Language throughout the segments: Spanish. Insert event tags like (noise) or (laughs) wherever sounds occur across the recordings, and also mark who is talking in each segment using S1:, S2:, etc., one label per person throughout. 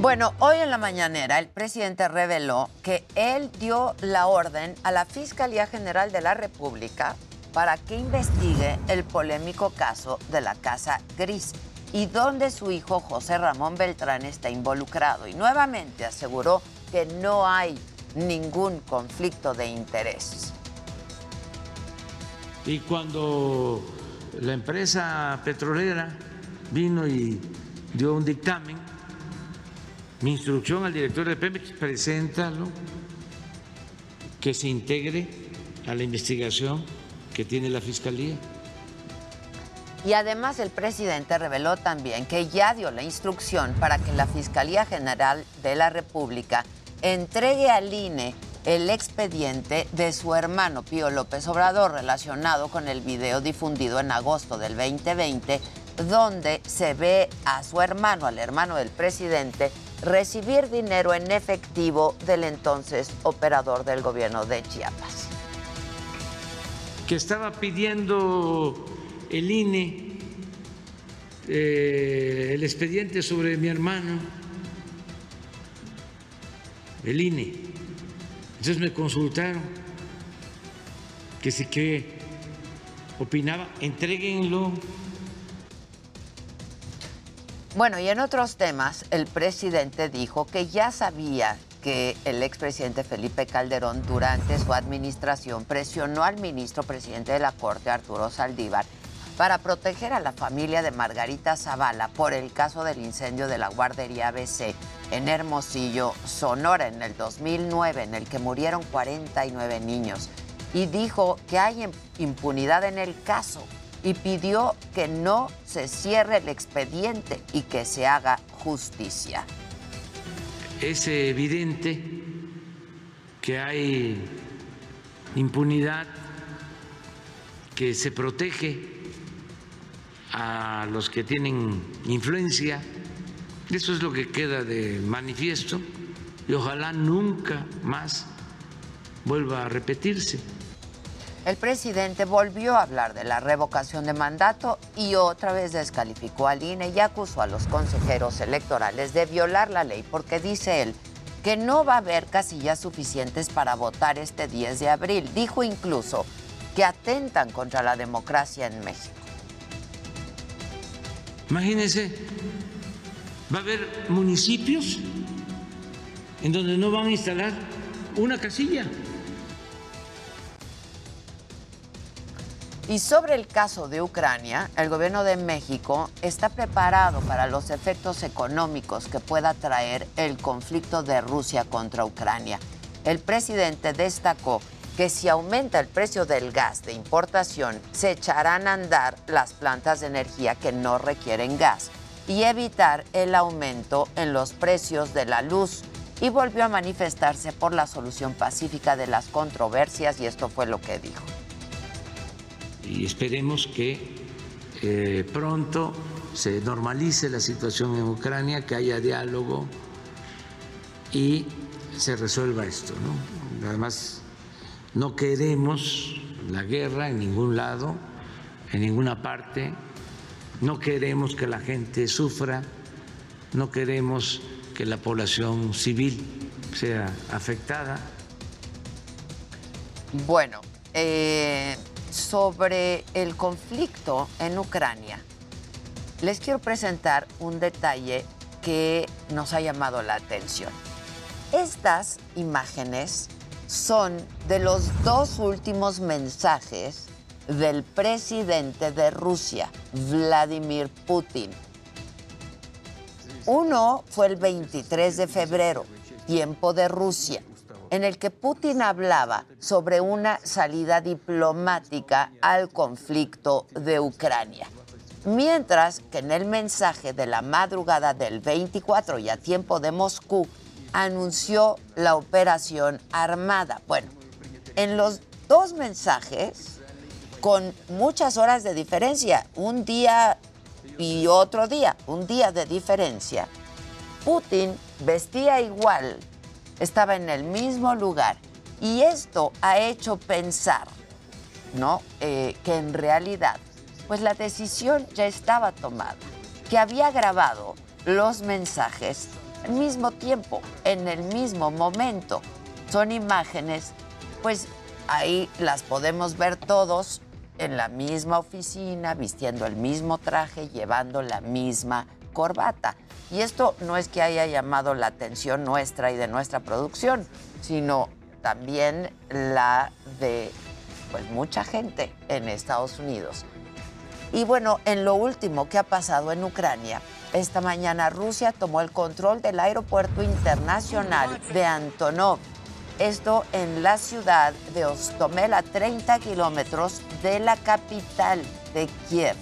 S1: Bueno, hoy en la mañanera el presidente reveló que él dio la orden a la Fiscalía General de la República para que investigue el polémico caso de la Casa Gris y donde su hijo José Ramón Beltrán está involucrado. Y nuevamente aseguró que no hay ningún conflicto de interés.
S2: Y cuando la empresa petrolera vino y dio un dictamen, mi instrucción al director de Pemex, preséntalo, que se integre a la investigación que tiene la Fiscalía.
S1: Y además el presidente reveló también que ya dio la instrucción para que la Fiscalía General de la República entregue al INE el expediente de su hermano Pío López Obrador relacionado con el video difundido en agosto del 2020 donde se ve a su hermano, al hermano del presidente, recibir dinero en efectivo del entonces operador del gobierno de Chiapas.
S2: Que estaba pidiendo el INE eh, el expediente sobre mi hermano, el INE. Entonces me consultaron que si que opinaba, entréguenlo.
S1: Bueno, y en otros temas, el presidente dijo que ya sabía que el expresidente Felipe Calderón durante su administración presionó al ministro presidente de la Corte, Arturo Saldívar, para proteger a la familia de Margarita Zavala por el caso del incendio de la guardería ABC en Hermosillo, Sonora, en el 2009, en el que murieron 49 niños. Y dijo que hay impunidad en el caso y pidió que no se cierre el expediente y que se haga justicia.
S2: Es evidente que hay impunidad, que se protege a los que tienen influencia. Eso es lo que queda de manifiesto y ojalá nunca más vuelva a repetirse.
S1: El presidente volvió a hablar de la revocación de mandato y otra vez descalificó al INE y acusó a los consejeros electorales de violar la ley porque dice él que no va a haber casillas suficientes para votar este 10 de abril. Dijo incluso que atentan contra la democracia en México.
S2: Imagínense, va a haber municipios en donde no van a instalar una casilla.
S1: Y sobre el caso de Ucrania, el gobierno de México está preparado para los efectos económicos que pueda traer el conflicto de Rusia contra Ucrania. El presidente destacó que si aumenta el precio del gas de importación, se echarán a andar las plantas de energía que no requieren gas y evitar el aumento en los precios de la luz. Y volvió a manifestarse por la solución pacífica de las controversias y esto fue lo que dijo
S2: y esperemos que eh, pronto se normalice la situación en Ucrania, que haya diálogo y se resuelva esto. Además, no queremos la guerra en ningún lado, en ninguna parte, no queremos que la gente sufra, no queremos que la población civil sea afectada.
S1: Bueno, eh, sobre el conflicto en Ucrania, les quiero presentar un detalle que nos ha llamado la atención. Estas imágenes son de los dos últimos mensajes del presidente de Rusia, Vladimir Putin. Uno fue el 23 de febrero, tiempo de Rusia, en el que Putin hablaba sobre una salida diplomática al conflicto de Ucrania. Mientras que en el mensaje de la madrugada del 24 y a tiempo de Moscú anunció la operación armada. Bueno, en los dos mensajes, con muchas horas de diferencia, un día y otro día, un día de diferencia, Putin vestía igual, estaba en el mismo lugar. Y esto ha hecho pensar, ¿no? Eh, que en realidad, pues la decisión ya estaba tomada, que había grabado los mensajes al mismo tiempo, en el mismo momento. Son imágenes, pues ahí las podemos ver todos en la misma oficina, vistiendo el mismo traje, llevando la misma corbata. Y esto no es que haya llamado la atención nuestra y de nuestra producción, sino también la de pues mucha gente en Estados Unidos. Y bueno, en lo último que ha pasado en Ucrania, esta mañana Rusia tomó el control del aeropuerto internacional de Antonov. Esto en la ciudad de Ostomel, a 30 kilómetros de la capital de Kiev.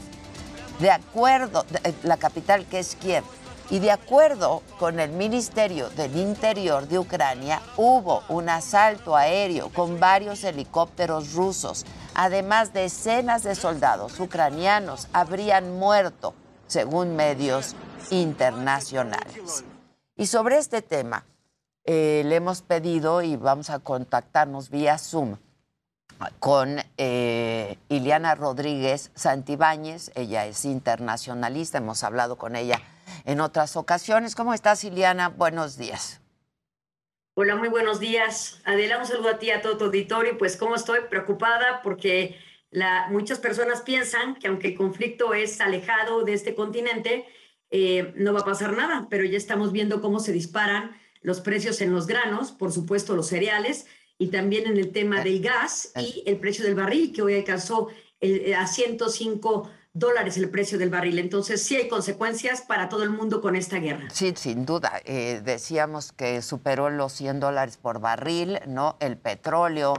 S1: De acuerdo, eh, la capital que es Kiev. Y de acuerdo con el Ministerio del Interior de Ucrania, hubo un asalto aéreo con varios helicópteros rusos. Además, decenas de soldados ucranianos habrían muerto según medios internacionales. Y sobre este tema, eh, le hemos pedido y vamos a contactarnos vía Zoom con eh, Rodríguez Santibáñez. Ella es internacionalista, hemos hablado con ella en otras ocasiones. ¿Cómo estás, Iliana? Buenos días.
S3: Hola, muy buenos días. Adela, un saludo a ti, a todo tu auditorio. Pues, ¿cómo estoy? Preocupada porque muchas personas piensan que aunque el conflicto es alejado de este continente, eh, no va a pasar nada, pero ya estamos viendo cómo se disparan los precios en los granos, por supuesto los cereales, y también en el tema del gas y el precio del barril, que hoy alcanzó eh, a 105 dólares el precio del barril. Entonces sí hay consecuencias para todo el mundo con esta guerra.
S1: Sí, sin duda. Eh, decíamos que superó los 100 dólares por barril, ¿no? El petróleo,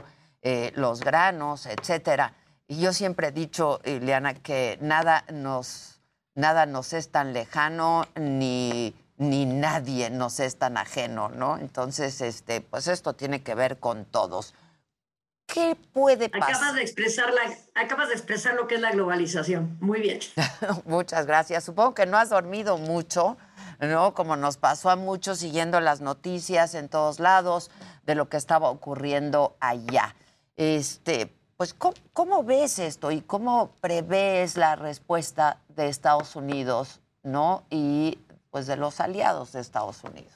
S1: los granos, etcétera. Y yo siempre he dicho, Ileana, que nada nos, nada nos es tan lejano ni, ni nadie nos es tan ajeno, ¿no? Entonces, este, pues esto tiene que ver con todos. ¿Qué puede pasar?
S3: Acabas de expresar, la, acabas de expresar lo que es la globalización. Muy bien. (laughs)
S1: Muchas gracias. Supongo que no has dormido mucho, ¿no? Como nos pasó a muchos siguiendo las noticias en todos lados de lo que estaba ocurriendo allá. Este, pues, ¿cómo, ves esto y cómo prevés la respuesta de Estados Unidos, ¿no? Y pues de los aliados de Estados Unidos.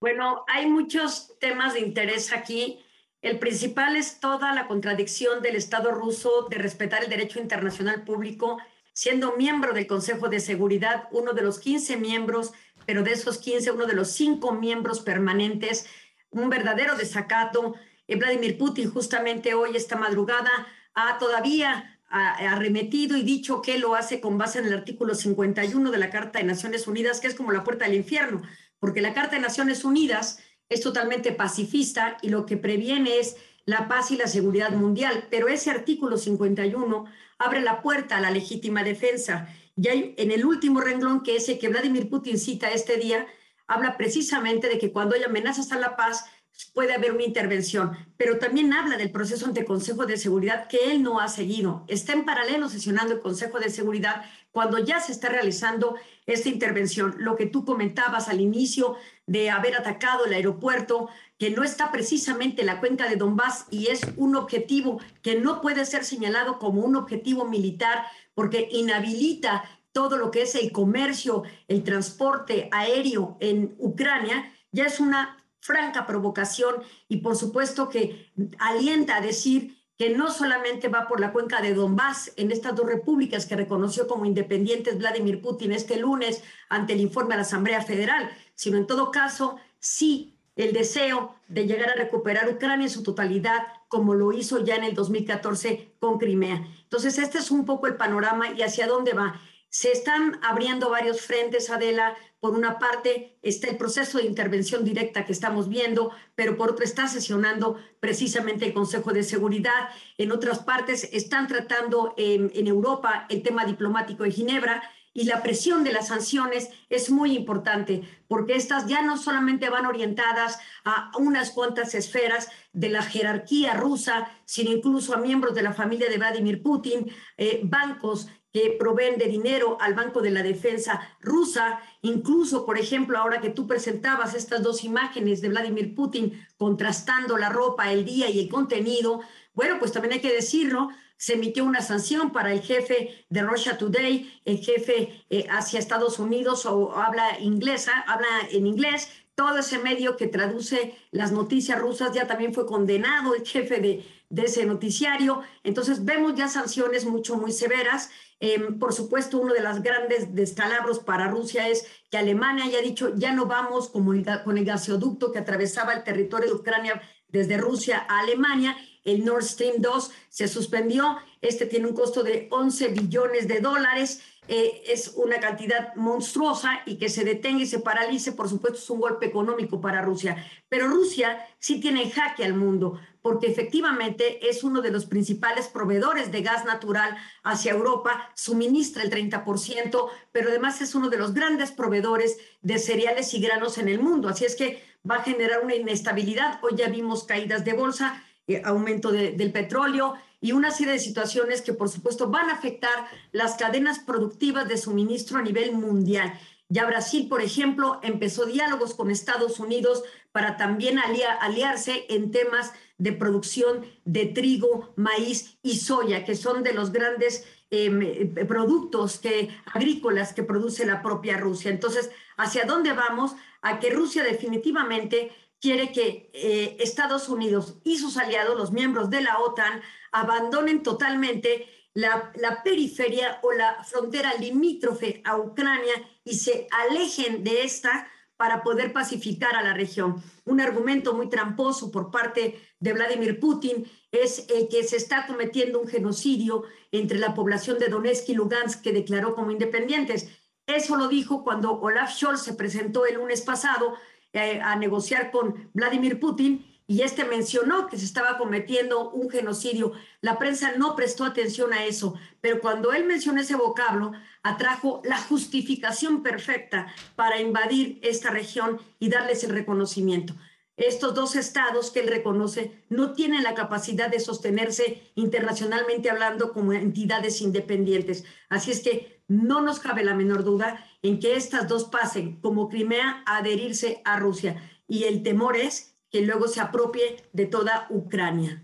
S3: Bueno, hay muchos temas de interés aquí. El principal es toda la contradicción del Estado ruso de respetar el derecho internacional público, siendo miembro del Consejo de Seguridad, uno de los 15 miembros, pero de esos 15, uno de los cinco miembros permanentes, un verdadero desacato eh, Vladimir Putin justamente hoy, esta madrugada, ha todavía arremetido y dicho que lo hace con base en el artículo 51 de la Carta de Naciones Unidas, que es como la puerta del infierno, porque la Carta de Naciones Unidas es totalmente pacifista y lo que previene es la paz y la seguridad mundial, pero ese artículo 51 abre la puerta a la legítima defensa. Y en el último renglón, que ese que Vladimir Putin cita este día, habla precisamente de que cuando hay amenazas a la paz, puede haber una intervención, pero también habla del proceso ante Consejo de Seguridad que él no ha seguido. Está en paralelo sesionando el Consejo de Seguridad cuando ya se está realizando esta intervención. Lo que tú comentabas al inicio de haber atacado el aeropuerto, que no está precisamente en la cuenca de Donbass y es un objetivo que no puede ser señalado como un objetivo militar porque inhabilita todo lo que es el comercio, el transporte aéreo en Ucrania, ya es una franca provocación y por supuesto que alienta a decir que no solamente va por la cuenca de Donbass, en estas dos repúblicas que reconoció como independientes Vladimir Putin este lunes ante el informe a la Asamblea Federal, sino en todo caso, sí el deseo de llegar a recuperar Ucrania en su totalidad, como lo hizo ya en el 2014 con Crimea. Entonces, este es un poco el panorama y hacia dónde va. Se están abriendo varios frentes, Adela. Por una parte está el proceso de intervención directa que estamos viendo, pero por otra está sesionando precisamente el Consejo de Seguridad. En otras partes están tratando en, Europa el tema diplomático de Ginebra y la presión de las sanciones es muy importante, porque estas ya no solamente van orientadas a unas cuantas esferas de la jerarquía rusa, sino incluso a miembros de la familia de Vladimir Putin, eh, bancos que proveen de dinero al Banco de la Defensa rusa. Incluso, por ejemplo, ahora que tú presentabas estas dos imágenes de Vladimir Putin contrastando la ropa, el día y el contenido, bueno, pues también hay que decirlo, se emitió una sanción para el jefe de Russia Today, el jefe eh, hacia Estados Unidos o habla inglesa, habla en inglés, todo ese medio que traduce las noticias rusas ya también fue condenado el jefe de, de ese noticiario. Entonces vemos ya sanciones mucho, muy severas. Em, por supuesto, uno de los grandes descalabros para Rusia es que Alemania haya dicho ya no vamos con el gasoducto que atravesaba el territorio de Ucrania desde Rusia a Alemania. El Nord Stream 2 se suspendió. Este tiene un costo de 11 billones de dólares. Eh, es una cantidad monstruosa y que se detenga y se paralice, por supuesto, es un golpe económico para Rusia. Pero Rusia sí tiene en jaque al mundo, porque efectivamente es uno de los principales proveedores de gas natural hacia Europa, suministra el 30%, pero además es uno de los grandes proveedores de cereales y granos en el mundo. Así es que va a generar una inestabilidad. Hoy ya vimos caídas de bolsa, eh, aumento del petróleo y una serie de situaciones que por supuesto van a afectar las cadenas productivas de suministro a nivel mundial. Ya Brasil, por ejemplo, empezó diálogos con Estados Unidos para también aliarse en temas de producción de trigo, maíz y soya, que son de los grandes em, eh, productos que, agrícolas que produce la propia Rusia. Entonces, ¿hacia dónde vamos? A que Rusia definitivamente quiere que eh, Estados Unidos y sus aliados, los miembros de la OTAN, abandonen totalmente la, la, periferia o la frontera limítrofe a Ucrania y se alejen de esta para poder pacificar a la región. Un argumento muy tramposo por parte de Vladimir Putin es el que se está cometiendo un genocidio entre la población de Donetsk y Lugansk que declaró como independientes. Eso lo dijo cuando Olaf Scholz se presentó el lunes pasado eh, a negociar con Vladimir Putin y este mencionó que se estaba cometiendo un genocidio. La prensa no prestó atención a eso, pero cuando él mencionó ese vocablo, atrajo la justificación perfecta para invadir esta región y darles el reconocimiento. Estos dos estados que él reconoce no tienen la capacidad de sostenerse internacionalmente hablando como entidades independientes. Así es que no nos cabe la menor duda en que estas dos pasen como Crimea a adherirse a Rusia. Y el temor es que luego se apropie de toda Ucrania.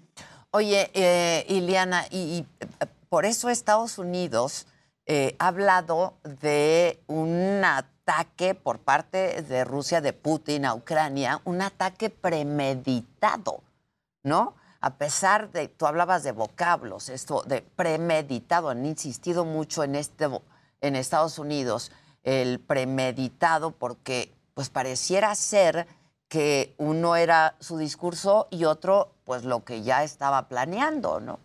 S1: Oye, eh, Iliana, y, eh, por eso Estados Unidos eh, ha hablado de un ataque por parte de Rusia, de Putin a Ucrania, un ataque premeditado, ¿no? A pesar de, tú hablabas de vocablos, esto de premeditado, han insistido mucho en, este, en Estados Unidos el premeditado porque pues pareciera ser que uno era su discurso y otro pues lo que ya estaba planeando, ¿no?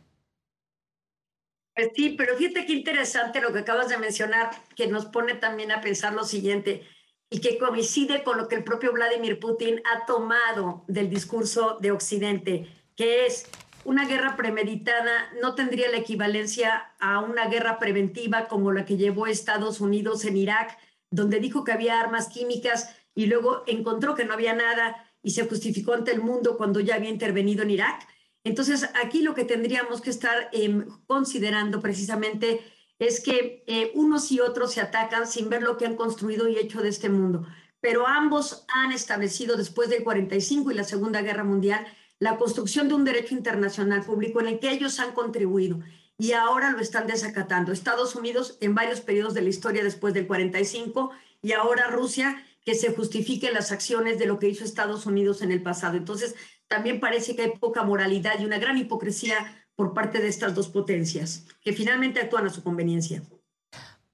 S3: Pues sí, pero fíjate qué interesante lo que acabas de mencionar, que nos pone también a pensar lo siguiente y que coincide con lo que el propio Vladimir Putin ha tomado del discurso de Occidente, que es una guerra premeditada no tendría la equivalencia a una guerra preventiva como la que llevó Estados Unidos en Irak, donde dijo que había armas químicas y luego encontró que no había nada y se justificó ante el mundo cuando ya había intervenido en Irak. Entonces, aquí lo que tendríamos que estar em, considerando precisamente es que eh, unos y otros se atacan sin ver lo que han construido y hecho de este mundo. Pero ambos han establecido después del 45 y la Segunda Guerra Mundial la construcción de un derecho internacional público en el que ellos han contribuido y ahora lo están desacatando. Estados Unidos en varios periodos de la historia después del 45 y ahora Rusia que se justifiquen las acciones de lo que hizo Estados Unidos en el pasado. Entonces, también parece que hay poca moralidad y una gran hipocresía por parte de estas dos potencias, que finalmente actúan a su conveniencia.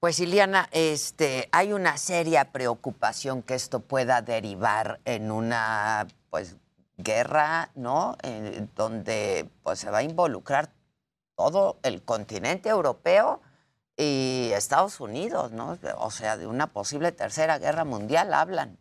S1: Pues Iliana, este, hay una seria preocupación que esto pueda derivar en una pues guerra, ¿no? donde pues, se va a involucrar todo el continente europeo y Estados Unidos, ¿no? O sea, de una posible tercera guerra mundial hablan.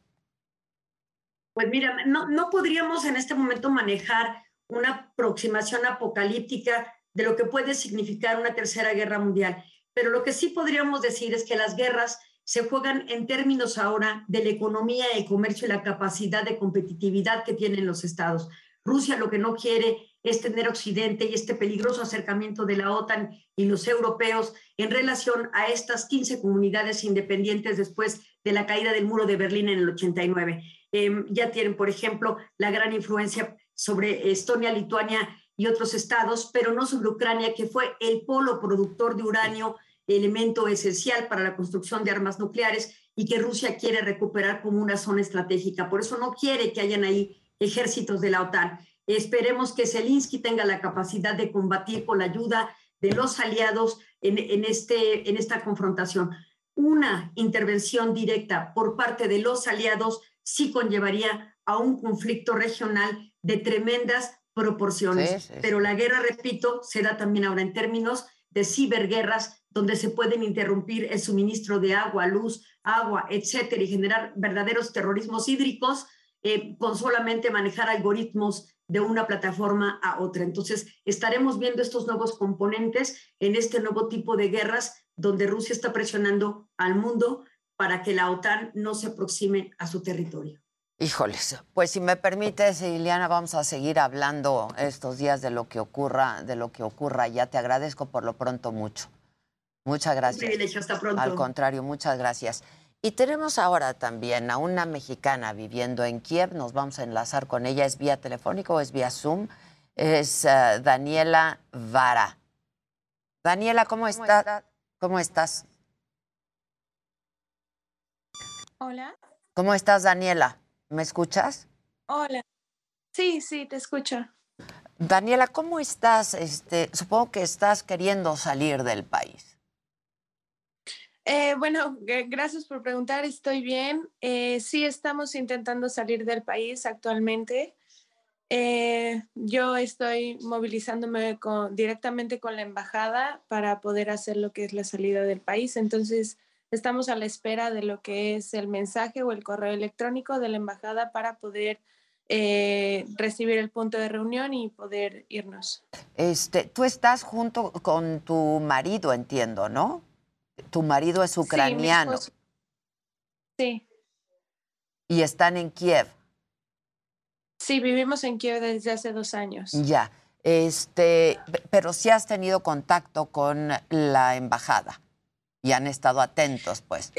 S3: Pues mira, no, no podríamos en este momento manejar una aproximación apocalíptica de lo que puede significar una tercera guerra mundial. Pero lo que sí podríamos decir es que las guerras se juegan en términos ahora de la economía, el comercio y la capacidad de competitividad que tienen los estados. Rusia lo que no quiere es tener Occidente y este peligroso acercamiento de la OTAN y los europeos en relación a estas 15 comunidades independientes después de la caída del muro de Berlín en el 89. Em, ya tienen, por ejemplo, la gran influencia sobre Estonia, Lituania y otros estados, pero no sobre Ucrania, que fue el polo productor de uranio, elemento esencial para la construcción de armas nucleares y que Rusia quiere recuperar como una zona estratégica. Por eso no quiere que hayan ahí ejércitos de la OTAN. Esperemos que Zelensky tenga la capacidad de combatir con la ayuda de los aliados en, este, en esta confrontación. Una intervención directa por parte de los aliados sí conllevaría a un conflicto regional de tremendas proporciones. Pero la guerra, repito, se da también ahora en términos de ciberguerras, donde se pueden interrumpir el suministro de agua, luz, agua, etcétera, y generar verdaderos terrorismos hídricos eh, con solamente manejar algoritmos de una plataforma a otra. Entonces, estaremos viendo estos nuevos componentes en este nuevo tipo de guerras donde Rusia está presionando al mundo para que la OTAN no se aproxime a su territorio.
S1: Híjoles, pues si me permites, Iliana, vamos a seguir hablando estos días de lo que ocurra, de lo que ocurra. Ya te agradezco por lo pronto mucho. Muchas gracias.
S3: Un privilegio, hasta pronto.
S1: Al contrario, muchas gracias. Y tenemos ahora también a una mexicana viviendo en Kiev. Nos vamos a enlazar con ella. ¿Es vía telefónico o es vía Zoom? Es eh, Daniela Vara. Daniela, ¿cómo, estás? ¿Cómo estás?
S4: Hola.
S1: ¿Cómo estás, Daniela? ¿Me escuchas?
S4: Hola. Sí, sí, te escucho.
S1: Daniela, ¿cómo estás? Este, supongo que estás queriendo salir del país.
S4: Eh, bueno, gracias por preguntar. Estoy bien. Eh, sí, estamos intentando salir del país actualmente. Eh, yo estoy movilizándome directamente con la embajada para poder hacer lo que es la salida del país. Entonces, Estamos a la espera de lo que es el mensaje o el correo electrónico de la embajada para poder eh, recibir el punto de reunión y poder irnos.
S1: Este, tú estás junto con tu marido, entiendo, ¿no? Tu marido es ucraniano.
S4: Sí.
S1: Y están en Kiev.
S4: Sí, vivimos en Kiev desde hace dos años.
S1: Ya. Este, pero sí has tenido contacto con la embajada y han estado atentos, pues.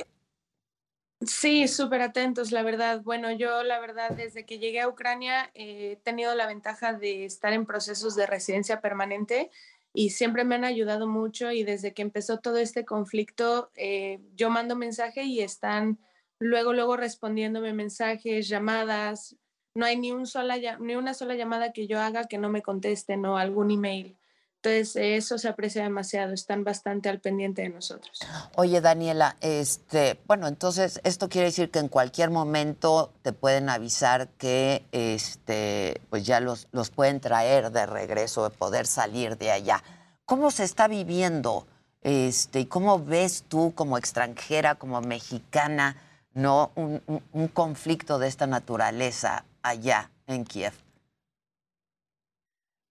S4: Sí, súper atentos, la verdad. Bueno, yo la verdad desde que llegué a Ucrania eh, he tenido la ventaja de estar en procesos de residencia permanente y siempre me han ayudado mucho y desde que empezó todo este conflicto eh, yo mando mensaje y están luego, luego respondiéndome mensajes, llamadas. No hay ni, un sola, ni una sola llamada que yo haga que no me contesten o algún email. Entonces, eso se aprecia demasiado, están bastante al pendiente de nosotros.
S1: Oye, Daniela, este, bueno, entonces esto quiere decir que en cualquier momento te pueden avisar que este, pues ya los, los pueden traer de regreso, de poder salir de allá. ¿Cómo se está viviendo? Este, y cómo ves tú como extranjera, como mexicana, no un, un conflicto de esta naturaleza allá en Kiev?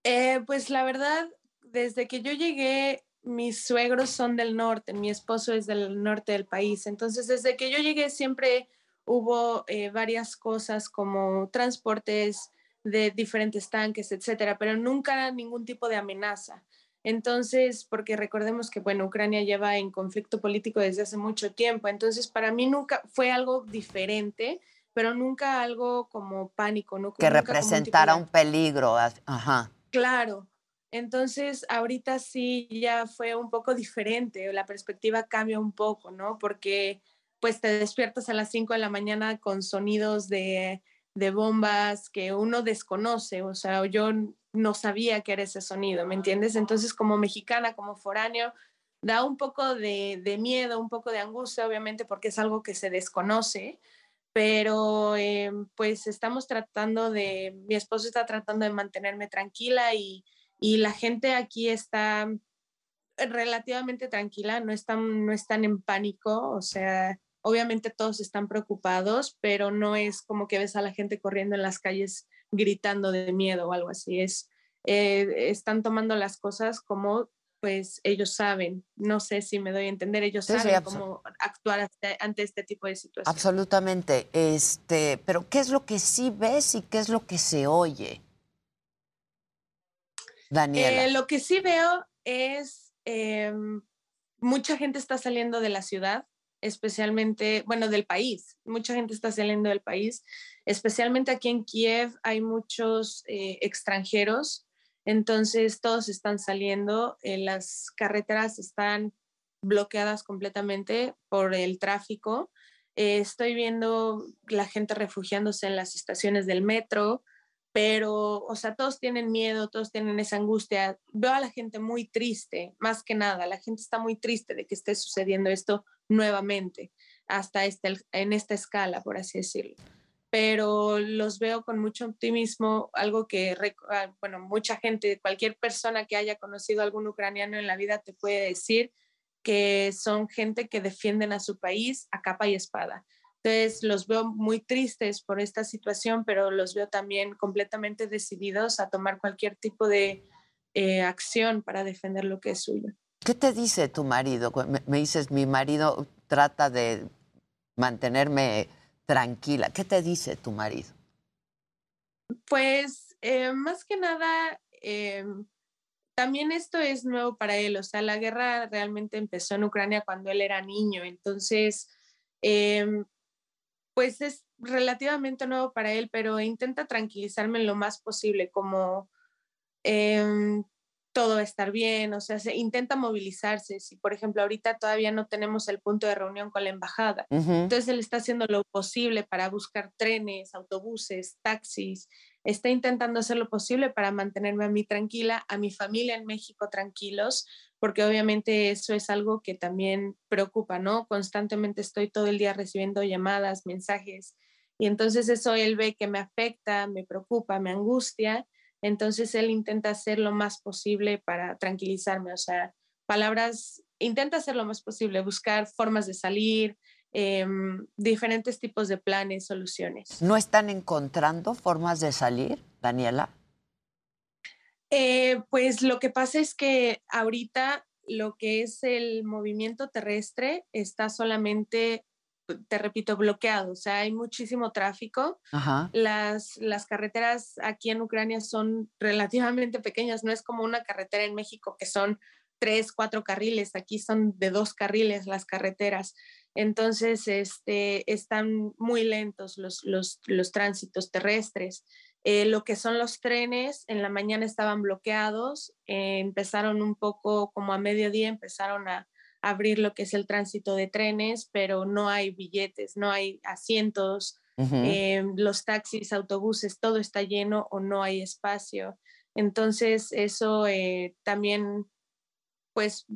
S4: Eh, pues la verdad, desde que yo llegué, mis suegros son del norte, mi esposo es del norte del país. Entonces, desde que yo llegué siempre hubo eh, varias cosas como transportes de diferentes tanques, etcétera, pero nunca ningún tipo de amenaza. Entonces, porque recordemos que, bueno, Ucrania lleva en conflicto político desde hace mucho tiempo, entonces para mí nunca fue algo diferente, pero nunca algo como pánico, ¿no?
S1: Que representara un, un peligro, ajá.
S4: Claro, entonces, ahorita sí ya fue un poco diferente, la perspectiva cambia un poco, ¿no? Porque pues te despiertas a las 5 de la mañana con sonidos de, de, bombas que uno desconoce, o sea, yo no sabía que era ese sonido, ¿me entiendes? Entonces, como mexicana, como foráneo, da un poco de, de miedo, un poco de angustia, obviamente, porque es algo que se desconoce, pero eh, pues estamos tratando de, mi esposo está tratando de mantenerme tranquila y y la gente aquí está relativamente tranquila, no están, no están en pánico, o sea, obviamente todos están preocupados, pero no es como que ves a la gente corriendo en las calles gritando de miedo o algo así, es, eh, están tomando las cosas como pues ellos saben, no sé si me doy a entender, ellos saben cómo actuar ante este tipo de situaciones.
S1: Absolutamente, este, pero ¿qué es lo que sí ves y qué es lo que se oye?
S4: Eh, lo que sí veo es em, mucha gente está saliendo de la ciudad, especialmente, bueno, del país. Mucha gente está saliendo del país, especialmente aquí en Kiev hay muchos eh, extranjeros, entonces todos están saliendo, eh, las carreteras están bloqueadas completamente por el tráfico. Eh, estoy viendo la gente refugiándose en las estaciones del metro, pero, o sea, todos tienen miedo, todos tienen esa angustia. Veo a la gente muy triste, más que nada, la gente está muy triste de que esté sucediendo esto nuevamente, hasta este, en esta escala, por así decirlo. Pero los veo con mucho optimismo, algo que, ah, bueno, mucha gente, cualquier persona que haya conocido a algún ucraniano en la vida te puede decir que son gente que defienden a su país a capa y espada entonces los veo muy tristes por esta situación, pero los veo también completamente decididos a tomar cualquier tipo de eh, acción para defender lo que es suyo.
S1: ¿Qué te dice tu marido? Me, dices, mi marido trata de mantenerme tranquila. ¿Qué te dice tu marido?
S4: Pues eh, más que nada, em, también esto es nuevo para él. O sea, la guerra realmente empezó en Ucrania cuando él era niño. Entonces, em, pues es relativamente nuevo para él, pero intenta tranquilizarme lo más posible, como em, todo va a estar bien, o sea, se intenta movilizarse. Si, por ejemplo, ahorita todavía no tenemos el punto de reunión con la embajada, entonces él está haciendo lo posible para buscar trenes, autobuses, taxis, está intentando hacer lo posible para mantenerme a mí tranquila, a mi familia en México tranquilos, porque obviamente eso es algo que también preocupa, ¿no? Constantemente estoy todo el día recibiendo llamadas, mensajes, y entonces eso él ve que me afecta, me preocupa, me angustia, entonces él intenta hacer lo más posible para tranquilizarme, o sea, palabras, intenta hacer lo más posible, buscar formas de salir, em, diferentes tipos de planes, soluciones.
S1: ¿No están encontrando formas de salir, Daniela?
S4: Eh, pues lo que pasa es que ahorita lo que es el movimiento terrestre está solamente, te repito, bloqueado. O sea, hay muchísimo tráfico. Las, las carreteras aquí en Ucrania son relativamente pequeñas. No es como una carretera en México que son tres, cuatro carriles. Aquí son de dos carriles las carreteras. Entonces, este, están muy lentos los, los, los tránsitos terrestres. Eh, lo que son los trenes, en la mañana estaban bloqueados, eh, empezaron un poco como a mediodía, empezaron a abrir lo que es el tránsito de trenes, pero no hay billetes, no hay asientos, eh, los taxis, autobuses, todo está lleno o no hay espacio. Entonces eso también, pues,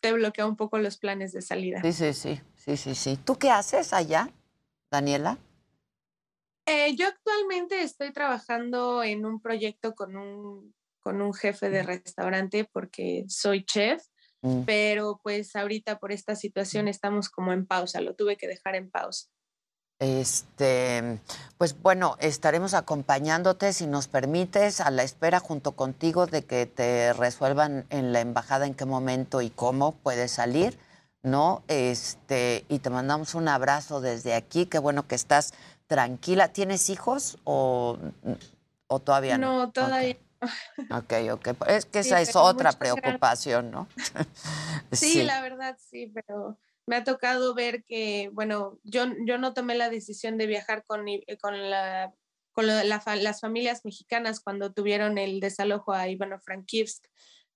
S4: te bloquea un poco los planes de salida.
S1: Sí, sí, sí, sí, sí, sí. ¿Tú qué haces allá, Daniela?
S4: Eh, yo actualmente estoy trabajando en un proyecto con un, con un jefe de restaurante porque soy chef, mm. pero pues ahorita por esta situación estamos como en pausa, lo tuve que dejar en pausa.
S1: Este, pues bueno, estaremos acompañándote si nos permites a la espera junto contigo de que te resuelvan en la embajada en qué momento y cómo puedes salir, ¿no? Este, y te mandamos un abrazo desde aquí, qué bueno que estás tranquila. ¿Tienes hijos o, o todavía
S4: no? No, todavía
S1: Ok, ok. (laughs) Es que esa es otra preocupación, ¿no? (laughs)
S4: sí, la verdad sí, pero me ha tocado ver que, bueno, yo, yo no tomé la decisión de viajar con, con, la, con las familias mexicanas cuando tuvieron el desalojo a Ivano-Frankivsk,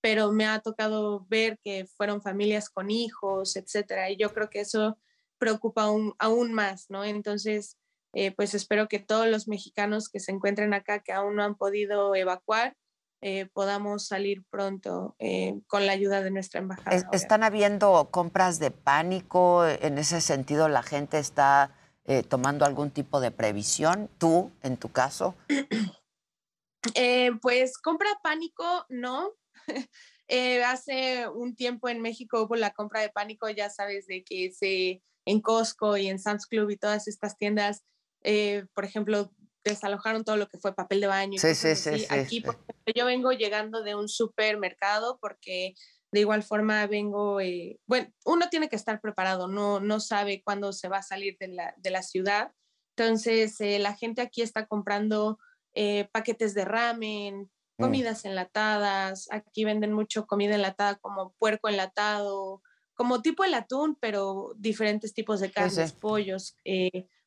S4: pero me ha tocado ver que fueron familias con hijos, etcétera, y yo creo que eso preocupa aún, aún más, ¿no? Entonces, eh, pues espero que todos los mexicanos que se encuentren acá, que aún no han podido evacuar, eh, podamos salir pronto eh, con la ayuda de nuestra embajada.
S1: ¿Están habiendo compras de pánico? En ese sentido, ¿la gente está tomando algún tipo de previsión? ¿Tú, en tu caso? (clears throat)
S4: pues compra pánico, no, (laughs) hace un tiempo en México hubo la compra de pánico, ya sabes, de que se, en Costco y en Sam's Club y todas estas tiendas, eh, por ejemplo, desalojaron todo lo que fue papel de baño. Y
S1: sí, sí, sí,
S4: Aquí, yo vengo llegando de un supermercado porque de igual forma vengo, eh, bueno, uno tiene que estar preparado, no, no sabe cuándo se va a salir de la, de la ciudad. Entonces, eh, la gente aquí está comprando eh, paquetes de ramen, mm. comidas enlatadas, aquí venden mucho comida enlatada como puerco enlatado, como tipo el atún, pero diferentes tipos de carnes, pollos,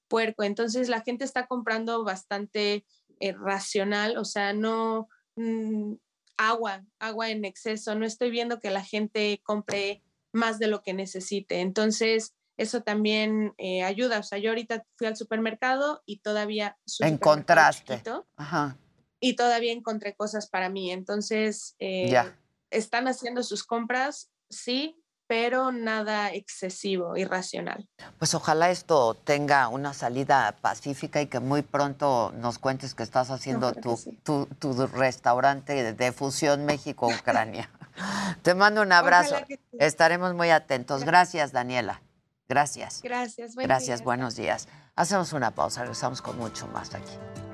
S4: puerco. Entonces, la gente está comprando bastante racional, o sea, no... Mm, agua, agua en exceso. No estoy viendo que la gente compre más de lo que necesite. Entonces, eso también eh, ayuda. O sea, yo ahorita fui al supermercado y todavía...
S1: Encontraste.
S4: Y todavía encontré cosas para mí. Entonces, eh, están haciendo sus compras, sí, pero nada excesivo, irracional.
S1: Pues ojalá esto tenga una salida pacífica y que muy pronto nos cuentes que estás haciendo tu, tu, restaurante de fusión México-Ucrania. (laughs) Te mando un abrazo. Estaremos muy atentos. Gracias, Daniela. Gracias.
S4: Gracias.
S1: Gracias, buenos días. Hacemos una pausa, regresamos con mucho más aquí.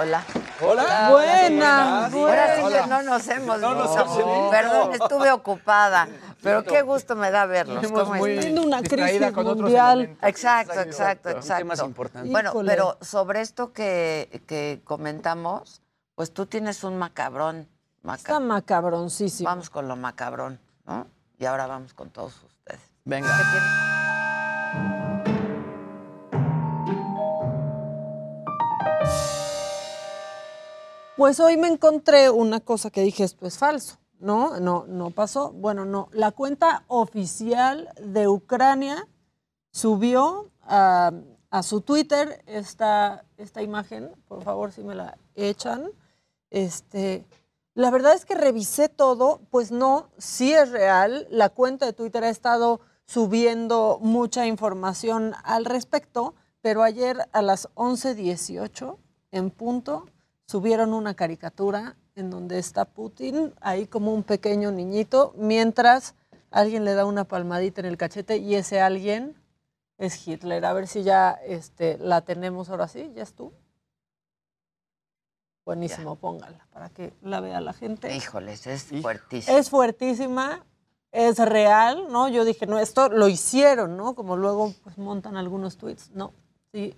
S1: Hola.
S5: Hola. Buenas.
S1: Ahora sí que no nos hemos visto. Perdón, estuve ocupada. Pero qué gusto me da verlos.
S5: ¿Cómo están? una crisis mundial.
S1: Exacto, exacto, exacto. Bueno, pero sobre esto que, que comentamos, pues tú tienes un macabrón.
S5: Está macabroncísimo.
S1: Vamos con lo macabrón, ¿no? Y ahora vamos con todos ustedes.
S6: Venga.
S5: Pues hoy me encontré una cosa que dije, esto es falso. No, no, no pasó. Bueno, no. La cuenta oficial de Ucrania subió a, su Twitter esta, esta imagen. Por favor, si me la echan. Este, la verdad es que revisé todo, pues no, sí es real. La cuenta de Twitter ha estado subiendo mucha información al respecto, pero ayer a las 11.18 en punto subieron una caricatura en donde está Putin ahí como un pequeño niñito, mientras alguien le da una palmadita en el cachete y ese alguien es Hitler. A ver si ya este, la tenemos ahora sí, ya es tú. Buenísimo, póngala para que la vea la gente.
S1: Híjoles, es fuertísima.
S5: Es fuertísima, es real, ¿no? Yo dije, no, esto lo hicieron, ¿no? Como luego pues, montan algunos tweets. No, sí,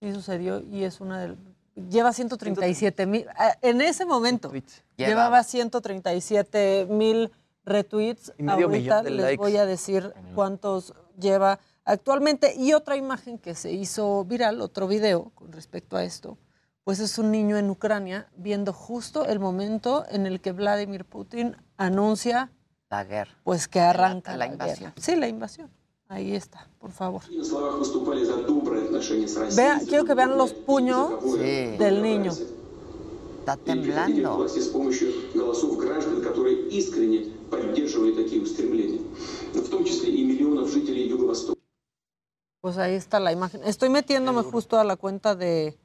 S5: sí sucedió y es una de Lleva 137 mil. Ah, en ese momento llevaba 137 mil retweets. Ahorita les voy a decir cuántos lleva actualmente. Y otra imagen que se hizo viral, otro video con respecto a esto, pues es un niño en Ucrania viendo justo el momento en el que Vladimir Putin anuncia
S1: la guerra.
S5: Pues que arranca la, invasión. Sí, la invasión. Ahí está, por favor. Vea, quiero que vean los puños del niño.
S1: Está temblando.
S5: Pues ahí está la imagen. Estoy metiéndome justo a la cuenta de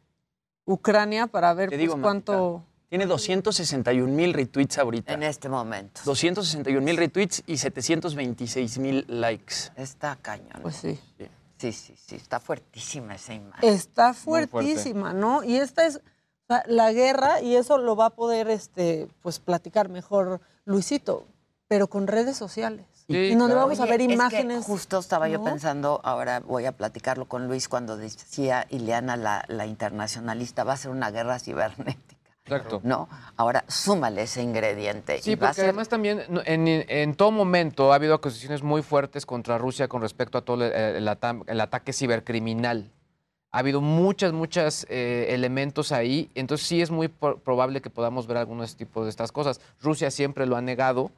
S5: Ucrania para ver pues, cuánto...
S6: Tiene 261 mil retweets ahorita.
S1: En este momento.
S6: 261 mil retweets y 726 mil likes.
S1: Está cañón.
S5: Pues sí.
S1: sí. Sí, sí, Está fuertísima esa imagen.
S5: Está fuertísima, ¿no? Y esta es la guerra y eso lo va a poder este, pues, platicar mejor Luisito, pero con redes sociales. y donde vamos a ver imágenes.
S1: justo estaba yo pensando, ahora voy a platicarlo con Luis cuando decía Ileana, la, la internacionalista, va a ser una guerra cibernética.
S6: Exacto.
S1: ¿No? Ahora, súmale ese ingrediente.
S6: Sí, porque además también en, todo momento ha habido acusaciones muy fuertes contra Rusia con respecto a todo el, ataque cibercriminal. Ha habido muchas, muchos eh, elementos ahí. Entonces sí es muy probable que podamos ver algunos tipos de estas cosas. Rusia siempre lo ha negado,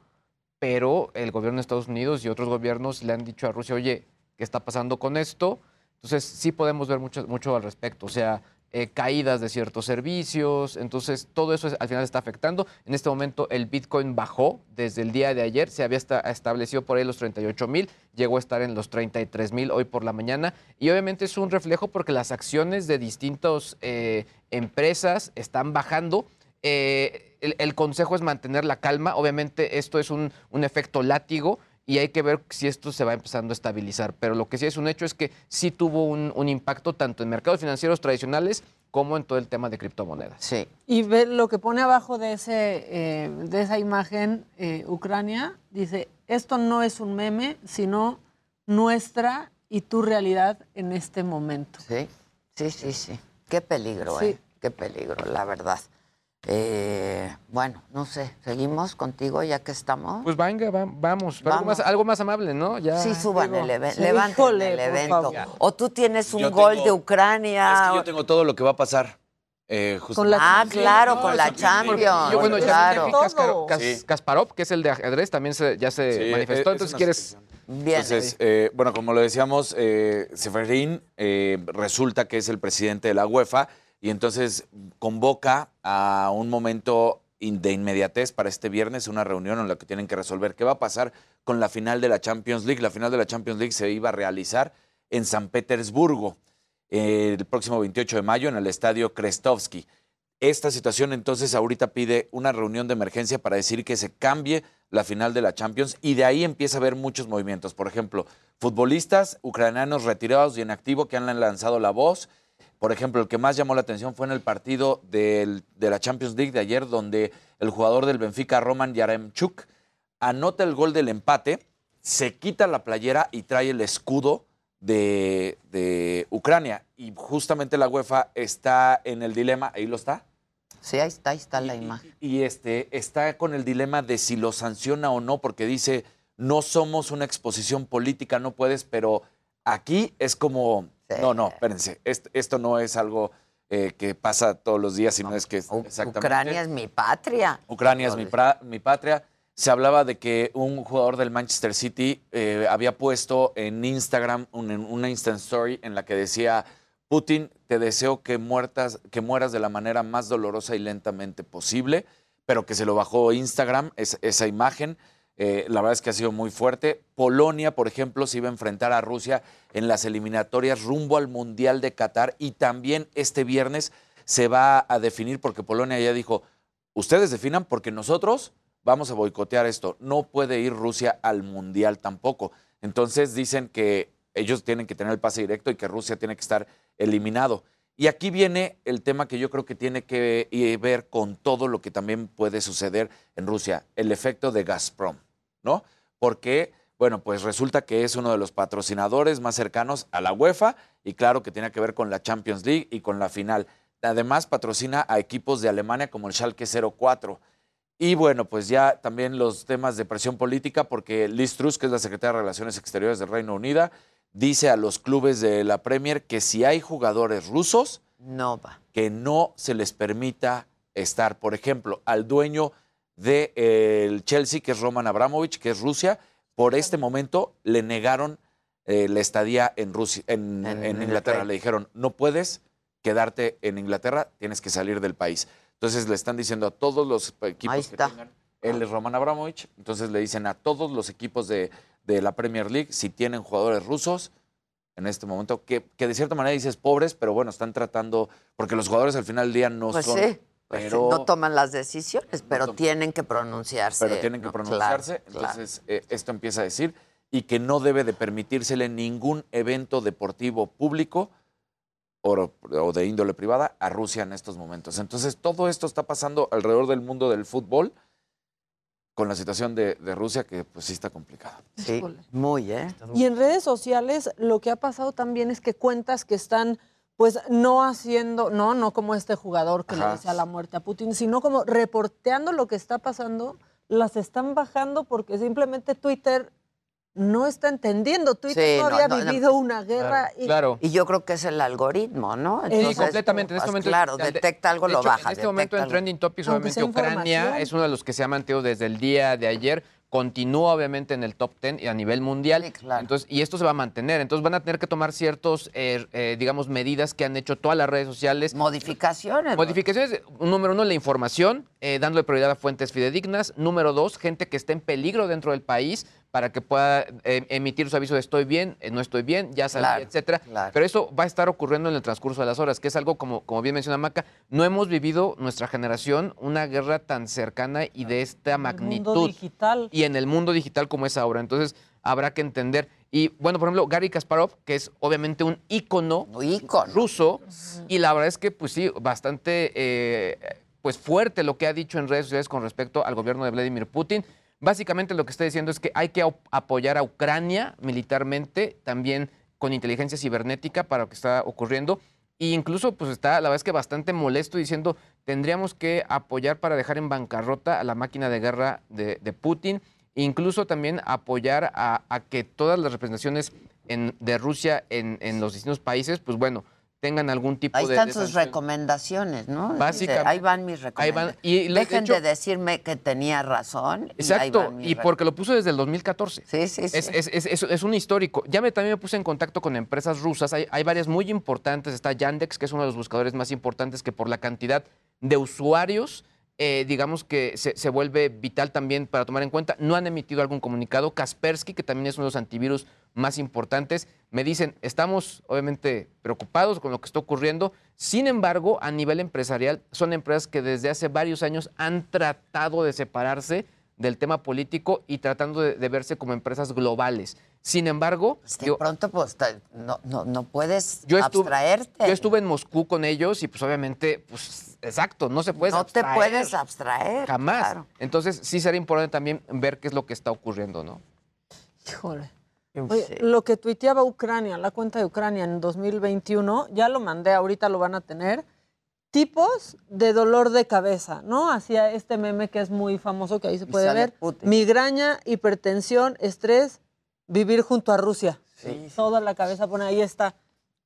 S6: pero el gobierno de Estados Unidos y otros gobiernos le han dicho a Rusia, oye, ¿qué está pasando con esto? Entonces sí podemos ver mucho, mucho al respecto. O sea, eh, caídas de ciertos servicios. Entonces, todo eso es- al final está afectando. En este momento, el Bitcoin bajó desde el día de ayer. Se había esta- establecido por ahí los 38 mil, llegó a estar en los 33 mil hoy por la mañana. Y obviamente es un reflejo porque las acciones de distintas eh, empresas están bajando. Eh, el, consejo es mantener la calma. Obviamente, esto es un efecto látigo y hay que ver si esto se va empezando a estabilizar. Pero lo que sí es un hecho es que sí tuvo un, un impacto tanto en mercados financieros tradicionales como en todo el tema de criptomonedas.
S1: Sí.
S5: Y ve lo que pone abajo de, ese, eh, de esa imagen, eh, Ucrania, dice, esto no es un meme, sino nuestra y tu realidad en este momento.
S1: Sí, sí, sí, sí. Qué peligro,
S5: Sí.
S1: ¿eh? Qué peligro, la verdad. Eh, bueno, no sé, seguimos contigo ya que estamos.
S6: Pues venga, va- vamos. Pero Algo,
S1: Vamos.
S6: más, algo más amable, ¿no? Ya.
S1: sí, suban
S5: digo,
S1: el evento,
S5: sí,
S1: levanten
S5: híjole,
S1: el evento. O tú tienes un
S7: Yo
S1: gol
S7: tengo-
S1: de Ucrania.
S7: Es que yo tengo todo lo que va a pasar. eh,
S5: Con la
S1: Ah,
S5: Champions.
S1: claro,
S7: No,
S1: con la Champions.
S6: Yo, bueno, ya
S1: claro.
S5: Todo.
S6: Kas-
S7: Sí.
S6: Kasparov, que es el de ajedrez, también se- ya se
S7: Sí,
S6: manifestó.
S7: es-
S6: Entonces, ¿quieres.
S1: Bien.
S7: Entonces, eh, bueno, como lo decíamos, eh, Seferín eh, resulta que es el presidente de la UEFA y entonces convoca a un momento de inmediatez para este viernes, una reunión en la que tienen que resolver qué va a pasar con la final de la Champions League. La final de la Champions League se iba a realizar en San Petersburgo el próximo 28 de mayo en el estadio Krestovsky. Esta situación entonces ahorita pide una reunión de emergencia para decir que se cambie la final de la Champions y de ahí empieza a haber muchos movimientos. Por ejemplo, futbolistas ucranianos retirados y en activo que han lanzado la voz. Por ejemplo, el que más llamó la atención fue en el partido del- de la Champions League de ayer, donde el jugador del Benfica, Roman Yaremchuk, anota el gol del empate, se quita la playera y trae el escudo de, de Ucrania. Y justamente la UEFA está en el dilema, ahí lo está,
S1: Sí, ahí está, ahí está la
S7: y-
S1: imagen.
S7: Y, este, está con el dilema de si lo sanciona o no, porque dice, no somos una exposición política, no puedes, pero aquí es como. No, no, espérense, est- esto no es algo eh, que pasa todos los días, sino es que es
S1: U-
S7: exactamente...
S1: Ucrania es mi patria.
S7: Ucrania es mi, patria. Se hablaba de que un jugador del Manchester City eh, había puesto en Instagram un- una Instant Story en la que decía, Putin, te deseo que, muertas, que mueras de la manera más dolorosa y lentamente posible, pero que se lo bajó Instagram, es- esa imagen. Eh, la verdad es que ha sido muy fuerte. Polonia, por ejemplo, se iba a enfrentar a Rusia en las eliminatorias rumbo al Mundial de Qatar y también este viernes se va a definir porque Polonia ya dijo, ustedes definan porque nosotros vamos a boicotear esto. No puede ir Rusia al Mundial tampoco. Entonces dicen que ellos tienen que tener el pase directo y que Rusia tiene que estar eliminado. Y aquí viene el tema que yo creo que tiene que eh, ver con todo lo que también puede suceder en Rusia, el efecto de Gazprom, ¿no? Porque, bueno, pues resulta que es uno de los patrocinadores más cercanos a la UEFA y claro que tiene que ver con la Champions League y con la final. Además, patrocina a equipos de Alemania como el Schalke 04. Y bueno, pues ya también los temas de presión política, porque Liz Truss, que es la secretaria de Relaciones Exteriores del Reino Unido, dice a los clubes de la Premier que si hay jugadores rusos,
S1: No va.
S7: que no se les permita estar. Por ejemplo, al dueño del Chelsea, que es Roman Abramovich, que es Rusia, por este momento le negaron eh, la estadía en, Rusia, en,
S1: En
S7: en
S1: el
S7: Inglaterra. Le dijeron, no puedes quedarte en Inglaterra, tienes que salir del país. Entonces le están diciendo a todos los equipos que tengan, él es Roman Abramovich, entonces le dicen a todos los equipos de, de la Premier League, si tienen jugadores rusos, en este momento, que, que de cierta manera dices pobres, pero bueno, están tratando, porque los jugadores al final del día no
S1: Pues
S7: son...
S1: sí. pues
S7: pero,
S1: no toman las decisiones, pero tienen que pronunciarse.
S7: pero tienen que pronunciarse.
S1: claro.
S7: Entonces, eh, esto empieza a decir, y que no debe de permitírsele ningún evento deportivo público o, o de índole privada a Rusia en estos momentos. Entonces, todo esto está pasando alrededor del mundo del fútbol con la situación de, de Rusia, que pues sí está complicada.
S1: Sí, muy, ¿eh?
S5: Y en redes sociales lo que ha pasado también es que cuentas que están pues no haciendo, no, no como este jugador que le
S7: Ajá.
S5: desea la muerte a Putin, sino como reporteando lo que está pasando, las están bajando porque simplemente Twitter no está entendiendo. Twitter
S1: Sí,
S5: no
S1: no,
S5: había
S1: no, no.
S5: vivido una guerra y
S6: Claro.
S1: Y yo creo que es el algoritmo, ¿no?
S6: Sí, completamente. En este
S1: pues,
S6: momento,
S1: claro,
S6: de-
S1: detecta algo,
S6: de
S1: lo
S6: hecho,
S1: baja.
S6: En este momento en
S1: detecta algo.
S6: Trending Topics, obviamente Ucrania es uno de los que se ha mantenido desde el día de ayer continúa obviamente en el top 10 y a nivel mundial.
S1: Sí, claro.
S6: Entonces, y esto se va a mantener. Entonces van a tener que tomar ciertos, eh, eh, digamos, medidas que han hecho todas las redes sociales.
S1: Modificaciones.
S6: Modificaciones, número uno, la información, eh, dándole prioridad a fuentes fidedignas. Número dos, gente que esté en peligro dentro del país para que pueda eh, emitir su aviso de estoy bien, eh, no estoy bien, ya salí,
S1: Claro,
S6: etcétera.
S1: claro.
S6: Pero eso va a estar ocurriendo en el transcurso de las horas, que es algo como, como bien menciona Maca, no hemos vivido nuestra generación una guerra tan cercana y de esta
S5: El mundo
S6: magnitud
S5: digital.
S6: y en el mundo digital como es ahora. Entonces, habrá que entender. Y bueno, por ejemplo, Gary Kasparov, que es obviamente un ícono
S1: Ícono.
S6: ruso, y la verdad es que, pues sí, bastante eh, pues fuerte lo que ha dicho en redes sociales con respecto al gobierno de Vladimir Putin. Básicamente lo que está diciendo es que hay que apoyar a Ucrania militarmente, también con inteligencia cibernética para lo que está ocurriendo. E incluso, pues está, la verdad es que bastante molesto diciendo, tendríamos que apoyar para dejar en bancarrota a la máquina de guerra de, Putin, e incluso también apoyar a, que todas las representaciones en- de Rusia en, en los distintos países, pues bueno, tengan algún tipo
S1: Ahí
S6: de...
S1: están
S6: de
S1: sus
S6: sanción.
S1: recomendaciones, ¿no?
S6: Básicamente-
S1: ahí van mis
S6: Ahí van,
S1: recomendaciones.
S6: y de
S1: Dejen
S6: hecho-
S1: de decirme que tenía razón. y ahí
S6: Exacto, y porque lo puso desde el 2014.
S1: Sí, sí, sí.
S6: Es, es- es- es- es un histórico. Ya me, también me puse en contacto con empresas rusas. Hay, hay varias muy importantes. Está Yandex, que es uno de los buscadores más importantes que por la cantidad de usuarios, eh, digamos que se, se vuelve vital también para tomar en cuenta. No han emitido algún comunicado. Kaspersky, que también es uno de los antivirus más importantes, me dicen, estamos obviamente preocupados con lo que está ocurriendo. Sin embargo, a nivel empresarial, son empresas que desde hace varios años han tratado de separarse del tema político y tratando de, de verse como empresas globales. Sin embargo,
S1: Pues de
S6: yo,
S1: pronto, pues, no, no, no puedes
S6: yo estuve,
S1: abstraerte.
S6: yo estuve en Moscú con ellos y pues obviamente, pues exacto, no se puede
S1: no te puedes abstraer.
S6: Jamás.
S1: claro.
S6: Entonces sí será importante también ver qué es lo que está ocurriendo, ¿no?
S5: Híjole. Oye,
S1: Sí.
S5: lo que tuiteaba Ucrania, la cuenta de Ucrania en 2021, ya lo mandé, ahorita lo van a tener. Tipos de dolor de cabeza, ¿no? Hacía este meme que es muy famoso, que ahí se puede ver.
S1: Putin.
S5: Migraña, hipertensión, estrés, vivir junto a Rusia.
S1: Sí.
S5: Toda la cabeza pone, ahí está.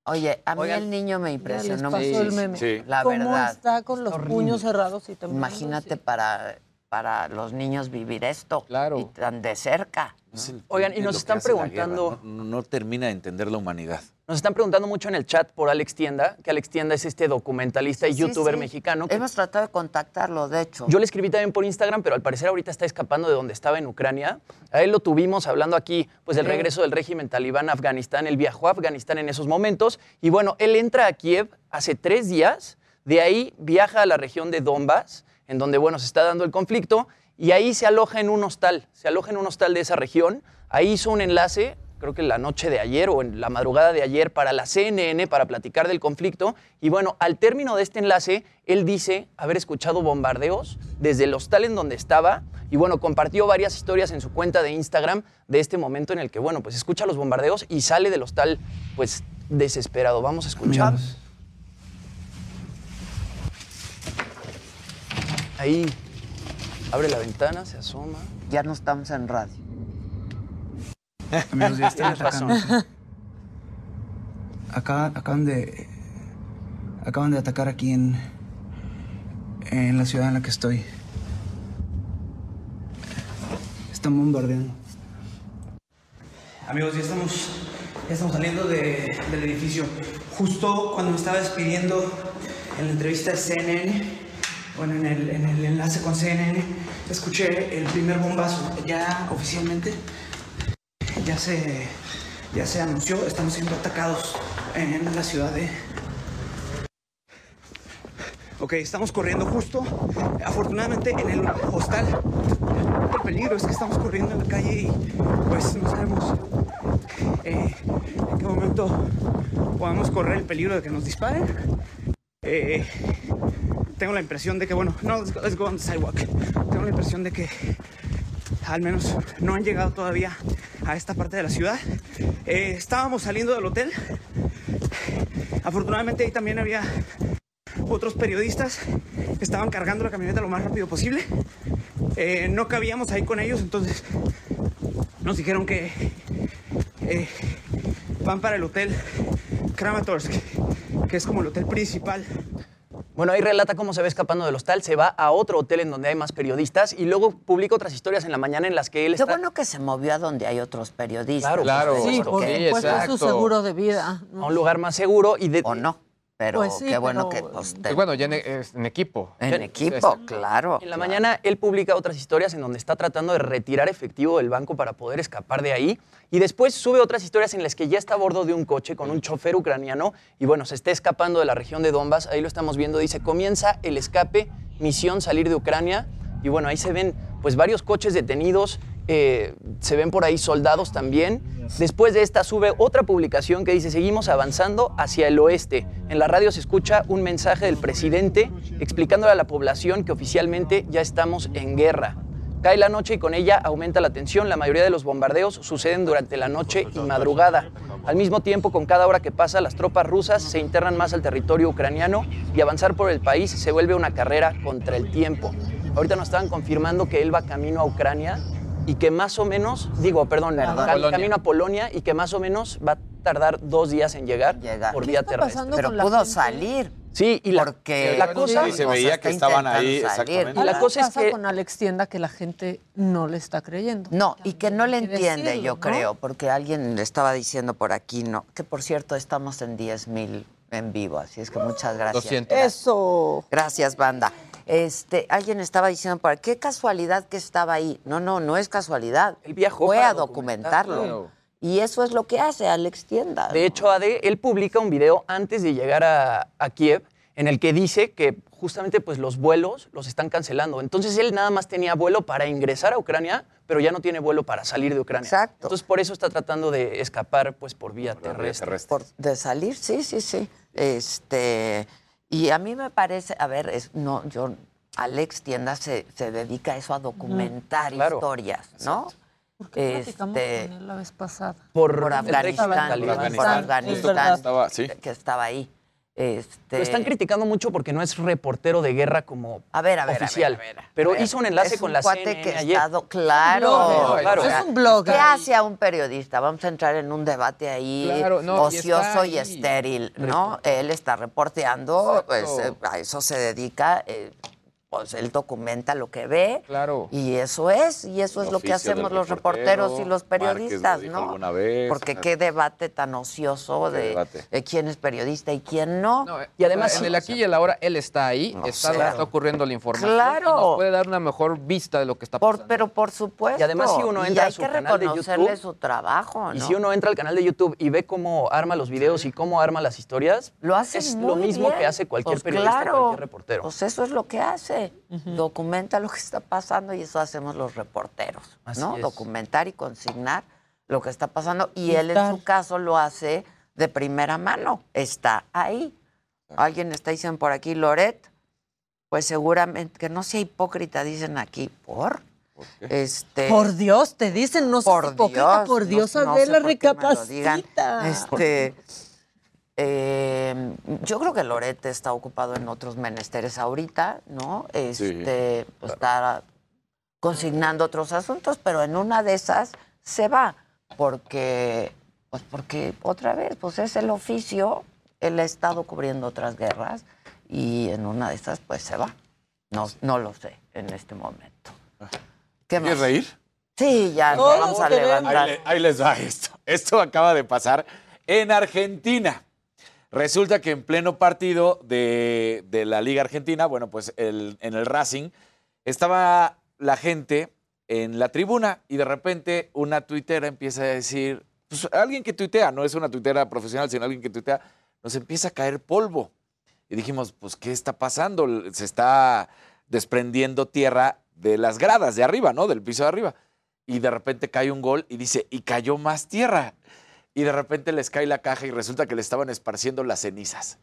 S1: Oye, a mí
S7: Oigan.
S1: el niño me
S5: Ya les
S1: impresionó
S5: pasó
S1: mucho.
S5: el meme.
S7: sí.
S1: La
S5: ¿Cómo
S1: verdad.
S5: está con los puños cerrados y temblando?
S1: Imagínate
S5: Sí.
S1: para, para los niños vivir esto.
S6: Claro.
S1: Y tan de cerca.
S7: No
S8: Oigan, y nos están preguntando-
S7: No, no termina de entender la humanidad.
S8: Nos están preguntando mucho en el chat por Alex Tienda, que Alex Tienda es este documentalista y
S1: Sí,
S8: youtuber
S1: sí.
S8: mexicano. que
S1: Hemos tratado de contactarlo, de hecho.
S8: Yo le escribí también por Instagram, pero al parecer ahorita está escapando de donde estaba en Ucrania. A él lo tuvimos hablando aquí, pues del regreso del régimen talibán a Afganistán. Él viajó a Afganistán en esos momentos. Y bueno, él entra a Kiev hace tres días. De ahí viaja a la región de Donbass, en donde, bueno, se está dando el conflicto. Y ahí se aloja en un hostal. Se aloja en un hostal de esa región. Ahí hizo un enlace creo que la noche de ayer o en la madrugada de ayer para la CNN para platicar del conflicto. Y bueno, al término de este enlace, él dice haber escuchado bombardeos desde el hostal en donde estaba. Y bueno, compartió varias historias en su cuenta de Instagram de este momento en el que, bueno, pues escucha los bombardeos y sale del hostal, pues desesperado. Vamos a escuchar. Ahí abre la ventana, se asoma.
S1: Ya no estamos en radio. (laughs)
S9: Amigos, ya están atacando. Acá- acaban de. Acaban de atacar aquí en. En la ciudad en la que estoy. Están bombardeando. Amigos, ya estamos. Ya estamos saliendo de- del edificio. Justo cuando me estaba despidiendo en la entrevista de CNN, bueno, en el, en el enlace con CNN, escuché el primer bombazo. Ya oficialmente ya se, ya se anunció, estamos siendo atacados en la ciudad de... Ok, estamos corriendo justo, afortunadamente en el hostal. El peligro es que estamos corriendo en la calle y pues no sabemos eh, en qué momento podamos correr el peligro de que nos disparen. Eh, tengo la impresión de que, bueno, no, let's go, on the sidewalk. Tengo la impresión de que al menos no han llegado todavía a esta parte de la ciudad. Eh, estábamos saliendo del hotel. Afortunadamente ahí también había otros periodistas que estaban cargando la camioneta lo más rápido posible. Eh, no cabíamos ahí con ellos, entonces nos dijeron que eh, van para el hotel Kramatorsk, que es como el hotel principal
S8: Bueno, ahí relata cómo se va escapando del hostal, se va a otro hotel en donde hay más periodistas y luego publica otras historias en la mañana en las que él
S1: Qué
S8: está...
S1: bueno que se movió a donde hay otros periodistas.
S8: Claro,
S6: Claro.
S5: Sí, porque
S6: Sí,
S5: pues es su seguro de vida.
S8: a un lugar más seguro y de...
S1: O no. Pero
S5: Pues sí,
S1: qué bueno
S5: pero-
S1: que pues, te-
S6: bueno, ya en, es- en equipo.
S1: en
S8: en-
S1: equipo, claro.
S8: En la
S1: claro.
S8: mañana él publica otras historias en donde está tratando de retirar efectivo del banco para poder escapar de ahí. Y después sube otras historias en las que ya está a bordo de un coche con un chofer ucraniano y bueno, se está escapando de la región de Donbass. Ahí lo estamos viendo. Dice, comienza el escape, misión salir de Ucrania. Y bueno, ahí se ven pues varios coches detenidos. Eh, se ven por ahí soldados también. Después de esta sube otra publicación que dice, seguimos avanzando hacia el oeste. En la radio se escucha un mensaje del presidente explicándole a la población que oficialmente ya estamos en guerra. Cae la noche y con ella aumenta la tensión. La mayoría de los bombardeos suceden durante la noche y madrugada. Al mismo tiempo, con cada hora que pasa, las tropas rusas se internan más al territorio ucraniano y avanzar por el país se vuelve una carrera contra el tiempo. Ahorita nos estaban confirmando que él va camino a Ucrania y que más o menos, digo, perdón, camino a Polonia y que más o menos va a tardar dos días en llegar,
S1: Llegar.
S8: por
S1: ¿Qué
S8: vía terrestre.
S1: Pero pudo
S5: gente.
S1: salir.
S8: Sí, y la,
S1: Porque
S8: la cosa...
S7: Sí, se veía que estaban ahí, exactamente.
S8: Y la cosa es
S5: pasa
S8: que-
S5: con Alex Tienda que la gente no le está creyendo.
S1: No, y que no le entiende,
S5: decirlo,
S1: yo
S5: ¿no?
S1: creo, porque alguien le estaba diciendo por aquí, no, que por cierto estamos en 10 mil en vivo, así es que muchas gracias.
S6: 200.
S5: Eso.
S1: Gracias, banda. Este, alguien estaba diciendo por aquí, qué casualidad que estaba ahí. No, no, no es casualidad.
S8: Él viajó
S1: Fue
S8: para
S1: a documentarlo.
S8: documentarlo.
S1: Y eso es lo que hace Alex Tienda.
S8: De
S1: ¿no?
S8: hecho, Ade, él publica un video antes de llegar a, a Kiev en el que dice que justamente pues, los vuelos los están cancelando. Entonces él nada más tenía vuelo para ingresar a Ucrania, pero ya no tiene vuelo para salir de Ucrania.
S1: Exacto.
S8: Entonces por eso está tratando de escapar pues, por vía
S7: Por la vía
S8: terrestre.
S7: terrestre.
S1: Por- de salir, sí, sí, sí. Este, y a mí me parece, a ver, es, no, yo, Alex Tienda se, se dedica a eso, a documentar
S8: Claro.
S1: historias, ¿no?
S5: ¿Por qué
S1: Este,
S5: con él la vez pasada?
S8: Por,
S1: Afganistán, por.
S7: Afganistán,
S1: que estaba ahí. Este,
S8: Lo están criticando mucho porque no es reportero de guerra como
S1: A ver, a ver, a ver,
S8: oficial.
S1: a ver, a
S8: pero hizo un enlace
S1: Es
S8: con
S1: un
S8: la
S1: cuate
S8: CNN
S1: que
S8: ayer.
S1: está do- claro,
S5: blogger,
S8: claro.
S1: O sea,
S5: Es un blogger.
S1: ¿Qué hace a un periodista? Vamos a entrar en un debate ahí
S6: Claro, no,
S1: ocioso y, estéril, ¿no? Él está reporteando, pues a eso se dedica, eh, pues él documenta lo que ve.
S6: Claro.
S1: Y eso es, y eso es lo que hacemos los
S7: reportero,
S1: reporteros y los
S7: lo
S1: periodistas,
S7: dijo
S1: ¿no?
S7: vez,
S1: Porque
S7: sea,
S1: qué debate tan ocioso de, quién es periodista y quién no.
S6: No,
S8: Y además
S6: en el aquí
S8: sea,
S6: y el ahora, él está ahí,
S1: No
S6: está donde está ocurriendo la información.
S1: Claro.
S6: Y nos puede dar una mejor vista de lo que está
S1: Por-
S6: pasando.
S1: pero por supuesto.
S8: Y además, si uno
S1: Y
S8: entra a
S1: hay
S8: su
S1: que
S8: canal de
S1: reconocerle
S8: YouTube,
S1: su trabajo, ¿no?
S8: Y si uno entra al canal de YouTube y ve cómo arma los videos y cómo arma las historias,
S1: Lo hace
S8: es
S1: muy
S8: lo mismo
S1: bien.
S8: que hace cualquier
S1: Pues
S8: periodista,
S1: claro.
S8: cualquier reportero.
S1: Pues eso es lo que hace. Documenta lo que está pasando y eso hacemos los reporteros,
S8: Así
S1: ¿no?
S8: es.
S1: Documentar y consignar lo que está pasando. Y
S5: ¿Qué
S1: él en su caso lo hace de primera mano. Está ahí. Alguien está diciendo por aquí, Loret, pues seguramente, que no sea hipócrita, dicen aquí, ¿por? Este,
S5: Por Dios, te dicen, no seas
S1: por
S5: hipócrita,
S1: Dios,
S5: por Dios,
S1: no- no
S5: a ver,
S1: sé
S5: la
S1: por
S5: recapacita.
S1: Este, eh, yo creo que Loret está ocupado en otros menesteres ahorita, ¿no? Este, pues, está consignando otros asuntos, pero en una de esas se va, porque, pues porque otra vez, pues es el oficio, él ha estado cubriendo otras guerras y en una de esas, pues se va. No, no lo sé en este momento. ¿Qué
S7: ¿Quieres
S1: más?
S7: reír?
S1: Sí, ya nos
S5: Todos
S1: vamos a levantar.
S7: Ahí, le- ahí les va esto. Esto acaba de pasar en Argentina. Resulta que en pleno partido de, la Liga Argentina, bueno, pues en el Racing, estaba la gente en la tribuna y de repente una tuitera empieza a decir, pues alguien que tuitea, no es una tuitera profesional, sino alguien que tuitea, nos empieza a caer polvo. Y dijimos, pues, ¿qué está pasando? Se está desprendiendo tierra de las gradas de arriba, ¿no? Del piso de arriba. Y de repente cae un gol y dice, y cayó más tierra. Y de repente les cae la caja y resulta que le estaban esparciendo las cenizas.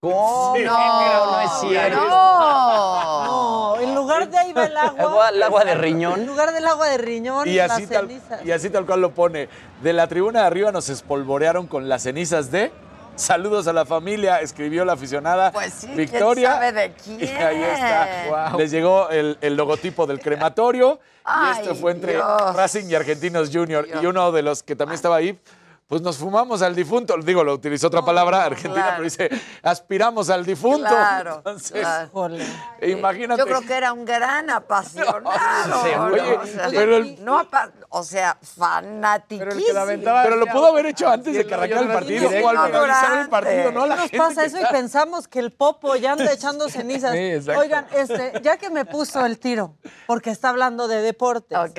S8: ¿Cómo?
S1: No,
S8: no es cierto.
S1: No.
S5: No, en lugar de ahí va el agua.
S8: Agua- el agua de
S5: En
S8: riñón.
S5: lugar del agua de riñón,
S7: Y
S5: las
S7: así, tal,
S5: cenizas.
S7: y así tal cual lo pone. De la tribuna de arriba nos espolvorearon con las cenizas de... Saludos a la familia, escribió la aficionada
S1: Pues sí, ¿quién
S7: Victoria.
S1: sabe de quién? (laughs)
S7: Y ahí está. Les llegó el, el logotipo del crematorio. y esto fue entre
S1: Dios.
S7: Racing y Argentinos Junior.
S1: Dios.
S7: Y uno de los que también estaba ahí, pues nos fumamos al difunto. Digo, lo utilizó otra palabra argentina,
S1: claro.
S7: pero dice, aspiramos al difunto.
S1: Claro,
S7: Entonces,
S1: claro.
S5: Híjole.
S7: imagínate.
S1: Yo creo que era un gran apasionado. (laughs)
S7: seguro.
S1: ¿no?
S7: Oye,
S1: o sea,
S7: pero el-
S1: no apa- o sea, fanatiquísimo.
S7: Pero lo pudo haber hecho antes de que arrancara el partido o al finalizar el partido, ¿no? La
S5: ¿Qué nos
S7: gente
S5: pasa eso y pensamos que el popo ya anda echando (laughs) cenizas?
S6: Sí.
S5: Oigan, este, ya que me puso el tiro, porque está hablando de deportes,
S1: Ok.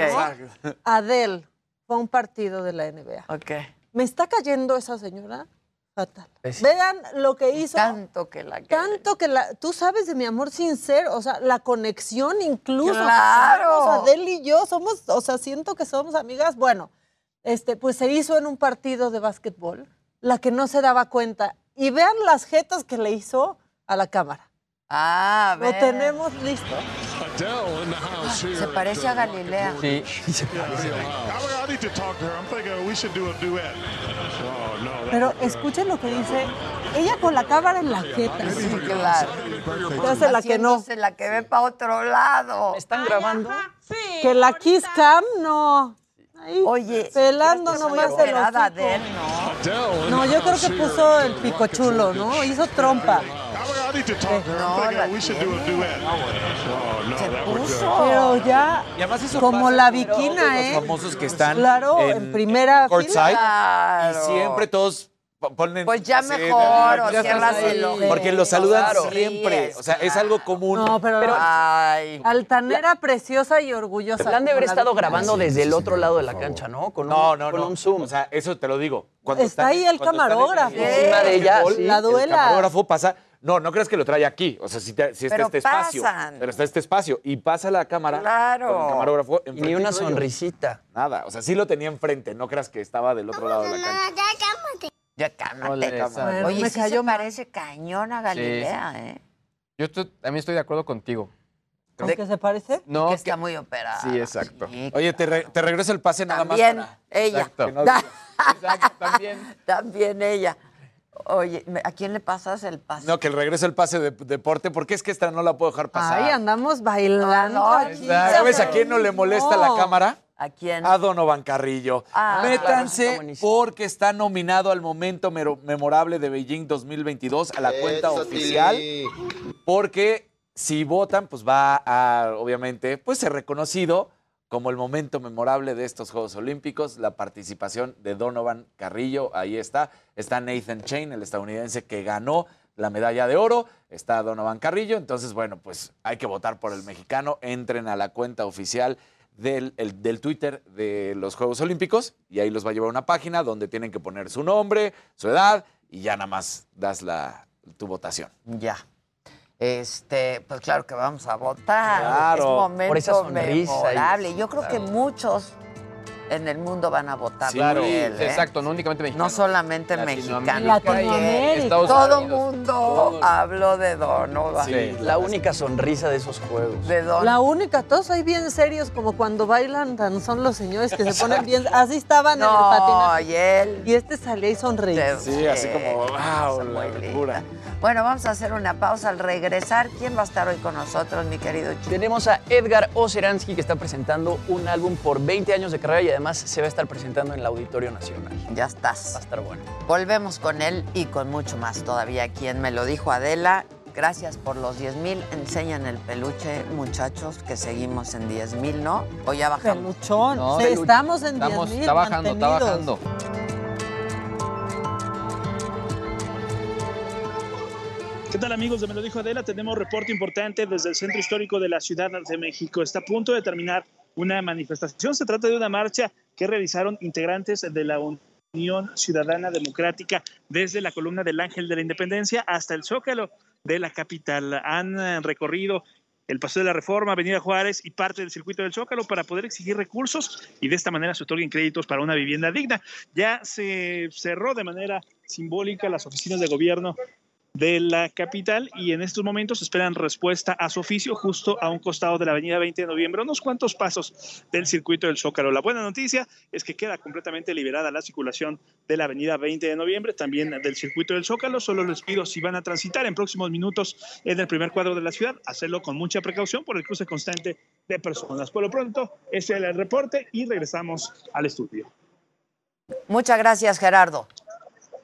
S5: ¿no? Adele fue a un partido de la NBA.
S1: Ok.
S5: ¿Me está cayendo esa señora? Fatal.
S8: Sí.
S5: Vean lo que hizo.
S1: Tanto que la
S5: Tanto que la, tú sabes de mi amor sincero, o sea, la conexión incluso.
S1: Claro.
S5: O sea, Adele y yo somos, o sea, siento que somos amigas. Bueno, este, pues se hizo en un partido de básquetbol, la que no se daba cuenta. Y vean las jetas que le hizo a la cámara.
S1: Ah,
S5: Lo
S1: ve.
S5: tenemos listo.
S1: Se parece a Galilea.
S6: Sí.
S5: Pero escuchen lo que dice ella con la cámara en la jeta.
S1: Sí, claro.
S5: Se la que no.
S1: La que ve para otro lado.
S8: ¿Me están grabando?
S5: Que la Kiss Cam, no. Ahí,
S1: Oye,
S5: pelando nomás el hocico.
S1: Adele, ¿no?
S5: No, yo creo que puso el pico chulo, ¿no? Hizo trompa.
S1: No, la tiene. Se puso.
S5: Pero ya,
S7: Y además eso
S5: como
S7: pasa
S5: la viquina, ¿eh?
S7: Los famosos que están
S5: Claro, en primera
S7: courtside,
S1: fila.
S7: Y siempre todos po- ponen.
S1: Pues ya
S7: así,
S1: mejor, o cierras el ojo.
S7: Porque lo saludan
S1: Claro.
S7: siempre. O sea, es algo común.
S5: No, pero,
S1: Ay.
S5: altanera, preciosa y orgullosa.
S8: La han de haber estado grabando desde el otro lado de la cancha, ¿no? Con un,
S7: No, no,
S8: con
S7: no.
S8: un zoom.
S7: O sea, eso te lo digo. Cuando
S5: Está
S7: están-
S5: ahí el
S7: en
S5: camarógrafo.
S7: el
S8: Encima de ella, sí.
S5: La
S7: El
S5: duela.
S7: camarógrafo pasa. No, no creas que lo trae aquí. O sea, si, te- si está
S1: Pero
S7: este espacio.
S1: pasan.
S7: Pero está este espacio. Y pasa la cámara.
S1: Claro.
S7: Con el camarógrafo.
S8: y ni una sonrisita.
S7: Nada. O sea, sí lo tenía enfrente. No creas que estaba del otro lado de la cancha.
S1: Ya cálmate.
S6: Ole,
S1: cabrón.
S5: Bueno,
S1: Oye,
S5: me
S1: sí
S5: cayó
S1: se parece cañón a Galilea, ¿eh?
S6: Yo también estoy de acuerdo contigo.
S5: ¿Con qué se parece?
S6: No,
S1: que
S6: que-
S1: está muy operada.
S6: Sí, exacto.
S1: Sí,
S7: Oye, te, re- te regreso el pase nada más.
S1: También
S7: para-
S1: ella.
S6: Exacto. (laughs)
S7: que no-
S6: Exacto, también.
S1: También ella. Oye, ¿me- ¿a quién le pasas el pase?
S7: No, que el regreso el pase de deporte, porque es que esta no la puedo dejar pasar.
S5: Ay, andamos bailando.
S1: No, no,
S5: aquí.
S7: ¿Sabes a quién no le molesta la cámara?
S1: ¿A quién?
S7: A Donovan Carrillo.
S1: Ah,
S8: claro,
S7: Métanse porque está nominado al momento memorable de Beijing 2022 a la cuenta oficial. Porque si votan, pues va a, obviamente, pues ser reconocido como el momento memorable de estos Juegos Olímpicos, la participación de Donovan Carrillo, ahí está. Está Nathan Chain, el estadounidense que ganó la medalla de oro, está Donovan Carrillo, entonces, bueno, pues hay que votar por el mexicano, entren a la cuenta oficial del, el- del Twitter de los Juegos Olímpicos y ahí los va a llevar a una página donde tienen que poner su nombre, su edad y ya nada más das la, tu votación.
S1: Ya. Este, pues claro que vamos a votar.
S7: Claro.
S1: Es un momento
S8: Por esa sonrisa y-
S1: memorable. Yo creo que muchos en el mundo van a votar
S7: Claro.
S1: por él. ¿eh?
S6: Exacto, no únicamente mexicano.
S1: No solamente mexicanos.
S5: Latinoamérica.
S1: Todo
S6: Unidos.
S1: mundo habló de Donovan.
S6: Sí.
S8: La única sonrisa de esos juegos.
S1: De Don.
S5: La única, todos ahí bien serios, como cuando bailan, son los señores que se ponen bien. Así estaban en el patinaje.
S1: y él.
S5: Y este salía y sonreía.
S7: Sí, así como, wow,
S1: Muy
S7: la locura.
S1: Bueno, vamos a hacer una pausa al regresar. ¿Quién va a estar hoy con nosotros, mi querido Chuy?
S8: Tenemos a Edgar Oceransky que está presentando un álbum por 20 años de carrera y además se va a estar presentando en el Auditorio Nacional.
S1: Ya
S8: Va a
S1: estás.
S8: estar bueno.
S1: Volvemos con él y con mucho más todavía. Quien me lo dijo Adela. Gracias por los 10 mil. Enseñan el peluche, muchachos, que seguimos en 10 mil, ¿no? O ya bajamos.
S5: Peluchón.
S6: No,
S5: Sí, estamos en
S6: Estamos,
S5: 10,000
S6: está bajando, está bajando.
S10: ¿Qué tal amigos de Me lo dijo Adela? Tenemos reporte importante desde el Centro Histórico de la Ciudad de México. Está a punto de terminar una manifestación. Se trata de una marcha que realizaron integrantes de la Unión Ciudadana Democrática desde la columna del Ángel de la Independencia hasta el Zócalo de la capital. Han eh, recorrido el Paseo de la Reforma, Avenida Juárez y parte del circuito del Zócalo para poder exigir recursos y de esta manera se otorguen créditos para una vivienda digna. Ya se cerró de manera simbólica las oficinas de gobierno de la capital y en estos momentos esperan respuesta a su oficio justo a un costado de la avenida 20 de noviembre, unos cuantos pasos del circuito del Zócalo. La buena noticia es que queda completamente liberada la circulación de la avenida 20 de noviembre, también del circuito del Zócalo. Solo les pido si van a transitar en próximos minutos en el primer cuadro de la ciudad, hacerlo con mucha precaución por el cruce constante de personas. Por lo pronto, ese es el reporte y regresamos al estudio.
S1: Muchas gracias, Gerardo.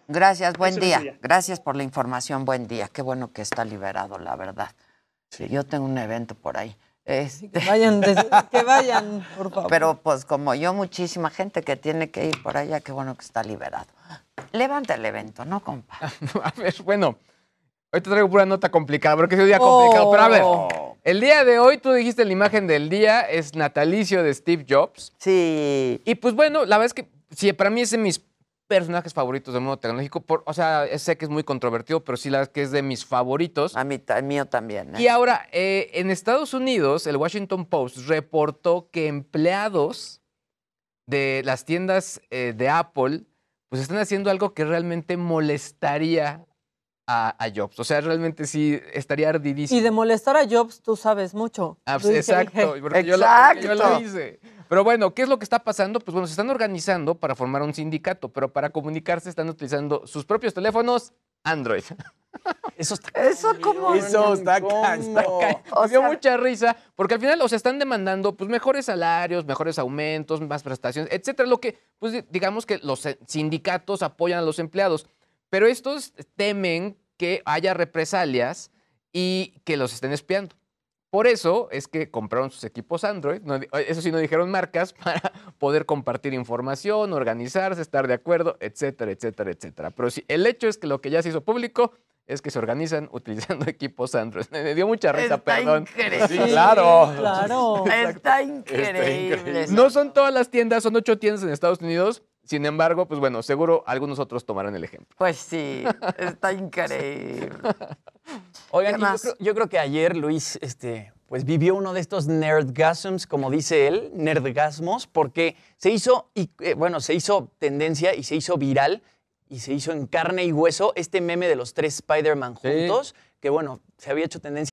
S1: Gracias, buen
S10: Gracias,
S1: día. Gracias por la información, buen día. Qué bueno que está liberado, la verdad. Yo tengo un evento por ahí. Este,
S5: Que vayan, des- que vayan, por favor.
S1: Pero pues como yo, muchísima gente que tiene que ir por allá, qué bueno que está liberado. Levanta el evento, ¿no, compa? (laughs)
S6: A ver, bueno, ahorita traigo pura nota complicada, porque es un día complicado. Pero a ver,
S1: Oh.
S6: el día de hoy, tú dijiste la imagen del día es natalicio de Steve Jobs.
S1: Sí.
S6: Y pues bueno, la verdad es que sí, para mí es de mis personajes favoritos del mundo tecnológico. Por, o sea, sé que es muy controvertido, pero sí la verdad es que es de mis favoritos.
S1: A mí, el mío también. ¿eh?
S6: Y ahora, eh, en Estados Unidos, el Washington Post reportó que empleados de las tiendas eh, de Apple, pues están haciendo algo que realmente molestaría a, a Jobs. O sea, realmente sí estaría ardidísimo.
S5: Y de molestar a Jobs, tú sabes mucho.
S6: Ah,
S5: Luis
S6: exacto, porque yo, lo, porque yo lo
S1: Exacto.
S6: hice. Pero bueno, ¿qué es lo que está pasando? Pues bueno, se están organizando para formar un sindicato, pero para comunicarse están utilizando sus propios teléfonos Android. (laughs)
S8: Eso está.
S1: Eso como...
S7: Eso está.
S1: O
S6: dio
S1: sea-
S6: mucha risa, porque al final los están demandando pues mejores salarios, mejores aumentos, más prestaciones, etcétera, lo que pues di- digamos que los eh, sindicatos apoyan a los empleados, pero estos temen que haya represalias y que los estén espiando. Por eso es que compraron sus equipos Android, no eso sí no dijeron marcas, (laughs) para poder compartir información, organizarse, estar de acuerdo, etcétera, etcétera, etcétera. Pero sí, el hecho es que lo que ya se hizo público es que se organizan (laughs) utilizando equipos Android. Me dio mucha risa,
S1: Está
S6: perdón.
S1: increíble.
S7: Sí, claro.
S5: Claro.
S1: Está increíble.
S6: No son todas las tiendas, son ocho tiendas en Estados Unidos. Sin embargo, pues bueno, seguro algunos otros tomarán el ejemplo.
S1: Pues sí, está increíble. (laughs)
S8: Oigan,
S1: ¿Qué
S8: y yo creo, yo creo que ayer Luis este, pues vivió uno de estos nerdgasms, como dice él, nerdgasmos, porque se hizo, y, eh, bueno, se hizo tendencia y se hizo viral y se hizo en carne y hueso este meme de los tres Spider-Man
S6: Sí.
S8: juntos, que bueno, se había hecho tendencia.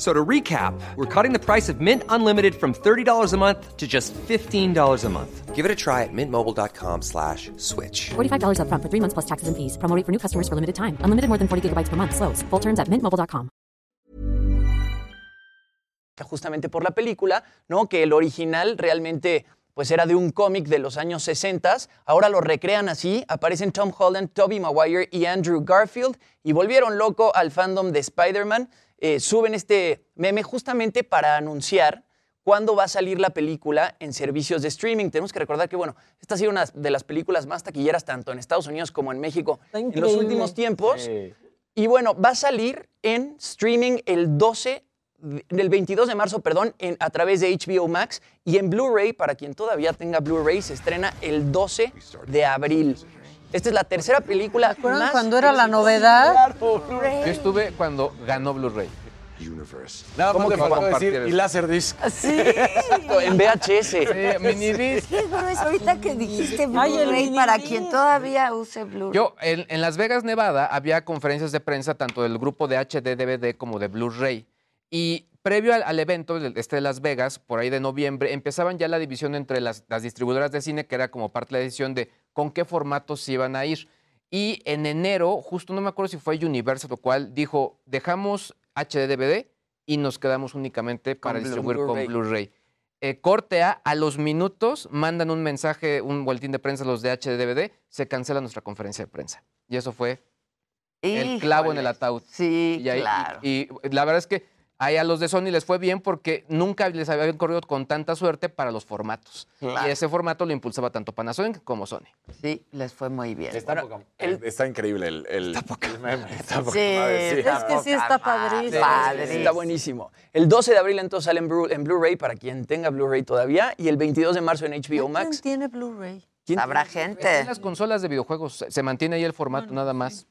S11: So to recap, we're cutting the price of Mint Unlimited from $30 a month to just $15 a month. Give it a try at mintmobile.com slash switch.
S12: $45 upfront for three months plus taxes and fees. Promo for new customers for limited time. Unlimited more than 40 gigabytes per month. Slows. Full terms at mintmobile.com.
S8: justamente por la película, ¿no? Que el original realmente pues era de un cómic de los años 60, ahora lo recrean así, aparecen Tom Holland, Tobey Maguire y Andrew Garfield y volvieron loco al fandom de Spider-Man, Eh, suben este meme justamente para anunciar cuándo va a salir la película en servicios de streaming. Tenemos que recordar que, bueno, esta ha sido una de las películas más taquilleras tanto en Estados Unidos como en México en los últimos tiempos. Y bueno, va a salir en streaming el 12, de- el 22 de marzo, perdón, en, a través de HBO Max y en Blu-ray, para quien todavía tenga Blu-ray, se estrena el 12 de abril. Esta es la tercera película
S5: ¿Recuerdan
S8: más
S5: cuando era la novedad?
S6: Yo estuve cuando ganó Blu-ray.
S7: Nada
S8: ¿Cómo
S7: más le faltó
S6: compartir
S7: decir
S6: eso?
S7: y Laserdisc.
S1: Sí. (laughs)
S8: Exacto, en VHS.
S6: Sí, minidisc.
S1: Qué grueso, ahorita que dijiste Blu-ray, para quien
S5: disc.
S1: todavía use Blu-ray.
S6: Yo, en, en Las Vegas, Nevada, había conferencias de prensa tanto del grupo de HD, DVD como de Blu-ray. Y previo al, al evento este de Las Vegas, por ahí de noviembre, empezaban ya la división entre las, las distribuidoras de cine, que era como parte de la decisión de con qué formatos se iban a ir. Y en enero, justo no me acuerdo si fue Universal o cual, dijo, dejamos HD, DVD y nos quedamos únicamente para
S8: Blu-
S6: distribuir
S8: Blu-ray.
S6: con Blu-ray. Eh, corte A, a los minutos mandan un mensaje, un boletín de prensa a los de HD, DVD, se cancela nuestra conferencia de prensa. Y eso fue el clavo en el ataúd.
S1: Sí,
S6: Y, ahí- y-
S1: claro.
S6: y la verdad es que ahí a los de Sony les fue bien porque nunca les habían corrido con tanta suerte para los formatos.
S1: Claro.
S6: Y ese formato lo impulsaba tanto Panasonic como Sony.
S1: Sí, les fue muy bien.
S7: Está, poca- está increíble el, el, el meme. Está poca
S1: Sí,
S7: madre, sí.
S5: Es que sí está padrísimo.
S1: Padrísimo.
S8: Está buenísimo. El 12 de abril entonces sale en Blu- en Blu-ray para quien tenga Blu-ray todavía y el 22 de marzo en HBO
S1: ¿Quién
S8: Max.
S1: tiene Blu-ray?
S8: ¿Quién
S1: Habrá
S8: tiene
S1: gente.
S6: En las consolas de videojuegos se- mantiene ahí el formato nada más.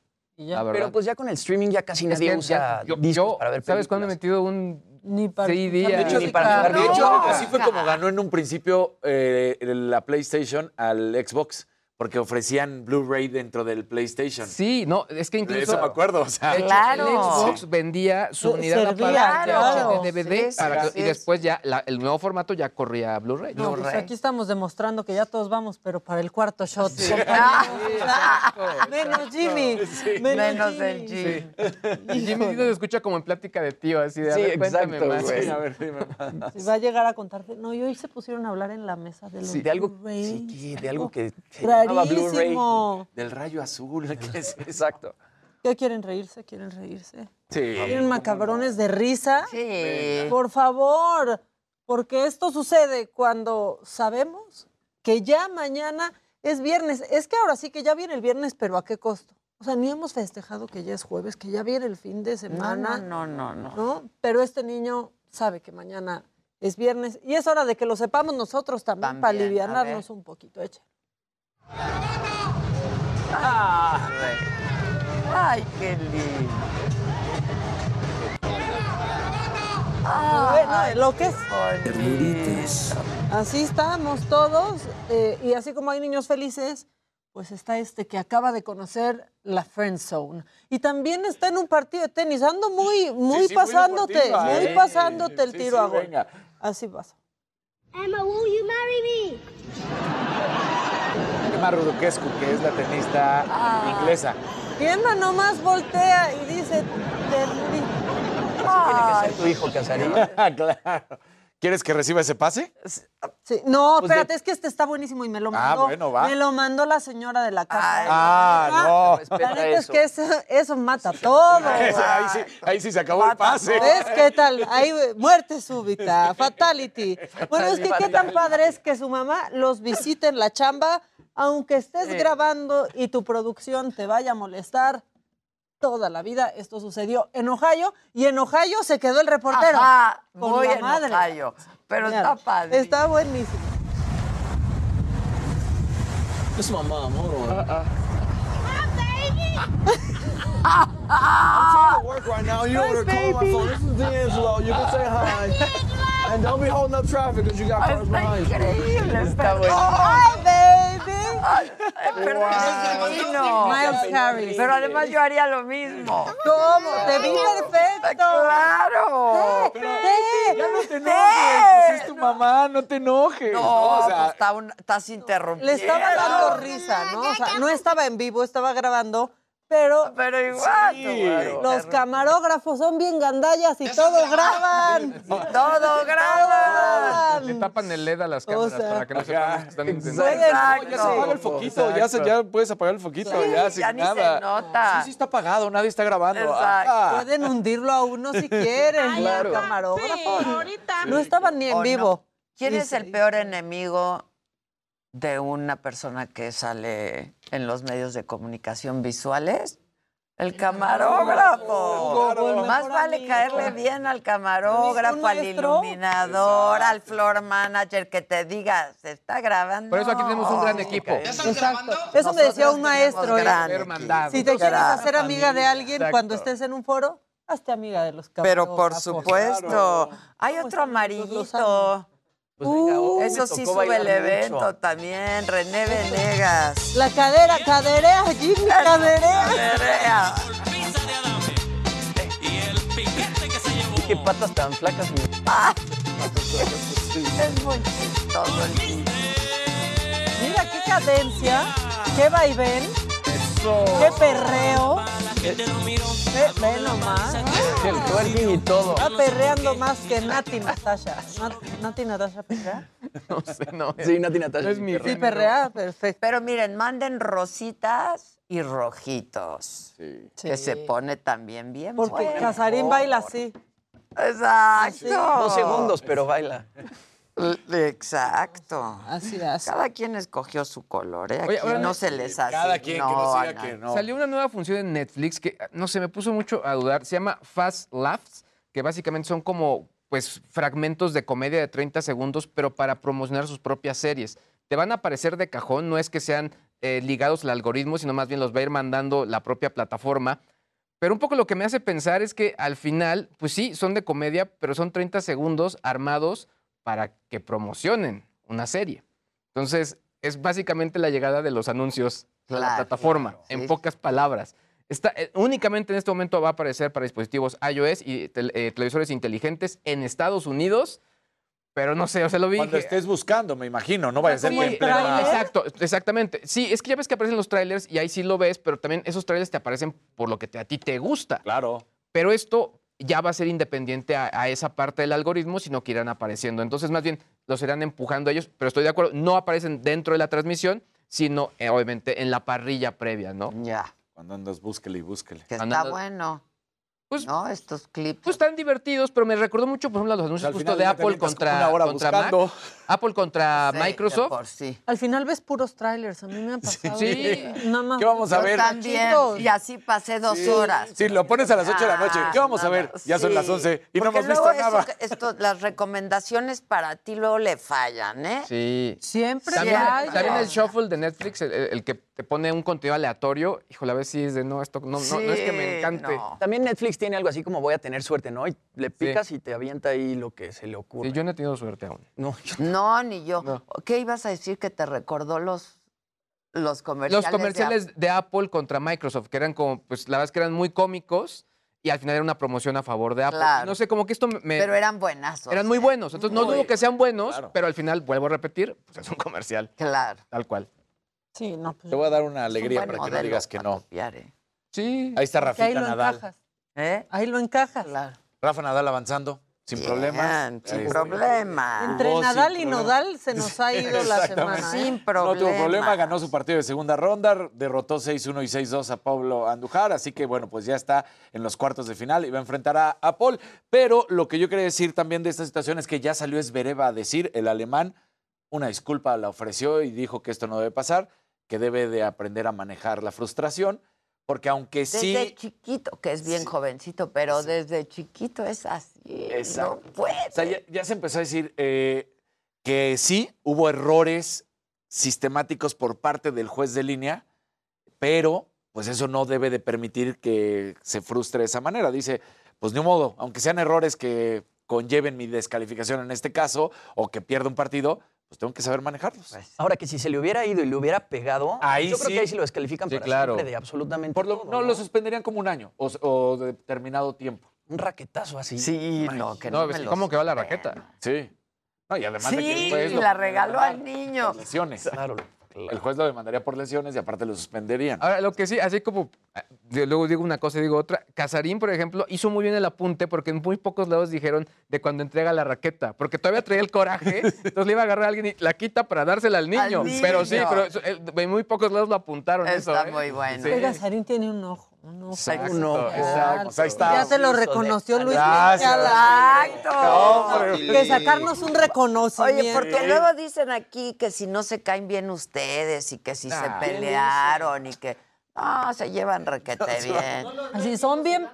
S5: Ya.
S8: Pero pues ya con el streaming ya casi nadie usa
S6: yo-
S8: discos
S6: yo,
S8: para ver
S6: ¿Sabes cuándo he metido un
S5: Ni para
S6: CD
S7: De hecho,
S8: Ni para jugar
S7: de hecho, así fue como ganó en un principio eh, la PlayStation al Xbox. Porque ofrecían Blu-ray dentro del PlayStation.
S6: Sí, no, es que incluso.
S7: eso me acuerdo, o sea.
S6: de hecho,
S1: Claro.
S6: El Xbox vendía su
S5: Se-
S6: unidad
S5: servía, claro.
S6: de DVD
S1: Sí,
S6: para que- y después ya la- el nuevo formato ya corría a Blu-ray.
S5: No, pues
S1: Blu-ray.
S5: aquí estamos demostrando que ya todos vamos, pero para el cuarto shot.
S1: Ah, (laughs)
S5: Menos Jimmy.
S1: Menos
S5: Jimmy.
S1: el Jim.
S6: Y Jimmy nos escucha como en plática de tío, así de, a
S8: Sí,
S6: ver, cuéntame
S8: exacto,
S6: más.
S8: güey.
S7: A ver, dime más.
S5: Si va a llegar a contarte. No, y hoy se pusieron a hablar en la mesa de los
S8: Sí, de algo,
S5: Blu-ray.
S8: sí, de algo que se llamaba Blu-ray.
S5: Rarísimo.
S7: Del rayo azul. ¿qué es eso?
S8: Exacto.
S5: ¿Qué quieren reírse? ¿Quieren reírse?
S7: Sí.
S5: ¿Quieren macabrones de risa?
S1: Sí.
S5: Por favor, porque esto sucede cuando sabemos que ya mañana es viernes. Es que ahora sí que ya viene el viernes, pero ¿a qué costo? O sea, ni hemos festejado que ya es jueves, que ya viene el fin de semana.
S1: no, no, no, no.
S5: ¿no? Pero este niño sabe que mañana es viernes y es hora de que lo sepamos nosotros también, para
S1: También, a
S5: alivianarnos
S1: ver.
S5: un poquito. Eche.
S1: Ay, qué lindo.
S5: Bueno, lo que es.
S1: Ternuritas.
S5: Así estamos todos eh, y así como hay niños felices, pues está este que acaba de conocer la Friend Zone. Y también está en un partido de tenis. Ando muy, muy
S7: sí, muy
S5: pasándote,
S7: deportiva,
S5: muy
S7: ¿eh?
S5: pasándote el
S7: Sí,
S5: tiro
S7: sí,
S5: a gol. Así pasa.
S13: Emma, will you marry me?
S7: Emma Ruduquescu, que es la tenista inglesa.
S5: Y Emma nomás voltea y dice, ternurita.
S8: Tiene que ser tu hijo, Casarín. (laughs)
S7: claro. ¿Quieres que reciba ese pase?
S5: Sí, No,
S8: Pues de-
S5: espérate, es que este está buenísimo y me lo
S7: Ah,
S5: mandó.
S7: bueno, va.
S5: Me lo mandó la señora de la casa.
S7: Ah, no.
S5: La neta es
S8: eso.
S5: que eso, eso mata todo. (laughs)
S7: ahí, sí, ahí sí se acabó el pase.
S5: ¿Ves qué tal? Ahí, muerte súbita, fatality. Bueno, es que qué tan padre es que su mamá los visite en la chamba, aunque estés grabando y tu producción te vaya a molestar toda la vida. Esto sucedió en Ohio y en Ohio se quedó el reportero.
S1: Ajá,
S5: con la
S1: en
S5: madre.
S1: Ohio, pero
S5: Mira,
S1: está padre.
S5: Está buenísimo.
S14: This is my mom. Hold on.
S13: Ah,
S14: I'm trying to work right now. You over there calling my phone. This is D'Angelo. You can say hi. And don't be holding up traffic because you got cars
S1: Está
S14: behind you.
S1: increíble.
S8: Está
S1: pero-
S8: bueno.
S5: ¡Ay, baby!
S1: Ay, pero es divino.
S5: Miles Harris.
S1: Pero además yo haría lo mismo.
S5: ¿Cómo? Te vi perfecto.
S1: ¡Claro!
S7: Ya no te enojes, pues es tu mamá, no te enojes.
S1: No,
S7: o sea,
S1: pues está un- estás interrumpiendo.
S5: Le estaba dando risa, ¿no? O sea, no estaba en vivo, estaba grabando, pero
S1: Pero igual,
S7: Sí.
S5: los camarógrafos son bien gandallas y (laughs) todo graban.
S1: Todo graba.
S6: Le tapan el LED a las
S5: O
S6: cámaras
S5: sea,
S6: para que no sepan que están intentando.
S1: Exacto.
S7: ya se apaga el foquito, ya, se- ya puedes apagar el foquito,
S1: Sí,
S7: ya sin
S1: ya ni
S7: nada.
S1: se nota.
S7: Sí, sí está apagado, nadie está grabando.
S1: Exacto.
S7: Ah.
S5: Pueden hundirlo a uno si (laughs) quieren.
S8: Claro.
S5: Los camarógrafos. No estaban ni
S1: ¿O
S5: en vivo.
S1: ¿Quién
S5: Sí,
S1: es el
S5: sí.
S1: peor enemigo de una persona que sale en los medios de comunicación visuales? El camarógrafo.
S5: Claro.
S1: Más vale
S5: amigo.
S1: caerle bien al camarógrafo,
S5: ¿Un
S1: al iluminador, al floor manager, que te diga, se está grabando.
S6: Por eso aquí tenemos un gran equipo.
S5: Exacto. Eso me decía un maestro. Si te quieres hacer amiga de alguien
S6: Exacto.
S5: cuando estés en un foro, hazte amiga de los
S1: Pero
S5: camarógrafos.
S1: por supuesto. Hay
S5: ¿Cómo
S1: otro amarillito.
S8: Pues venga, hoy me
S1: Eso sí
S8: tocó
S1: sube el
S8: bailar
S1: evento
S8: mucho.
S1: también. René Venegas.
S5: La cadera, caderea, Jimmy, caderea.
S1: Caderea.
S8: Qué patas tan flacas. mi- (laughs)
S1: Es muy chistoso el chiste.
S5: Mira qué cadencia, qué vaivén, qué perreo. Ve, ve nomás.
S8: El twerking y todo.
S5: Está perreando más que Nati Natasha. Nat- Nati Natasha perrea. (laughs)
S6: No sé, no.
S8: Sí, Nati Natasha.
S6: Es mi
S5: Sí, perrea, perfecto.
S1: Pero miren, manden rositas y rojitos. Que se pone también bien.
S5: Porque. Casarín baila así.
S1: Exacto.
S8: Dos segundos, pero baila. (laughs)
S1: Exacto.
S5: Así hace.
S1: Cada quien escogió su color, ¿eh? Aquí
S6: Oye, ahora
S1: no
S6: no-
S1: se les hace.
S7: Cada quien que nos diga que no.
S6: Salió una nueva función en Netflix que, no sé, me puso mucho a dudar. Se llama Fast Laughs, que básicamente son como, pues, fragmentos de comedia de 30 segundos, pero para promocionar sus propias series. Te van a aparecer de cajón, no es que sean eh, ligados al algoritmo, sino más bien los va a ir mandando la propia plataforma. Pero un poco lo que me hace pensar es que al final, pues sí, son de comedia, pero son 30 segundos armados para que promocionen una serie. Entonces, es básicamente la llegada de los anuncios a la plataforma,
S1: claro,
S6: en
S1: sí.
S6: pocas palabras. Está, eh, únicamente en este momento va a aparecer para dispositivos iOS y tel- eh, televisores inteligentes en Estados Unidos, pero no sé, o sea, lo vi.
S7: Cuando
S6: dije,
S7: estés buscando, me imagino, no vaya a ser que en plena-
S6: Exacto, exactamente. Sí, es que ya ves que aparecen los trailers y ahí sí lo ves, pero también esos trailers te aparecen por lo que te- a ti te gusta.
S7: Claro.
S6: Pero esto ya va a ser independiente a, a esa parte del algoritmo, sino que irán apareciendo. Entonces, más bien, los irán empujando ellos, pero estoy de acuerdo, no aparecen dentro de la transmisión, sino eh, obviamente en la parrilla previa, ¿no?
S1: Ya.
S7: Cuando andas, búsquele y búsquele.
S1: Que está
S6: Andando-
S1: bueno.
S6: Pues-
S1: ¿No? Estos clips.
S6: Pues están divertidos, pero me recordó mucho, por ejemplo, los anuncios
S7: Al
S6: justo de Apple contra,
S7: una hora
S6: contra Mac. Apple contra
S1: Sí,
S6: Microsoft.
S1: por sí.
S5: Al final ves puros trailers, a mí me ha pasado.
S6: Sí.
S5: Nada más.
S7: ¿Qué vamos a ver?
S1: también. Y así pasé dos horas.
S7: Sí, lo pones a las 8 de la noche.
S1: Ah,
S7: ¿Qué vamos a
S1: nada,
S7: ver? Ya son
S1: sí.
S7: las 11 y no hemos visto
S1: eso
S7: nada.
S1: esto- las recomendaciones para ti luego le fallan, ¿eh?
S6: Sí.
S5: Siempre
S6: También,
S1: hay.
S6: también el shuffle de Netflix, el, el que te pone un contenido aleatorio, híjole, a ver si es de no, esto no, no, no es que me
S1: Sí,
S6: encante.
S1: no.
S8: También Netflix tiene algo así como voy a tener suerte, ¿no? Y le picas y te avienta ahí lo que se le ocurre.
S6: Sí, yo no he tenido suerte aún.
S8: No, yo- (laughs)
S1: No, ni yo.
S6: No.
S1: ¿Qué ibas a decir que te recordó los, los comerciales?
S6: Los comerciales de, Apple contra Microsoft, que eran como, pues la verdad es que eran muy cómicos y al final era una promoción a favor de Apple.
S1: Claro.
S6: No sé, como que esto me...
S1: Pero eran buenazos.
S6: eran muy
S1: ¿eh?
S6: buenos. Entonces no dudo que sean buenos,
S7: Claro.
S6: pero al final, vuelvo a repetir, pues es un comercial,
S1: Claro.
S6: tal cual.
S5: Sí, no, pues.
S7: Te voy a dar una
S1: un
S7: alegría para que no digas que no.
S1: copiar, ¿eh?
S6: Sí.
S7: Ahí está Rafita Nadal.
S5: encajas.
S1: ¿Eh?
S5: Ahí lo encajas.
S1: Claro.
S7: Rafa Nadal avanzando, sin
S1: Bien,
S7: problemas.
S1: Sin problema.
S5: Entre Nadal y
S7: problema.
S5: Nodal se nos ha ido la semana. ¿eh?
S1: Sin
S7: No
S1: problema.
S7: tuvo problema, ganó su partido de segunda ronda, derrotó 6-1 y 6-2 a Pablo Andujar, así que bueno, pues ya está en los cuartos de final y va a enfrentar a, a Paul. Pero lo que yo quería decir también de esta situación es que ya salió Esbereva a decir, el alemán, una disculpa la ofreció y dijo que esto no debe pasar, que debe de aprender a manejar la frustración, porque aunque
S1: Desde
S7: sí...
S1: chiquito, que es bien jovencito, pero desde chiquito es así.
S7: Exacto.
S1: No puede.
S7: O sea, ya, ya se empezó a decir eh, que sí, hubo errores sistemáticos por parte del juez de línea, pero pues eso no debe de permitir que se frustre de esa manera. Dice, pues ni modo, aunque sean errores que conlleven mi descalificación en este caso o que pierda un partido, pues tengo que saber manejarlos.
S8: Ahora que si se le hubiera ido y le hubiera pegado,
S7: Ahí
S8: yo creo
S7: sí.
S8: que ahí sí lo descalifican
S6: Sí,
S8: para
S6: claro.
S8: siempre de absolutamente
S7: Por lo-
S8: todo,
S7: no, lo suspenderían como un año o, o determinado tiempo.
S8: Un raquetazo así.
S1: Sí, no, que no,
S6: No, ¿cómo quedó la
S1: suspenda.
S6: raqueta?
S7: Sí. No, y además de que
S1: Sí,
S7: juez lo
S1: la regaló al niño.
S7: Lesiones.
S8: Claro,
S7: El juez lo demandaría por lesiones y aparte lo suspenderían.
S6: Ahora, lo que sí, así como ah, yo luego digo una cosa y digo otra, Casarín, por ejemplo, hizo muy bien el apunte porque en muy pocos lados dijeron de cuando entrega la raqueta, porque todavía traía el coraje, (laughs) entonces le iba a agarrar a alguien y la quita para dársela al niño.
S1: niño.
S6: Pero sí, pero eso, eh, en muy pocos lados lo apuntaron eso.
S1: Está
S6: ¿eh?
S1: muy bueno.
S6: Sí.
S5: Oiga, Sarín tiene un ojo. Un ojo.
S6: Exacto,
S8: Un ojo.
S7: Exacto. Ahí está.
S5: Ya te lo
S8: de-
S5: reconoció Luis.
S7: Gracias.
S1: Exacto.
S5: Que sacarnos un reconocimiento.
S1: Oye, porque luego dicen aquí que si no se caen bien ustedes y que si se
S7: Ah.
S1: pelearon y que no, se llevan (laughs) requete bien.
S5: Así son bien.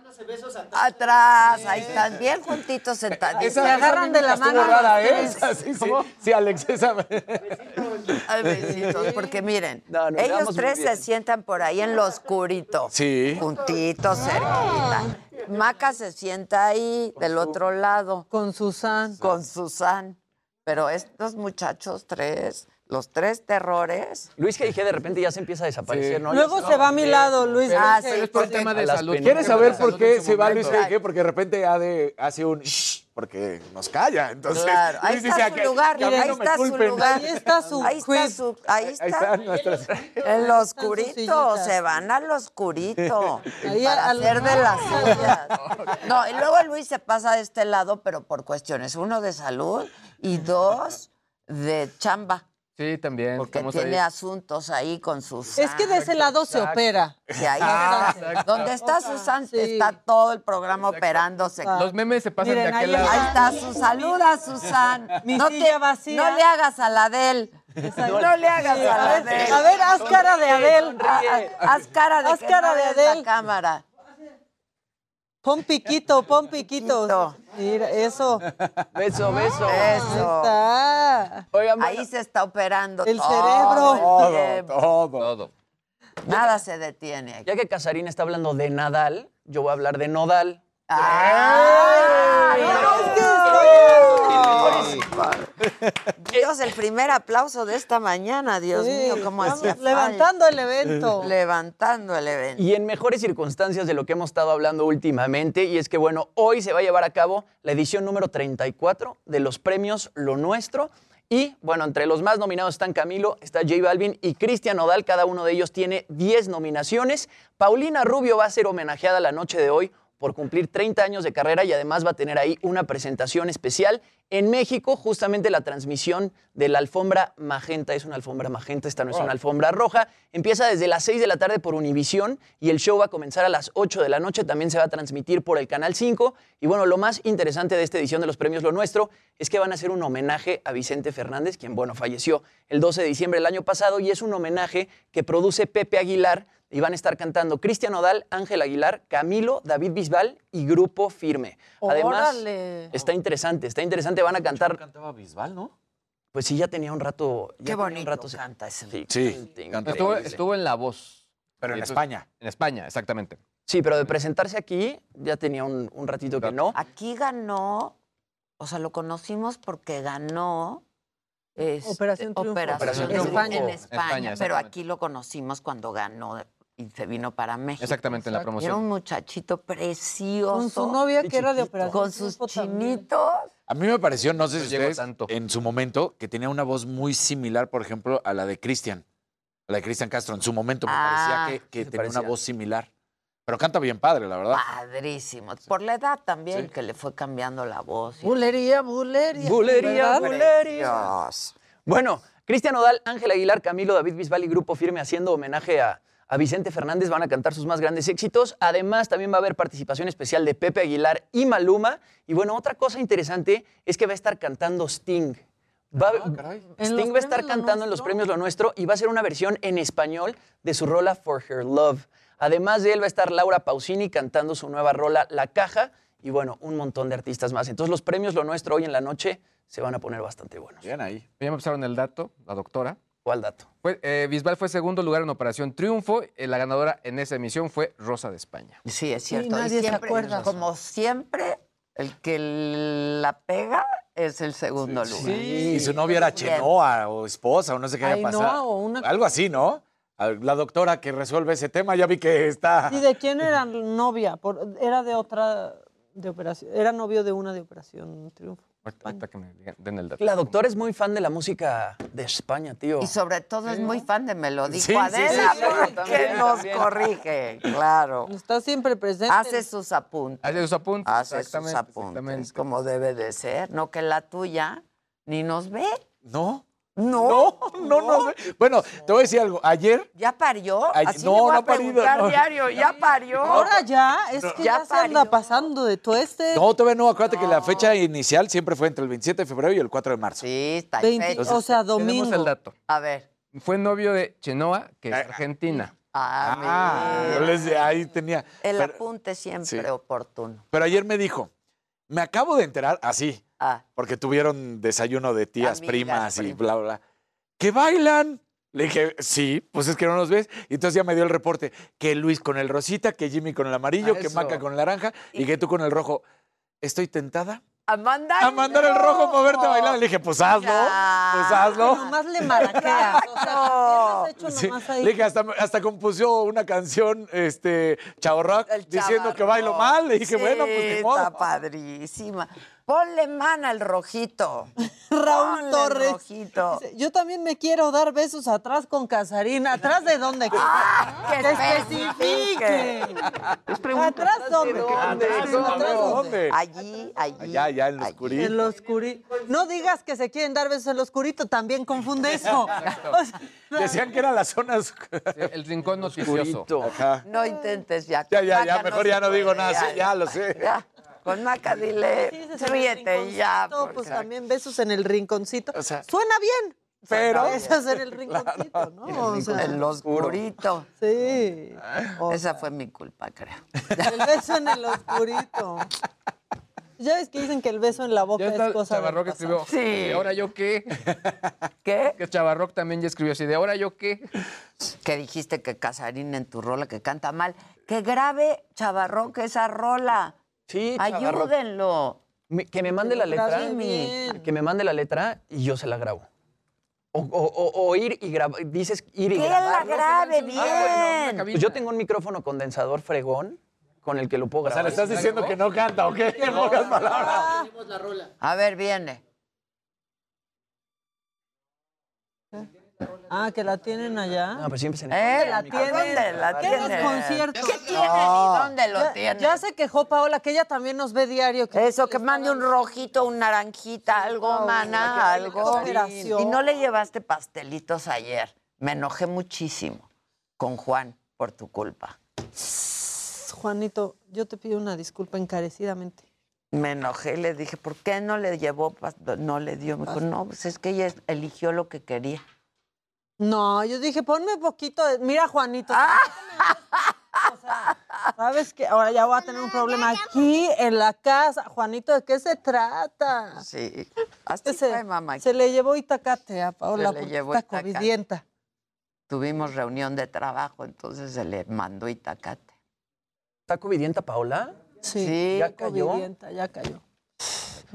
S1: Atrás, ahí están bien juntitos sentados.
S5: Se agarran de la mano.
S7: rara, ¿eh? Sí, sí. Sí, Alex, esa. (laughs)
S1: Ay, besitos, porque miren,
S8: No,
S1: ellos tres se sientan por ahí en lo oscurito.
S7: Sí.
S1: Juntitos, cerquita. Maca se sienta ahí del otro lado
S5: Con Susan.
S1: con Susan. Pero estos muchachos tres, los tres terrores.
S8: Luis G.I.G. de repente ya se empieza a desaparecer, ¿no?
S5: Luego se va a mi lado, Luis.
S6: Pero,
S1: Ah,
S5: G.
S6: pero
S1: sí,
S6: es por
S1: porque-
S6: tema de salud.
S7: ¿Quieres saber por qué
S6: su
S7: se va Luis. G.G.? Porque de repente hace un shh, porque nos calla. Entonces,
S1: Claro, ahí
S7: Luis
S1: está
S7: dice,
S1: su
S7: "Que-
S1: lugar,
S7: que
S1: ahí
S7: no
S1: está su
S7: culpen".
S1: lugar.
S5: Ahí está su
S1: Ahí está
S5: quip.
S1: su, ahí
S7: Ahí
S1: está.
S7: están nuestras.
S1: En lo oscurito, se van al oscurito (laughs)
S5: Ahí
S1: para
S5: al-
S1: hacer de las suyas. (laughs) No, y luego Luis se pasa de este lado, pero por cuestiones, uno de salud y dos de chamba,
S6: Sí, también.
S1: porque tiene
S6: ahí.
S1: asuntos ahí con sus...
S5: Es que de ese lado se opera.
S1: Sí, ahí está. Donde está Susan,
S5: Sí.
S1: está todo el programa operándose.
S6: Los memes se pasan
S5: Miren,
S6: de aquel
S5: ahí
S6: lado.
S1: Ahí está su saluda, Susan. (laughs)
S5: Mi
S1: no,
S5: silla vacía.
S1: no le hagas a la Adel. No le hagas a la Adel.
S5: a ver, haz cara de Adel.
S1: Ah, ah, Haz cara de
S5: Haz
S1: que
S5: cara de
S1: la
S5: Adel.
S1: cámara.
S5: Pon piquito, pon piquito.
S1: Piquito.
S5: Mira, eso.
S8: Beso, beso.
S5: Ahí
S1: Eso.
S5: está.
S8: Oigan, bueno,
S1: Ahí se está operando
S5: El
S1: todo
S5: cerebro.
S7: Todo, todo.
S6: Todo.
S1: Nada se detiene aquí.
S8: ya que Casarín está hablando de Nadal, yo voy a hablar de Nodal.
S1: Dios, el primer aplauso de esta mañana, Dios
S5: Sí,
S1: mío, cómo hacía
S5: levantando el evento. (laughs)
S1: Levantando el evento.
S8: Y en mejores circunstancias de lo que hemos estado hablando últimamente, y es que, bueno, hoy se va a llevar a cabo la edición número 34 de los premios Lo Nuestro. Y, bueno, entre los más nominados están Camilo, está J Balvin y Cristian Nodal. Cada uno de ellos tiene 10 nominaciones. Paulina Rubio va a ser homenajeada la noche de hoy por cumplir 30 años de carrera y además va a tener ahí una presentación especial en México, justamente la transmisión de la alfombra magenta. Es una alfombra magenta, esta no es una alfombra roja. Empieza desde las 6 de la tarde por Univisión y el show va a comenzar a las 8 de la noche. También se va a transmitir por el Canal 5. Y bueno, lo más interesante de esta edición de los premios Lo Nuestro es que van a hacer un homenaje a Vicente Fernández, quien, bueno, falleció el 12 de diciembre del año pasado y es un homenaje que produce Pepe Aguilar y van a estar cantando Cristian Odal, Ángel Aguilar, Camilo, David Bisbal y Grupo Firme. Además,
S5: Órale.
S8: está interesante, está interesante. Van a cantar.
S7: cantaba Bisbal, ¿no?
S8: Pues sí, ya tenía un rato. ya
S1: Qué
S8: tenía un
S1: bonito
S8: rato se-
S1: canta ese.
S8: Sí,
S7: Sí,
S6: Estuvo, en La Voz.
S7: Pero en
S6: entonces-
S7: España.
S6: En España, exactamente.
S8: Sí, pero de presentarse aquí ya tenía un, un ratito que no.
S1: Aquí ganó, o sea, lo conocimos porque ganó. este,
S5: Operación Triunfo.
S1: Operación
S8: Operación
S1: Triunfo
S8: Triunfo.
S1: en
S6: España,
S1: España, pero aquí lo conocimos cuando ganó y se vino para México.
S6: Exactamente, en la
S1: Era
S6: promoción.
S1: un muchachito precioso.
S5: Con su novia que era de operación.
S1: Con sus chinitos.
S7: A mí me pareció, no sé si ustedes,
S6: tanto.
S7: en su momento, que tenía una voz muy similar, por ejemplo, a la de Cristian. A la de Cristian Castro. En su momento me
S1: Ah,
S7: parecía que, que tenía una voz similar. Pero canta bien padre, la verdad.
S1: Padrísimo. Por la edad también,
S7: Sí.
S1: que le fue cambiando la voz. y-
S5: Bulería, bulería.
S8: Bulería, bulería. Bueno, Cristian Odal, Ángel Aguilar, Camilo, David Bisbal y Grupo Firme haciendo homenaje a, a Vicente Fernández van a cantar sus más grandes éxitos. Además, también va a haber participación especial de Pepe Aguilar y Maluma. Y bueno, otra cosa interesante es que va a estar cantando Sting. Va-
S5: En
S8: Sting va a estar cantando en los premios Lo Nuestro y va a ser una versión en español de su rola For Her Love. Además de él va a estar Laura Pausini cantando su nueva rola La Caja y bueno, un montón de artistas más. Entonces los premios Lo Nuestro hoy en la noche se van a poner bastante buenos.
S7: Bien ahí.
S6: Ya me pasaron el dato, la doctora.
S8: ¿Cuál dato?
S6: Fue, eh, Bisbal fue segundo lugar en Operación Triunfo. eh, la ganadora en esa emisión fue Rosa de España.
S1: Sí, es cierto. Y
S5: nadie se
S1: siempre,
S5: acuerda.
S1: Como siempre, el que la pega es el segundo lugar.
S7: Y su novia era Chenoa o esposa o no sé qué haya pasado.
S5: o una-
S7: Algo así, ¿no? A- La doctora que resuelve ese tema, ya vi que está.
S5: ¿Y de quién era novia? Por- era de otra de operación. Era novio de una de Operación Triunfo.
S6: Ahorita, ahorita que me den el dato.
S8: La doctora es muy fan de la música de España, tío.
S1: Y sobre todo es muy fan de Me lo dijo
S7: Sí, sí,
S1: Adela,
S8: sí, sí,
S1: porque
S8: también,
S1: nos
S8: también.
S1: corrige, claro.
S5: Está siempre presente.
S1: Hace sus apuntes.
S6: Hace sus apuntes.
S1: Hace sus apuntes,
S6: exactamente.
S1: como debe de ser. No que la tuya ni nos ve.
S7: No. (laughs)
S1: No.
S7: No, no, no. Bueno, te voy a decir algo. Ayer,
S1: ¿Ya parió?
S7: Ay,
S1: Así
S7: no,
S1: voy
S7: no
S1: a
S7: ha parido,
S1: preguntar
S7: no.
S1: diario. ¿Ya parió?
S5: Ahora ya, es que
S1: Ya
S5: ya, se anda pasando de tueste.
S7: no, todavía no. Acuérdate que la fecha inicial siempre fue entre el 27 de febrero y el 4 de marzo.
S1: Sí, está
S5: Veinte-
S1: fecha.
S5: o sea,
S6: Tenemos
S5: domingo.
S6: el dato.
S1: A ver.
S6: Fue novio de Chenoa, que es
S7: Ah,
S6: argentina.
S1: Ah,
S7: Ah,
S1: mira.
S7: yo les- ahí tenía.
S1: El
S7: Pero,
S1: apunte siempre
S7: sí.
S1: oportuno.
S7: pero ayer me dijo, me acabo de enterar, así,
S1: Ah,
S7: porque tuvieron desayuno de tías,
S1: Amigas,
S7: primas y bla, bla, bla. ¿Que bailan? Le dije, sí, pues es que no nos ves. Y entonces ya me dio el reporte que Luis con el rosita, que Jimmy con el amarillo, que. Maca con el naranja y que tú con el rojo. Estoy tentada
S1: a mandar.
S7: a mandar el rojo a moverte a bailar. Le dije, pues hazlo,
S1: Ya.
S7: pues hazlo.
S5: Nomás le maraqueas. O sea,
S1: No.
S5: ¿qué has hecho
S7: Sí,
S5: nomás ahí?
S7: Le dije, hasta, hasta compuso una canción, este, Chavo Rock, diciendo que bailo mal. Le dije,
S1: Sí,
S7: bueno, pues ni modo.
S1: Está padrísima. Ponle mana al rojito. (laughs)
S5: Raúl
S1: Ponle
S5: Torres.
S1: rojito.
S5: Yo también me quiero dar besos atrás con Casarín. ¿Atrás de dónde? (laughs)
S1: Ah, que
S5: ¡Que (laughs)
S1: especifique.
S5: especifique! ¿Atrás dónde?
S7: ¿Dónde?
S5: ¿Atrás
S7: ¿Dónde?
S1: Allí, allí.
S7: Allá, allá en lo oscurito.
S5: En lo oscurito. No digas que se quieren dar besos en lo oscurito, también confunde eso. O sea,
S7: Decían que eran las zonas.
S6: El rincón noticioso.
S7: Ajá.
S1: No intentes ya.
S7: Ya, ya, ya, mejor ya no digo nada. sí, ya lo sé.
S1: Ya. Con Maca dile,
S5: el
S1: ríete ya.
S5: rinconcito, Pues
S1: porque-
S5: también besos en el rinconcito.
S7: O sea,
S5: Suena bien.
S7: pero-
S5: Besos en el (laughs) rinconcito, ¿no? O sea,
S1: En lo oscurito.
S5: sí. O
S1: Esa fue mi culpa, creo. (laughs)
S5: El beso en el oscurito. Ya ves que dicen que el beso en la boca
S6: Ya está
S5: es cosa pasado.
S6: escribió.
S1: Sí.
S6: ¿Y ahora yo qué?
S1: ¿Qué? (laughs)
S6: Que Chavarrock también ya escribió así. ¿De ahora yo qué?
S1: Que dijiste que Casarín en tu rola que canta mal. Que grabe Chavarroque esa rola.
S8: Sí, Chavarro.
S1: Ayúdenlo.
S8: Me- que me mande la letra. Que me mande la letra y yo se la grabo. O, o- o- o ir y grabar. Dices ir y
S1: Que él la
S8: grabar.
S1: grabe bien.
S8: Pues yo tengo un micrófono condensador fregón con el que lo puedo
S7: O sea,
S8: grabar.
S7: le estás diciendo que no canta, ¿o qué? En pocas palabras.
S1: A ver, viene.
S5: Ah, que la tienen allá.
S8: No, pues siempre se
S1: ¿Eh?
S5: la
S1: ¿A
S5: tienen.
S1: dónde la
S5: ¿Qué
S1: tienen?
S5: desconcierto?
S1: ¿Qué tienen y dónde lo
S5: Ya-
S1: tienen?
S5: Ya se quejó Paola, que ella también nos ve diario. Que
S1: Eso, que mande un rojito, un naranjita, algo, mana, algo. Y no le llevaste pastelitos ayer. Me enojé muchísimo con Juan por tu culpa.
S5: Juanito, yo te pido una disculpa encarecidamente.
S1: Me enojé y le dije, ¿por qué no le llevó? No le dio. Me dijo, no, pues es que ella eligió lo que quería.
S5: No, yo dije, ponme poquito de... Mira, Juanito.
S1: Ah.
S5: o sea, ¿Sabes qué? Ahora ya voy a tener un problema aquí en la casa. Juanito, ¿de qué se trata?
S1: Sí. Así
S5: Que se,
S1: fue, mamá.
S5: se le llevó Itacate a Paola
S1: Se le llevó
S5: covidienta.
S1: Tuvimos reunión de trabajo, entonces se le mandó Itacate.
S8: ¿Está covidienta Paola?
S5: Sí,
S1: Sí,
S8: ¿Ya cayó?
S5: covidienta, ya cayó.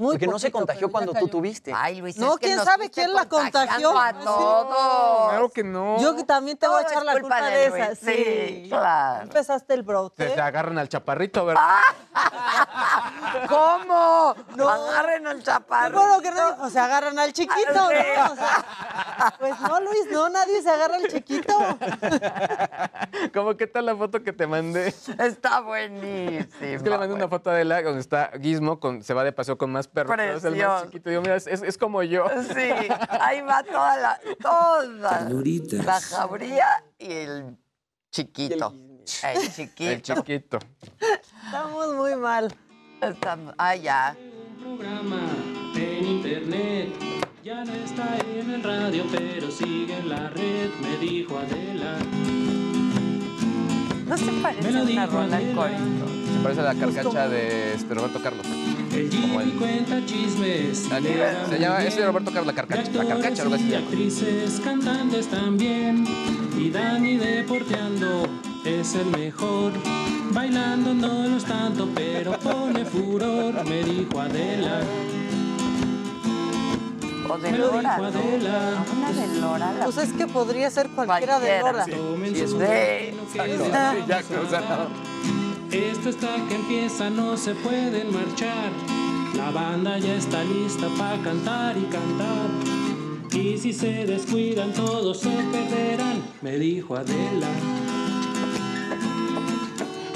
S5: Muy
S8: Porque no se contagió cuando tú tuviste.
S1: Ay, Luis,
S5: No,
S1: es que
S5: ¿quién
S1: nos
S5: sabe quién la contagió?
S1: A todos.
S6: Claro que no.
S5: Yo que también te voy a echar la
S1: culpa
S5: culpa
S1: de
S5: de
S1: Luis.
S5: esa.
S1: Sí, claro.
S5: Empezaste el brote.
S6: Se, se agarran al chaparrito, ¿verdad? (laughs)
S1: ¿Cómo?
S5: No.
S1: Agarren al
S5: Qué
S1: chaparro.
S5: bueno que no dijo, se agarran al chiquito. ¿no? O sea, pues no, Luis, no, nadie se agarra al chiquito. (laughs)
S6: ¿Cómo qué tal la foto que te mandé?
S1: Está buenísimo.
S6: Es que le mandé una foto a Adela donde está Gizmo, con, se va de paseo con más perros. pero es el más chiquito. Digo, mira, es, es- como yo.
S1: Sí, ahí va toda la, toda la jauría y el chiquito. El chiquito.
S6: El chiquito.
S5: Estamos muy mal.
S1: Estamos- ah, ya.
S15: programa en internet. Ya no está en el radio, pero sigue en la red, me dijo Adela.
S1: ¿No se parece
S15: Me lo
S1: una
S15: dijo
S1: rola el corito?
S6: Parece la carcacha de este, Roberto Carlos.
S15: El
S6: Como
S15: Jimmy
S6: él.
S15: cuenta chismes.
S6: La
S15: llega
S6: Se llama, ese de. Roberto Carlos, la carcacha. La carcacha, algo así se llama.
S15: actrices, cantantes también. Y Dani deporteando es el mejor. Bailando no lo es tanto, pero pone furor, me dijo Adela.
S1: O de Lora. Una de Lora. la-
S5: Pues es que podría ser cualquiera de. Lora.
S1: Sí, sí,
S15: está
S1: Sí, ya, o sea, no.
S15: Esto está que empieza, no se pueden marchar. La banda ya está lista para cantar y cantar. Y si se descuidan, todos se perderán, me dijo Adela.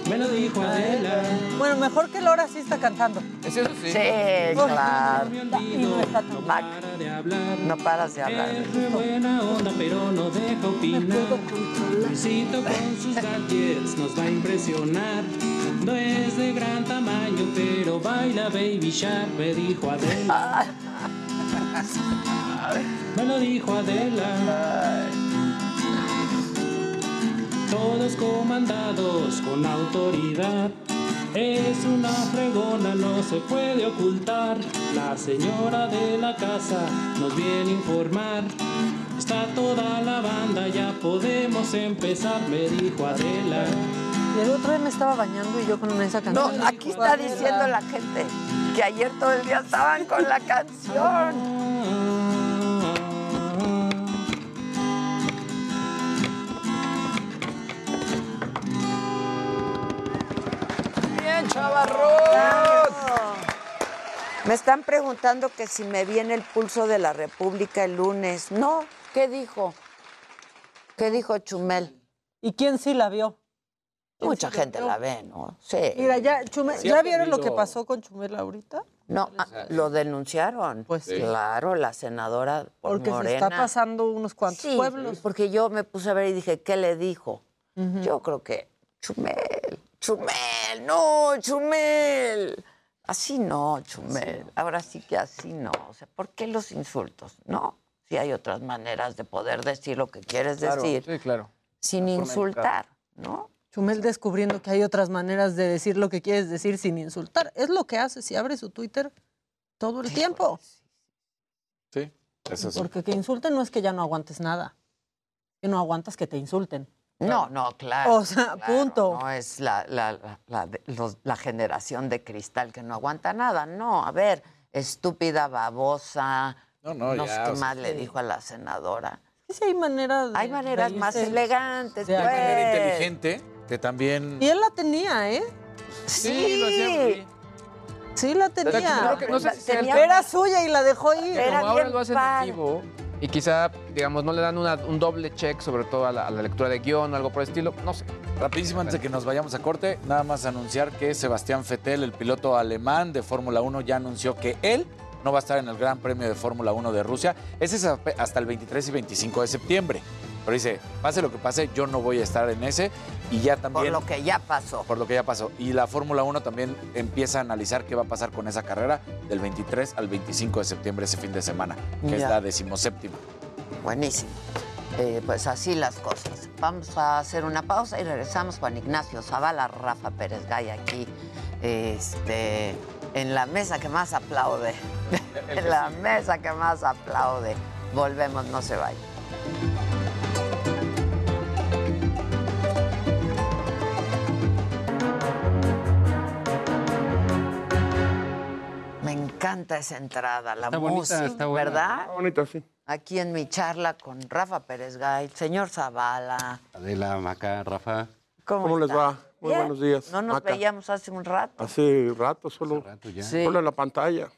S15: Me lo dijo Adela.
S5: Bueno, mejor que Lora sí está cantando.
S6: Es eso sí.
S1: Sí, claro.
S5: Y no está
S15: no
S5: tan
S15: para de hablar.
S1: No paras de hablar.
S15: Es buena onda, pero no deja opinar. Luisito con sus gadgets nos va a impresionar. No es de gran tamaño, pero baila Baby Shark, me dijo Adela. Me lo dijo Adela. Todos comandados con autoridad. Es una fregona, no se puede ocultar. La señora de la casa nos viene a informar. Está toda la banda, ya podemos empezar, me dijo Adela.
S5: Y el otro día me estaba bañando y yo con esa
S1: No,
S5: canción.
S1: aquí está diciendo la gente que ayer todo el día estaban con la canción.
S8: Bien, chavarrón.
S1: Me están preguntando que si me viene el pulso de la República el lunes. No, ¿qué dijo? ¿Qué dijo Chumel?
S5: ¿Y quién sí la vio?
S1: Mucha gente la ve, ¿no? Sí.
S5: Mira, ya, Chumel, ¿ya vieron lo que pasó con Chumel ahorita?
S1: No, ah, lo denunciaron.
S5: Pues sí.
S1: Claro, la senadora por
S5: Porque
S1: Morena.
S5: se está pasando unos cuantos
S1: Sí,
S5: pueblos.
S1: porque yo me puse a ver y dije, ¿qué le dijo? Yo creo que Chumel, Chumel, no, Chumel. Así no, Chumel. Ahora sí que así no. O sea, ¿por qué los insultos? No. Si hay otras maneras de poder decir lo que quieres
S8: Claro,
S1: decir
S6: Sí, claro.
S1: sin insultar, ¿no?
S5: Chumel descubriendo que hay otras maneras de decir lo que quieres decir sin insultar. Es lo que hace si abre su Twitter todo el tiempo.
S7: Sí, eso sí.
S5: Porque que insulten no es que ya no aguantes nada. Que no aguantas que te insulten.
S1: No, no, claro.
S5: O sea,
S1: claro,
S5: punto.
S1: No es la, la, la, la de- los- la generación de cristal que no aguanta nada. No, a ver, estúpida, babosa.
S7: No, no,
S1: no
S7: ya,
S1: sé qué
S7: sea,
S1: más le dijo a la senadora.
S5: Sí, hay maneras. de
S1: Hay maneras más elegantes,
S5: de
S1: pues.
S7: Manera inteligente que también.
S5: Y él la tenía, ¿eh?
S1: Sí,
S6: lo hacía-
S5: Sí, la tenía.
S6: no sé si
S5: Era suya y la dejó ir.
S1: Era
S6: Como ahora
S1: bien
S6: lo hacen en vivo y quizá, digamos, no le dan un doble check, sobre todo a la, a la lectura de guion o algo por el estilo, no sé.
S7: Rapidísimo, antes de que nos vayamos a corte, nada más anunciar que Sebastián Vettel, el piloto alemán de Fórmula 1, ya anunció que él no va a estar en el Gran Premio de Fórmula 1 de Rusia. Ese es hasta el 23 y 25 de septiembre. Pero dice, pase lo que pase, yo no voy a estar en ese. Y ya
S1: Por
S7: también...
S1: lo que ya pasó.
S7: por lo que ya pasó. Y la Fórmula 1 también empieza a analizar qué va a pasar con esa carrera del 23 al 25 de septiembre, ese fin de semana, que es la decimoséptima.
S1: Buenísimo. Eh, pues así las cosas. Vamos a hacer una pausa y regresamos. Juan Ignacio Zavala, Rafa Pérez Gay aquí, este, en la mesa que más aplaude. en la mesa que más aplaude. Volvemos, no se vayan. Encanta esa entrada, la
S16: Está bonita,
S1: música,
S16: está buena.
S1: ¿verdad?
S17: Está bonito, sí.
S1: Aquí en mi charla con Rafa Pérez Gay, señor Zavala.
S16: Adela, Maca, Rafa.
S1: ¿Cómo,
S17: ¿Cómo les va? Muy
S1: Bien.
S17: buenos días.
S1: No nos
S17: Maca.
S1: veíamos hace un rato,
S17: Hace rato, solo,
S16: Rato ya.
S1: Sí.
S17: solo en la pantalla.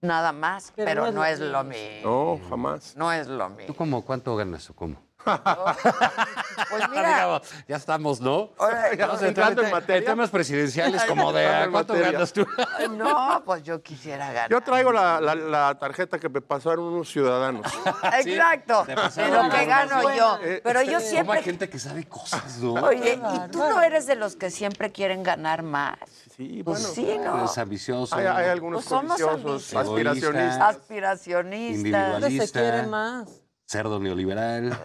S1: nada más, pero,
S5: Pero
S1: no es lo mismo.
S17: No, jamás.
S1: No es lo
S16: ¿Tú
S1: mismo.
S16: cómo, cuánto ganas o cómo? (laughs)
S1: Pues mira,
S16: ya estamos, ¿no? Ya
S17: no, entrando en
S16: en
S17: materia.
S16: temas presidenciales como de
S17: Entrando
S16: ¿a
S17: en
S16: cuánto ganas tú?
S1: no, pues yo quisiera ganar.
S17: Yo traigo la, la- la tarjeta que me pasaron unos ciudadanos. (laughs)
S1: Exacto, de lo que gano yo.
S17: Eh,
S1: Pero yo
S16: Como hay
S1: siempre...
S16: gente que sabe cosas, ¿no?
S1: Oye, ¿y tú no eres de los que siempre quieren ganar más?
S17: Sí,
S1: Pues
S17: bueno.
S1: sí, ¿no?
S16: Es ambicioso.
S17: Hay, hay algunos
S1: Pues
S16: ambiciosos.
S17: aspiracionistas.
S1: Aspiracionistas.
S16: Individual.
S5: ¿Dónde se quiere más?
S16: Cerdo neoliberal.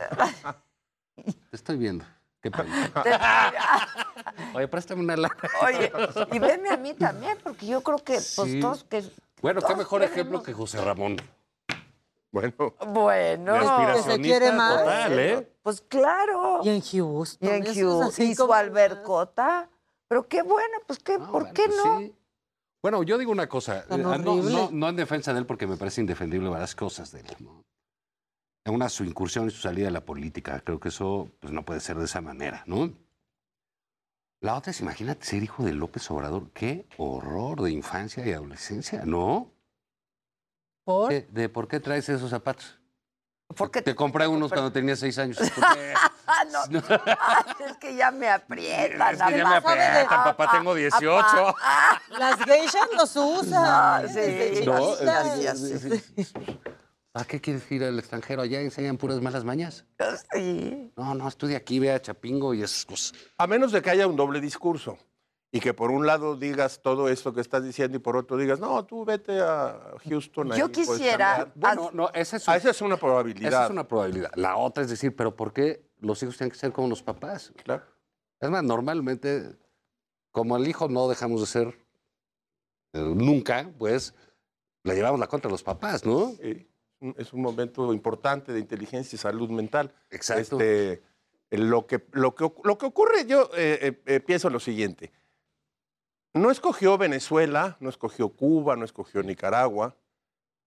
S16: (laughs) Te estoy viendo. Qué pena. (laughs) Oye, préstame una lana.
S1: Oye, y veme a mí también, porque yo creo que, pues,
S16: Sí.
S1: todos que...
S16: Bueno, qué mejor
S1: queremos-
S16: ejemplo que José Ramón.
S17: Bueno,
S1: Bueno,
S16: aspiracionista
S5: se quiere más.
S16: Total, ¿eh?
S1: pues claro.
S5: Y en Houston.
S1: Y en
S5: así
S1: y su albercota. Pero qué bueno, pues qué,
S16: No,
S1: ¿por
S16: bueno,
S1: qué
S16: pues
S1: no?
S16: sí. Bueno, yo digo una cosa, eh, no- no en defensa de él porque me parece indefendible varias cosas de él. ¿No? Una su incursión y su salida de la política, creo que eso pues, no puede ser de esa manera, ¿no? La otra es, imagínate ser hijo de López Obrador, qué horror de infancia y adolescencia, ¿no?
S5: ¿Por?
S16: ¿De, de por qué traes esos zapatos?
S1: Porque
S16: Te compré unos cuando tenía seis años. (laughs) ¿Por qué?
S1: Ah, no. Ah, (laughs) es que ya me aprietan.
S16: Es que ya me
S1: papá.
S16: aprietan, papá, tengo 18.
S1: Apá. Ah,
S5: Las geishas los usan.
S1: Ah, sí,
S5: desde
S16: No, es- es- es- ¿Para qué quieres ir al extranjero? Allá enseñan puras malas mañas.
S1: sí.
S16: No, no, estudia aquí, ve a Chapingo y esas cosas.
S17: a menos de que haya un doble discurso y que por un lado digas todo esto que estás diciendo y por otro digas, no, tú vete a Houston.
S1: Yo
S17: puedes
S1: quisiera-
S17: cambiar".
S16: Bueno, no, esa es,
S17: Ah,
S16: un-
S17: esa es una
S16: esa
S17: probabilidad.
S16: es una probabilidad. La otra es decir, pero ¿por qué los hijos tienen que ser como los papás?
S17: Claro.
S16: Es más, normalmente, como el hijo no dejamos de ser eh, nunca, pues le llevamos la contra a los papás, ¿no?
S17: Sí, un- es un momento importante de inteligencia y salud mental.
S16: Exacto.
S17: Este, lo, que, lo, que, lo que ocurre, yo eh, eh, eh, pienso lo siguiente. No escogió Venezuela, no escogió Cuba, no escogió Nicaragua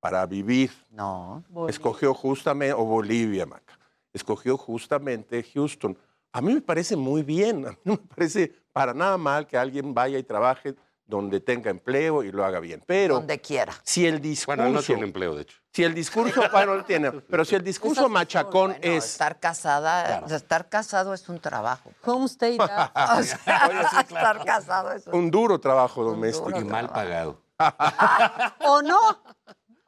S17: para vivir.
S1: No.
S17: Escogió justamente, o Bolivia, Maca. Escogió justamente Houston. A mí me parece muy bien, a mí no me parece para nada mal que alguien vaya y trabaje donde tenga empleo y lo haga bien. Pero
S1: Donde quiera.
S17: si el discurso...
S16: Bueno, él no tiene empleo, de hecho.
S17: Si el discurso, (laughs) bueno, lo tiene, pero si el discurso machacón
S1: Bueno,
S17: es...
S1: estar casada, estar casado es un trabajo. (laughs)
S5: Homestay.
S1: O sea, (laughs) estar casado es un
S17: Un duro trabajo doméstico.
S16: Y mal pagado.
S5: ¿O no?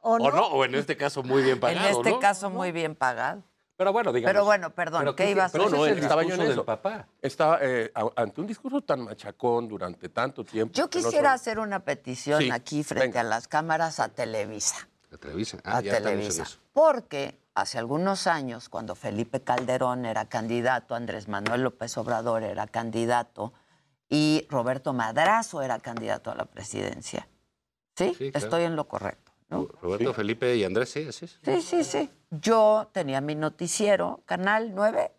S5: ¿O no?
S16: O no, o en este caso muy bien
S1: En
S16: pagado,
S1: este
S16: ¿no?
S1: caso muy bien pagado.
S16: Pero bueno, digamos.
S1: Pero bueno, perdón,
S16: pero
S1: ¿qué ibas a
S16: pero
S17: No, no, estaba yo en eso.
S16: del papá.
S17: Estaba eh, a- ante un discurso tan machacón durante tanto tiempo.
S1: Yo
S17: no
S1: quisiera hacer una petición
S17: Sí,
S1: aquí frente
S17: venga.
S1: a las cámaras a Televisa.
S16: La Televisa. Ah,
S1: a
S16: ya
S1: Televisa. Porque hace algunos años, cuando Felipe Calderón era candidato, Andrés Manuel López Obrador era candidato y Roberto Madrazo era candidato a la presidencia. ¿Sí?
S16: Sí, claro.
S1: Estoy en lo correcto. ¿No?
S16: Roberto, Felipe y Andrés, sí, así es.
S1: Sí, sí, sí. Yo tenía mi noticiero, Canal 9,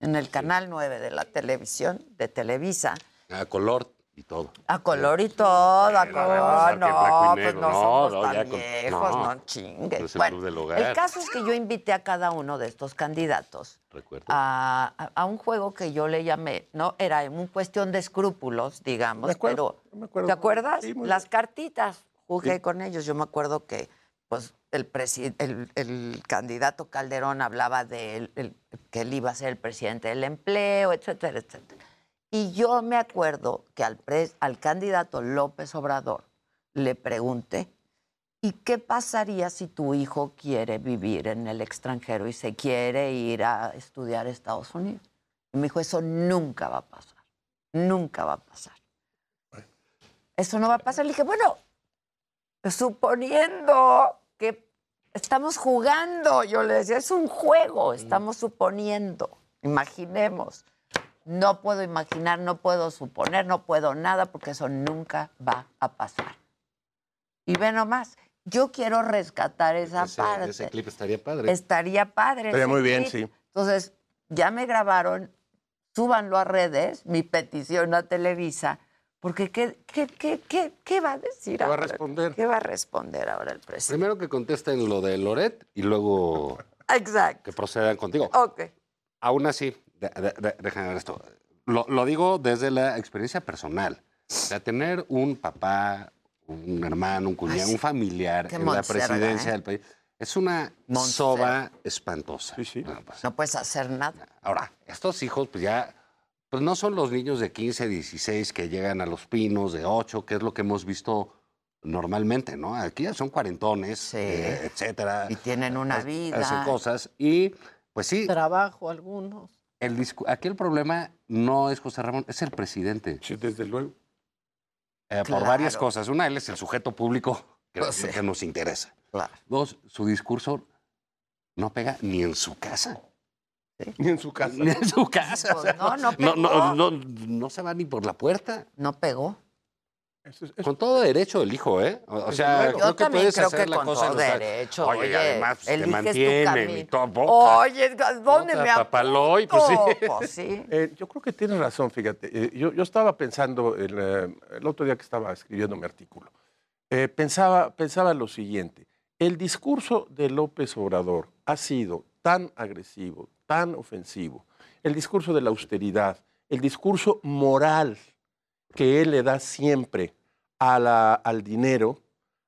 S1: en el canal 9 de la televisión, de Televisa,
S16: A color y todo.
S1: a color y todo, a color.
S16: en
S1: No, pues no,
S16: No,
S1: somos
S16: no,
S1: tan
S16: ya con-
S1: viejos,
S16: no.
S1: no, chingues.
S16: No es el
S1: Bueno,
S16: club del hogar.
S1: el caso es que yo invité a cada uno de estos candidatos a, a- a un juego que yo le llamé, ¿no? Era una cuestión de escrúpulos, digamos,
S17: Me acuerdo,
S1: pero
S17: me acuerdo.
S1: ¿te acuerdas?
S17: Sí,
S1: Las cartitas, jugué
S17: Sí.
S1: con ellos. Yo me acuerdo que pues el, el, el candidato Calderón hablaba de él, el- que él iba a ser el presidente del empleo, etcétera, etcétera. Y yo me acuerdo que al, al candidato López Obrador le pregunté, ¿y qué pasaría si tu hijo quiere vivir en el extranjero y se quiere ir a estudiar a Estados Unidos? Y me dijo, eso nunca va a pasar, nunca va a pasar. Eso no va a pasar. Le dije, bueno, suponiendo que estamos jugando, yo le decía, es un juego, estamos suponiendo, imaginemos. No puedo imaginar, no puedo suponer, no puedo nada, porque eso nunca va a pasar. Y ve nomás, yo quiero rescatar esa
S16: Ese,
S1: parte.
S16: ese clip estaría padre.
S1: Estaría padre.
S17: Estaría muy bien, sí.
S1: Entonces, ya me grabaron, súbanlo a redes, mi petición a Televisa, porque ¿qué, qué, qué, qué, qué va a decir
S16: ¿Qué va a
S1: ahora?
S16: responder?
S1: ¿Qué va a responder ahora el presidente?
S16: Primero que contesten lo de Loret y luego (laughs)
S1: Exacto.
S16: que procedan contigo.
S1: Ok.
S16: Aún así, de- de- de- déjame ver esto. Lo, lo digo desde la experiencia personal. O sea, tener un papá, un hermano, un cuñado,
S1: Ay, sí.
S16: un familiar en la presidencia
S1: ¿eh?
S16: del país es una soba espantosa. Pues,
S1: No puedes hacer nada.
S16: Ahora, estos hijos, pues ya, pues no son los niños de 15, 16 que llegan a los pinos de 8, que es lo que hemos visto normalmente, ¿no? Aquí ya son cuarentones, eh, etcétera.
S1: Y tienen una
S16: Hacen
S1: vida.
S16: cosas. Y, pues sí,
S5: Trabajo algunos.
S16: el aquí el problema no es José Ramón, es el presidente.
S17: Sí, desde luego.
S16: Eh,
S1: Claro.
S16: Por varias cosas. Una, él es el sujeto público que,
S1: Pues sí.
S16: que nos interesa.
S1: Claro.
S16: Dos, su discurso no pega ni en su casa.
S17: Ni (laughs) en su casa.
S16: Ni en su casa. o sea,
S1: no, no
S16: no, no,
S1: pegó.
S16: no, no se va ni por la puerta.
S1: No pegó.
S17: Eso es- eso-
S16: Con todo derecho el hijo, ¿eh? O, o sea,
S1: luego.
S16: creo
S1: Yo
S16: que
S1: también
S16: puedes
S1: creo
S16: hacer
S1: que
S16: la
S1: con
S16: cosa
S1: todo derecho.
S16: Oye,
S1: Oye,
S16: además pues, te mantienen y todo. boca.
S1: Oye, ¿dónde
S16: Boca,
S1: me
S16: papaloy, pues sí.
S1: Pues sí. (laughs)
S17: Eh, yo creo que tienes razón, fíjate. Eh, yo, yo estaba pensando el, eh, el otro día que estaba escribiendo mi artículo. eh, pensaba, pensaba lo siguiente. El discurso de López Obrador ha sido tan agresivo, tan ofensivo. El discurso de la austeridad, el discurso moral que él le da siempre a la- al dinero,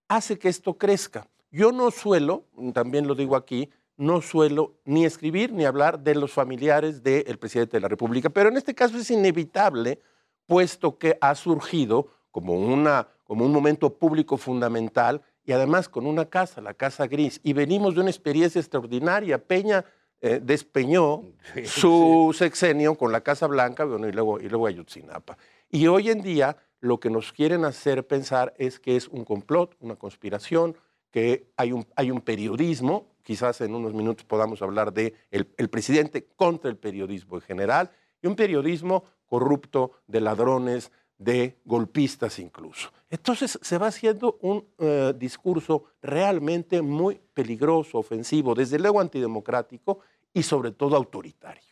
S17: hace que esto crezca. Yo no suelo, también lo digo aquí, no suelo ni escribir ni hablar de los familiares del presidente de la República, pero en este caso es inevitable, puesto que ha surgido como, una, como un momento público fundamental y además con una casa, la Casa Gris, y venimos de una experiencia extraordinaria. Peña eh, despeñó su sexenio con la Casa Blanca bueno, y, luego, y luego Ayotzinapa. Y hoy en día lo que nos quieren hacer pensar es que es un complot, una conspiración, que hay un, hay un periodismo, quizás en unos minutos podamos hablar de el, el presidente contra el periodismo en general, y un periodismo corrupto de ladrones, de golpistas incluso. Entonces se va haciendo un eh, discurso realmente muy peligroso, ofensivo, desde luego antidemocrático y sobre todo autoritario.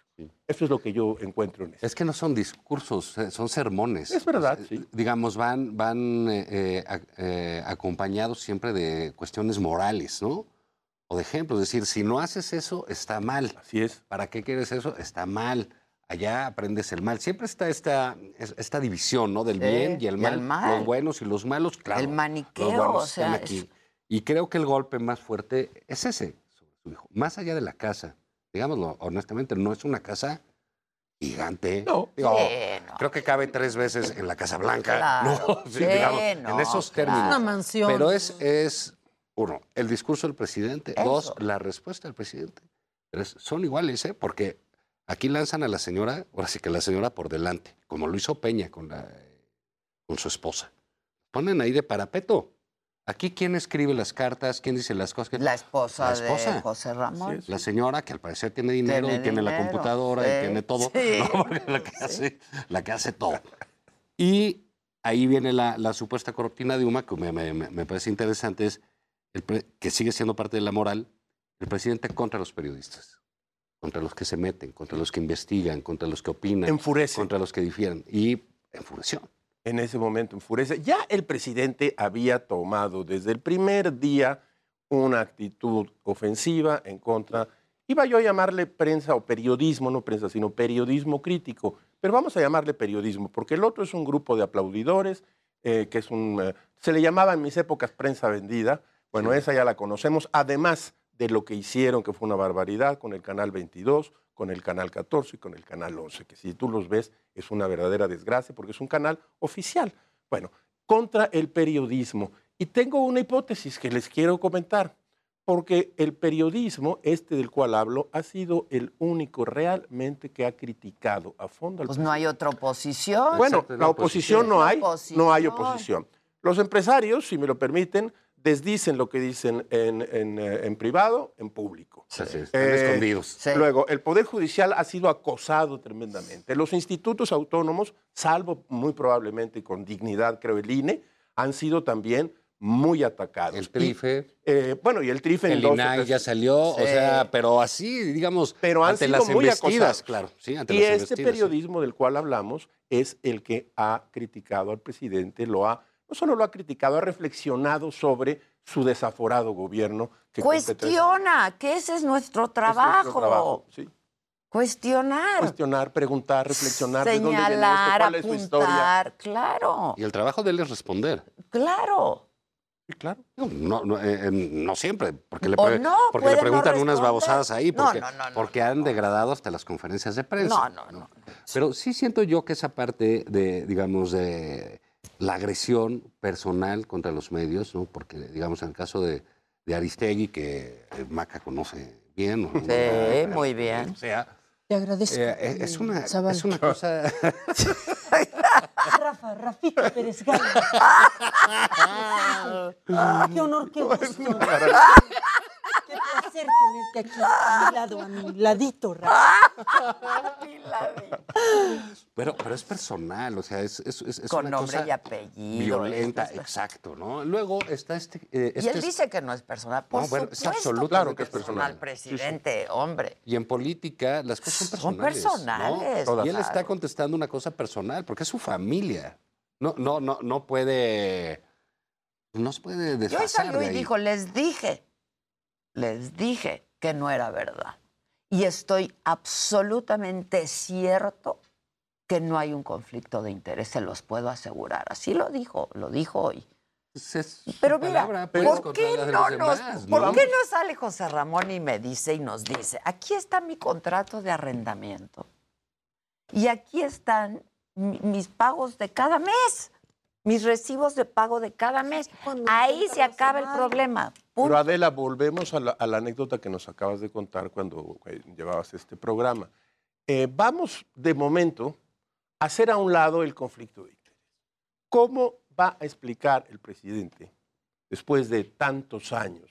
S17: Eso es lo que yo encuentro en esto.
S16: Es que no son discursos, eh, son sermones.
S17: Es verdad, sí.
S16: Digamos, van, van eh, eh, eh, acompañados siempre de cuestiones morales, ¿no? O de ejemplos. Es decir, si no haces eso, está mal.
S17: Así es.
S16: ¿Para qué quieres eso? Está mal. Allá aprendes el mal. Siempre está esta, es- esta división, ¿no? Del
S1: Sí,
S16: bien y el
S1: y
S16: mal.
S1: el mal.
S16: Los buenos y los malos, claro.
S1: El
S16: los
S1: maniqueo,
S16: buenos
S1: o sea,
S16: están aquí.
S1: es-
S16: Y creo que el golpe más fuerte es ese sobre su hijo. Más allá de la casa. Digámoslo honestamente, no es una casa gigante.
S17: No.
S16: Digo,
S1: Sí, no.
S16: Creo que cabe tres veces en la Casa Blanca.
S1: Claro. (laughs)
S16: No,
S1: Sí,
S16: digamos,
S1: no,
S16: en esos
S1: claro.
S16: términos.
S5: Una mansión.
S16: Pero es, es, uno, el discurso del presidente. Dos, la respuesta del presidente. Tres, son iguales, ¿eh? Porque aquí lanzan a la señora, ahora sí que la señora por delante, como lo hizo Peña con, la, con su esposa. Ponen ahí de parapeto. Aquí, ¿quién escribe las cartas? ¿Quién dice las cosas?
S1: La esposa,
S16: La esposa.
S1: de José Ramón.
S16: La señora, que al parecer tiene dinero
S1: Tiene
S16: y tiene la computadora
S1: sí,
S16: y tiene todo.
S1: sí. (laughs)
S16: ¿no? Porque la, que hace, la que hace todo. Y ahí viene la, la supuesta cortina de Uma, que me, me- me- me parece interesante, es el pre- que sigue siendo parte de la moral, el presidente contra los periodistas. Contra los que se meten, contra los que investigan, contra los que opinan,
S17: Enfurece.
S16: contra los que difieren. Y enfureció.
S17: En ese momento enfurece. Ya el presidente había tomado desde el primer día una actitud ofensiva en contra, iba yo a llamarle prensa o periodismo, no prensa, sino periodismo crítico, pero vamos a llamarle periodismo, porque el otro es un grupo de aplaudidores, eh, que es un, eh, se le llamaba en mis épocas prensa vendida, bueno, esa ya la conocemos, además de lo que hicieron, que fue una barbaridad, con el Canal 22, con el Canal 14 y con el Canal 11, que si tú los ves es una verdadera desgracia porque es un canal oficial. Bueno, contra el periodismo. Y tengo una hipótesis que les quiero comentar, porque el periodismo, este del cual hablo, ha sido el único realmente que ha criticado a fondo al
S1: Pues no hay otra oposición.
S17: bueno, la oposición no hay, no hay oposición. Los empresarios, si me lo permiten, desdicen lo que dicen en, en, eh, en privado, en público.
S16: Es, están
S17: Eh,
S16: escondidos.
S17: Luego, el Poder Judicial ha sido acosado tremendamente. Los institutos autónomos, salvo muy probablemente con dignidad, creo, el INE, han sido también muy atacados.
S16: El TRIFE.
S17: Y, eh, bueno, y el TRIFE en
S16: El
S17: dos o
S16: INAI ya salió, o
S17: Sí.
S16: sea, pero así, digamos,
S17: pero han
S16: ante
S17: sido
S16: las
S17: muy acosados.
S16: claro. Sí, ante
S17: y
S16: las
S17: este
S16: sí.
S17: periodismo del cual hablamos es el que ha criticado al presidente, lo ha, no solo lo ha criticado, ha reflexionado sobre su desaforado gobierno. Que
S1: Cuestiona, que ese es nuestro
S17: es
S1: trabajo.
S17: nuestro trabajo, sí.
S1: Cuestionar.
S17: Cuestionar, preguntar, reflexionar. ¿de dónde viene esto?
S1: Señalar,
S17: ¿Cuál es su historia?
S1: apuntar, claro,
S16: Y el trabajo de él es responder.
S1: claro.
S17: claro.
S16: No, no, eh, eh, no siempre, porque le, pre-
S1: no,
S16: porque le preguntan unas babosadas ahí,
S1: No,
S16: porque,
S1: no, no, no,
S16: porque han degradado hasta las conferencias de prensa.
S1: No, no, no.
S16: Pero sí siento yo que esa parte de, digamos, de la agresión personal contra los medios, ¿no? porque, digamos, en el caso de, de Aristegui, que eh, Maca conoce bien. ¿no?
S1: Sí, muy bien.
S16: O sea,
S5: Te agradezco.
S16: eh, es, es una,
S5: Zavala.
S16: es una cosa... (laughs)
S5: Rafa, Rafita Pérez Galo. (laughs) qué honor, qué gusto. Qué placer tenerte aquí a mi lado, a mi ladito, Rafa.
S16: Pero, pero es personal, o sea, es, es, es- es
S1: Con
S16: una
S1: nombre
S16: cosa
S1: y apellido,
S16: Violenta,
S1: es-
S16: exacto, ¿no? Luego está este... eh,
S1: Y
S16: este
S1: él
S16: es-
S1: dice que no es personal. Por
S16: No, bueno, es absoluto. Claro
S1: es
S16: que es
S1: personal,
S16: personal.
S1: presidente, hombre.
S16: Y en política las cosas son
S1: Son
S16: personales.
S1: personales,
S16: ¿no? Y él está contestando una cosa personal, porque es su familia. No, no, no, no puede... No se puede
S1: Y hoy
S16: desfasar
S1: salió
S16: de
S1: y
S16: ahí.
S1: dijo, les dije, les dije que no era verdad. Y estoy absolutamente cierto que no hay un conflicto de interés, se los puedo asegurar. Así lo dijo, lo dijo hoy. Pero mira,
S16: palabra, pues,
S1: ¿por
S16: contra
S1: qué no nos,
S16: demás,
S1: ¿por
S16: ¿no?
S1: qué no sale José Ramón y me dice y nos dice, aquí está mi contrato de arrendamiento y aquí están mi- mis pagos de cada mes, mis recibos de pago de cada mes. Ahí se acaba el problema.
S17: Pero Adela, volvemos a la, a la anécdota que nos acabas de contar cuando eh, llevabas este programa. Eh, vamos de momento a hacer a un lado el conflicto de interés. ¿Cómo va a explicar el presidente, después de tantos años,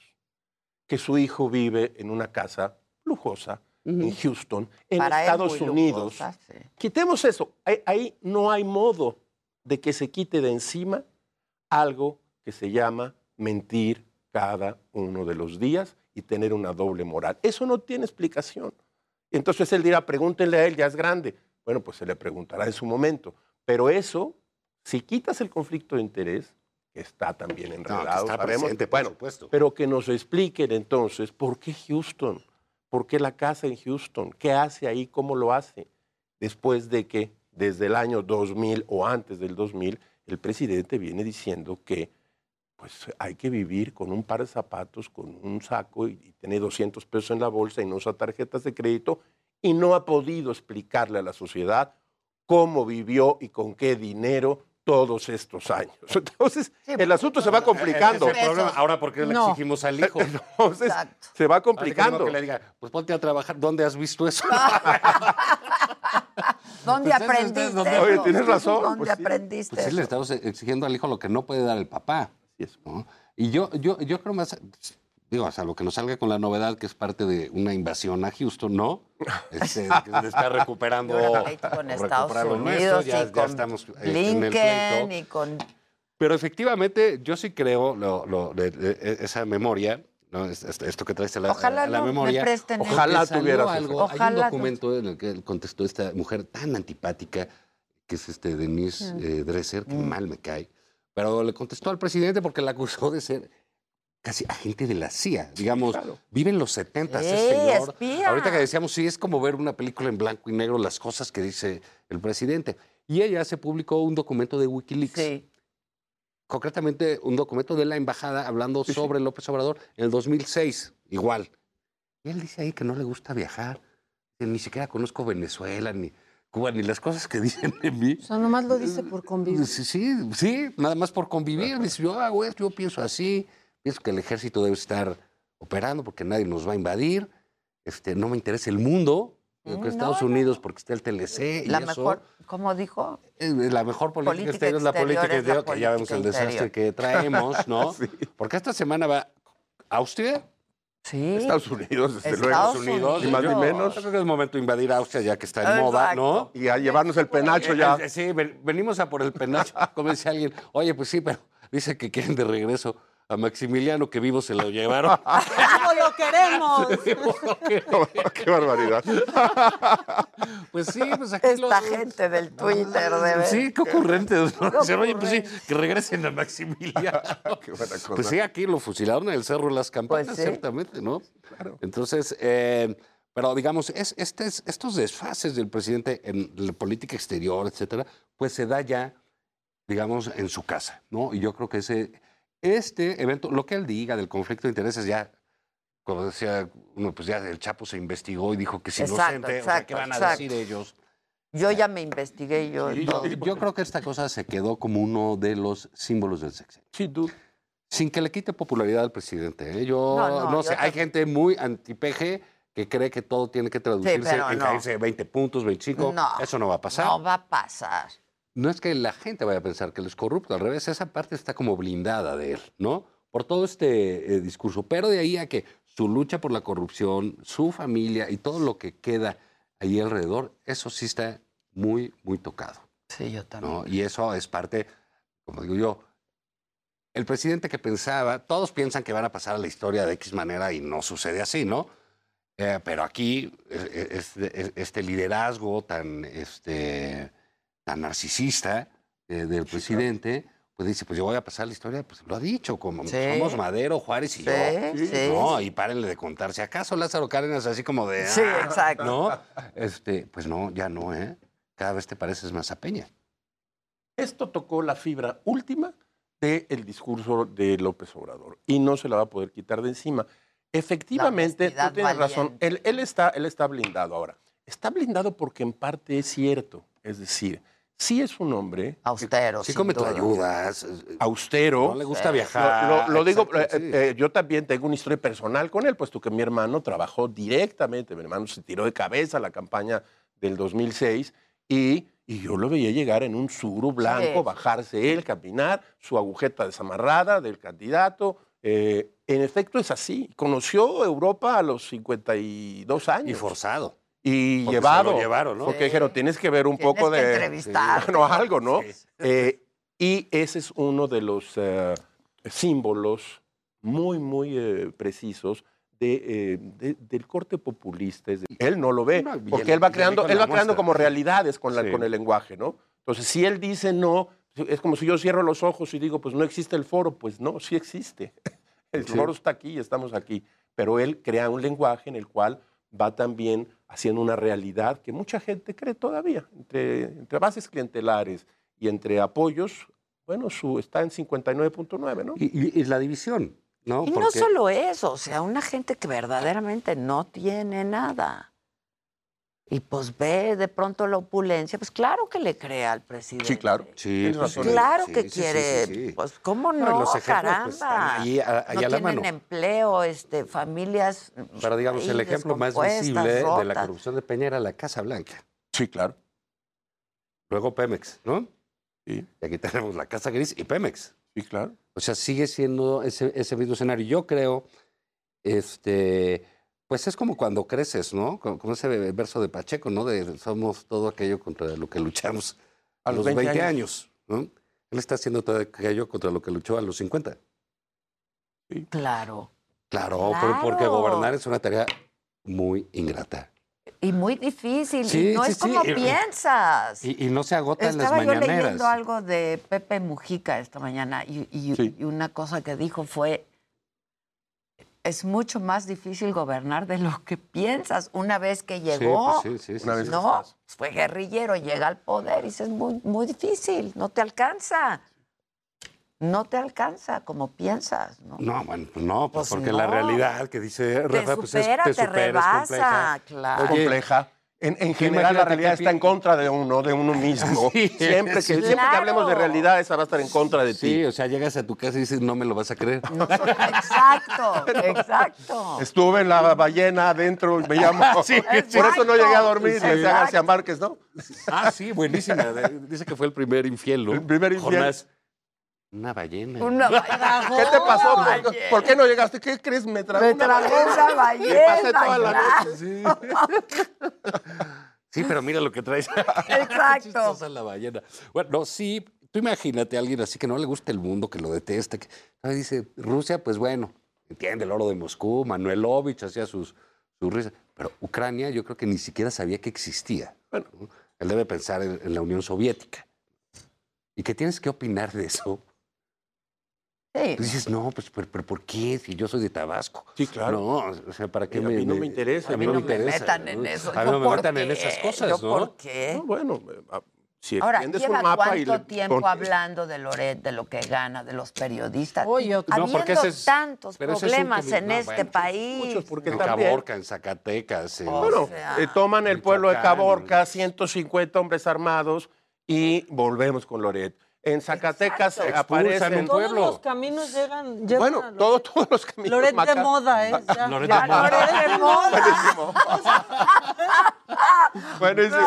S17: que su hijo vive en una casa lujosa en Houston, en
S1: Para
S17: Estados Unidos?
S1: lujosa, sí.
S17: Quitemos eso. Ahí, ahí no hay modo de que se quite de encima algo que se llama mentir cada uno de los días y tener una doble moral. Eso no tiene explicación. Entonces él dirá, pregúntenle a él, ya es grande. Bueno, pues se le preguntará en su momento. Pero eso, si quitas el conflicto de interés, que está también enredado,
S16: está
S17: sabemos,
S16: presente, por
S17: bueno,
S16: supuesto.
S17: pero que nos expliquen entonces por qué Houston, por qué la casa en Houston, qué hace ahí, cómo lo hace, después de que desde el año 2000 o antes del 2000 el presidente viene diciendo que pues hay que vivir con un par de zapatos, con un saco y, y tener 200 pesos en la bolsa y no usar tarjetas de crédito y no ha podido explicarle a la sociedad cómo vivió y con qué dinero todos estos años. (laughs) Entonces, el asunto se va complicando.
S16: Ese es el problema. Ahora, ¿por qué le
S17: No.
S16: exigimos al hijo? (laughs)
S17: Entonces, se va complicando.
S16: Que le diga, pues ponte a trabajar. ¿Dónde has visto eso? (laughs)
S1: ¿Dónde
S16: Pues,
S1: aprendiste?
S16: Oye, tienes razón,
S1: ¿Dónde
S16: pues sí.
S1: aprendiste?
S16: Pues sí, le estamos exigiendo al hijo lo que no puede dar el papá. ¿No? Y yo, yo, yo creo más, digo, o sea, lo que nos salga con la novedad que es parte de una invasión a Houston, ¿no? (laughs) Este, que se está recuperando.
S1: Con Estados Unidos
S16: nuestro, ya,
S1: y
S16: ya
S1: con
S16: estamos en el pleito.
S1: Blinken y con...
S16: Pero efectivamente, yo sí creo lo- lo- de- de- esa memoria, ¿no? Es- es- Esto que traes a la,
S1: Ojalá
S16: a la
S1: no me
S16: memoria.
S1: presten eso.
S17: Ojalá
S16: salió
S17: tuvieras
S16: algo. Hay un
S1: no.
S16: documento en el que contestó esta mujer tan antipática, que es este Denise
S1: Mm.
S16: eh, Dresser, que
S1: Mm.
S16: mal me cae, pero le contestó al presidente porque la acusó de ser casi agente de la CIA. Digamos, vive en los 70 ese
S1: ¡Eh,
S16: señor.
S1: espía!
S16: Ahorita que decíamos, sí, es como ver una película en blanco y negro, las cosas que dice el presidente. Y ella se publicó un documento de Wikileaks.
S1: Sí.
S16: Concretamente, un documento de la embajada hablando sobre López Obrador en el 2006, igual. Y él dice ahí que no le gusta viajar, que ni siquiera conozco Venezuela, ni Cuba, ni las cosas que (laughs) dicen de mí.
S5: O sea, nomás lo dice por convivir.
S16: Sí, sí, sí, nada más por convivir. Dice, yo hago esto, yo pienso así, pienso que el ejército debe estar operando porque nadie nos va a invadir. Este, no me interesa el mundo, creo que
S1: Mm,
S16: Estados
S1: no, no.
S16: Unidos porque está el TLC. y
S1: La
S16: eso.
S1: mejor, ¿cómo dijo?
S16: Eh, La mejor política,
S1: Política
S16: exterior es la
S1: exterior
S16: política
S1: es la
S16: interior, que ya vemos el
S1: política
S16: desastre
S1: interior.
S16: que traemos, ¿no? (laughs) Porque esta semana va Austria.
S1: Sí.
S17: Estados Unidos, desde
S1: Estados
S17: luego. Ni más ni
S1: Unidos.
S17: menos.
S16: Yo creo que es momento de invadir Austria ya que está en moda, ¿no?
S17: Y a llevarnos el penacho ya.
S16: Eh, eh, Sí, ven- venimos a por el penacho, como dice alguien. Oye, pues sí, pero dice que quieren de regreso a Maximiliano, que vivo se lo llevaron. (laughs)
S5: ¡Cómo lo queremos! (laughs)
S17: Qué barbaridad. (laughs)
S16: Pues sí, pues aquí
S1: Esta
S16: los-
S1: gente del Twitter, de verdad.
S16: Sí, qué ocurrente. Oye, pues sí, que regresen a Maximiliano.
S17: Qué buena cosa.
S16: Pues sí, aquí lo fusilaron en el Cerro de las Campanas,
S1: Pues sí.
S16: ciertamente, ¿no? Entonces, eh, pero digamos, es, este es- estos desfases del presidente en la política exterior, etcétera, pues se da ya, digamos, en su casa, ¿no? Y yo creo que ese, este evento, lo que él diga del conflicto de intereses ya, como decía uno, pues ya el Chapo se investigó y dijo que es
S1: Exacto,
S16: inocente, o sea,
S1: exacto,
S16: ¿qué van a
S1: exacto.
S16: decir ellos?
S1: Yo ya me investigué yo.
S16: Yo, yo creo que esta cosa se quedó como uno de los símbolos del sexenio.
S17: Sí, tú.
S16: Sin que le quite popularidad al presidente. ¿eh? Yo
S1: No,
S16: no,
S1: no,
S16: sé,
S1: yo
S16: hay gente muy anti-PG que cree que todo tiene que traducirse en
S1: no.
S16: caerse de 20 puntos, 25.
S1: No,
S16: Eso no va a pasar.
S1: No va a pasar.
S16: No es que la gente vaya a pensar que él es corrupto, al revés, esa parte está como blindada de él, ¿no? Por todo este eh, discurso. Pero de ahí a que su lucha por la corrupción, su familia y todo lo que queda ahí alrededor, eso sí está muy, muy tocado.
S1: Sí, yo también.
S16: ¿no? Y eso es parte, como digo yo, el presidente que pensaba, todos piensan que van a pasar a la historia de X manera y no sucede así, ¿no? Eh, pero aquí, eh, este liderazgo tan, este, tan narcisista eh, del presidente, pues dice, pues yo voy a pasar la historia, pues lo ha dicho, como
S1: Sí.
S16: somos Madero, Juárez y
S1: Sí,
S16: yo.
S1: sí.
S16: No, y párenle de contar. Si acaso Lázaro Cárdenas así como de...
S1: Sí,
S16: "Ah",
S1: exacto.
S16: ¿No? Este, pues no, ya no, ¿eh? Cada vez te pareces más a Peña.
S17: Esto tocó la fibra última del discurso de López Obrador y no se la va a poder quitar de encima. Efectivamente, tú tienes razón, él está, él está blindado ahora. Está blindado porque en parte es cierto, es decir, sí es un hombre
S1: Austero.
S16: Sí come
S1: duda.
S16: ayudas.
S17: austero.
S16: No le gusta
S1: Sí.
S16: viajar.
S17: Lo, lo- lo digo,
S16: Exacto,
S17: eh,
S16: sí.
S17: eh, yo también tengo una historia personal con él, puesto que mi hermano trabajó directamente, mi hermano se tiró de cabeza a la campaña del 2006 y, y yo lo veía llegar en un suru blanco,
S1: Sí.
S17: bajarse él, caminar, su agujeta desamarrada del candidato. eh, en efecto es así. Conoció Europa a los 52 años.
S16: Y forzado.
S17: Y
S16: Porque se
S17: llevado.
S16: lo llevaron, ¿no?
S17: Porque
S1: Sí.
S17: dijeron, tienes que ver un
S1: Tienes
S17: poco
S1: que
S17: de...
S1: entrevistarte. (laughs)
S17: Bueno, algo, ¿no?
S16: Sí.
S17: Eh, y ese es uno de los eh, símbolos muy, muy eh, precisos de, eh, de- del corte populista. Él no lo ve, porque
S16: él-
S17: va creando, él va creando como realidades con, la-
S16: Sí.
S17: con el lenguaje, ¿no? Entonces, si él dice no, es como si yo cierro los ojos y digo, pues no existe el foro, pues no, sí existe. (laughs) El
S16: Sí.
S17: foro está aquí y estamos aquí. Pero él crea un lenguaje en el cual va también haciendo una realidad que mucha gente cree todavía. Entre, entre bases clientelares y entre apoyos, bueno, su, está en 59.9, ¿no?
S16: Y, y- y la división, ¿no?
S1: Y no solo eso, o sea, una gente que verdaderamente no tiene nada. Y pues ve de pronto la opulencia, pues claro que le cree al presidente.
S17: Sí, claro.
S16: Sí, pues.
S1: Claro
S16: sí,
S1: que
S16: sí,
S1: quiere,
S16: sí, sí.
S1: pues cómo
S16: No,
S1: no,
S16: los ejemplos,
S1: caramba.
S16: pues, están ahí a- ahí
S1: no
S16: a la
S1: tienen
S16: mano.
S1: empleo, este, familias.
S16: Pero digamos, el ejemplo más visible de la corrupción de Peña era la Casa Blanca.
S17: Sí, claro.
S16: Luego Pemex, ¿no?
S17: Sí,
S16: Y aquí tenemos la Casa Gris y Pemex.
S17: sí, claro.
S16: O sea, sigue siendo ese, ese mismo escenario. Yo creo, este, pues es como cuando creces, ¿no? Como, ese verso de Pacheco, ¿no? De somos todo aquello contra lo que luchamos a, los 20, años. ¿no? Él está haciendo todo aquello contra lo que luchó a los 50.
S1: Claro.
S16: Claro, pero porque
S1: Claro.
S16: gobernar es una tarea muy ingrata.
S1: Y muy difícil.
S16: Sí,
S1: y no
S16: sí,
S1: es como piensas.
S16: Y, y no se agota en las
S1: Estaba yo
S16: mañaneras.
S1: leyendo algo de Pepe Mujica esta mañana y, y- y una cosa que dijo fue, es mucho más difícil gobernar de lo que piensas. Una vez que llegó,
S16: pues sí, sí, sí,
S17: Una vez que
S1: no,
S17: estás.
S1: fue guerrillero, llega al poder y es muy, muy difícil, no te alcanza. No te alcanza como piensas, ¿no?
S16: No, bueno, pues no, pues
S1: Pues
S16: porque la realidad que dice Rafa, pues es,
S1: supera,
S16: te
S1: te
S16: supera, es
S1: rebasa,
S16: compleja.
S1: claro.
S17: Es compleja. En, en general, la realidad está en contra de uno, de uno mismo. (laughs)
S16: Sí, (laughs)
S17: siempre, que,
S16: sí.
S17: siempre que hablemos de realidad, esa va a estar en contra de ti.
S16: Sí, o sea, llegas a tu casa y dices, no me lo vas a creer. (laughs)
S1: Exacto, exacto.
S17: Estuve en la ballena adentro, me llamo.
S16: Sí,
S17: Por eso no llegué a dormir,
S16: Sí,
S17: decía. García Márquez, ¿no?
S16: Ah, sí, buenísima. Dice que fue el primer infiel, ¿no?
S17: El primer infiel.
S16: Jonás, una ballena.
S1: Una ballena. (laughs)
S17: ¿Qué te pasó? ¿Por, por qué no llegaste? ¿Qué crees? Me tragó una ballena.
S1: una
S17: Me
S1: ballena,
S17: pasé toda la noche. (laughs)
S16: Sí, pero mira lo que traes. (laughs)
S1: Exacto.
S16: Chistosa la ballena. Bueno, no, sí, tú imagínate a alguien así que no le gusta el mundo, que lo detesta, que dice, Rusia, pues bueno, entiende el oro de Moscú, Manuelovich hacía sus, sus risas, pero Ucrania yo creo que ni siquiera sabía que existía. Bueno, él debe pensar en, en la Unión Soviética. ¿Y qué tienes que opinar de eso?
S1: Sí.
S16: Tú dices, no, pues, pero, pero ¿por qué? Si yo soy de Tabasco.
S17: Sí, claro.
S16: No, o sea, ¿para qué
S17: a
S16: me,
S17: mí no me interesa,
S16: A mí
S17: no
S16: no me
S17: me
S16: interesa.
S1: metan en
S16: ¿no?
S1: eso.
S16: A mí
S1: Yo,
S16: no me
S1: ¿por
S16: metan en esas cosas,
S1: Yo,
S16: ¿no?
S1: ¿Por qué?
S17: No, bueno, si
S1: Ahora, ¿lleva
S17: un mapa y
S1: cuánto
S17: le
S1: tiempo hablando de Loret, de lo que gana, de los periodistas?
S5: Oye,
S16: No, porque
S1: Habiendo
S16: es-
S1: tantos
S16: pero ese es un
S1: problemas en
S16: no,
S1: este
S16: bueno,
S1: país.
S17: Muchos, porque
S16: En
S17: también...
S16: Caborca, en Zacatecas. en-
S17: Bueno,
S1: sea,
S17: eh, toman el pueblo de. Caborca, 150 hombres armados y volvemos con Loret. En Zacatecas
S1: Exacto.
S17: aparecen...
S16: Expulsan un
S5: Todos
S16: pueblo.
S5: los caminos llegan.
S17: Bueno,
S5: Loret.
S17: todo- todos los caminos...
S5: Loret de
S17: Maca-
S5: moda, ¿eh? Ya.
S16: Loret
S1: Ya,
S16: de moda.
S1: Loret de moda.
S17: Buenísimo. (laughs) Buenísimo.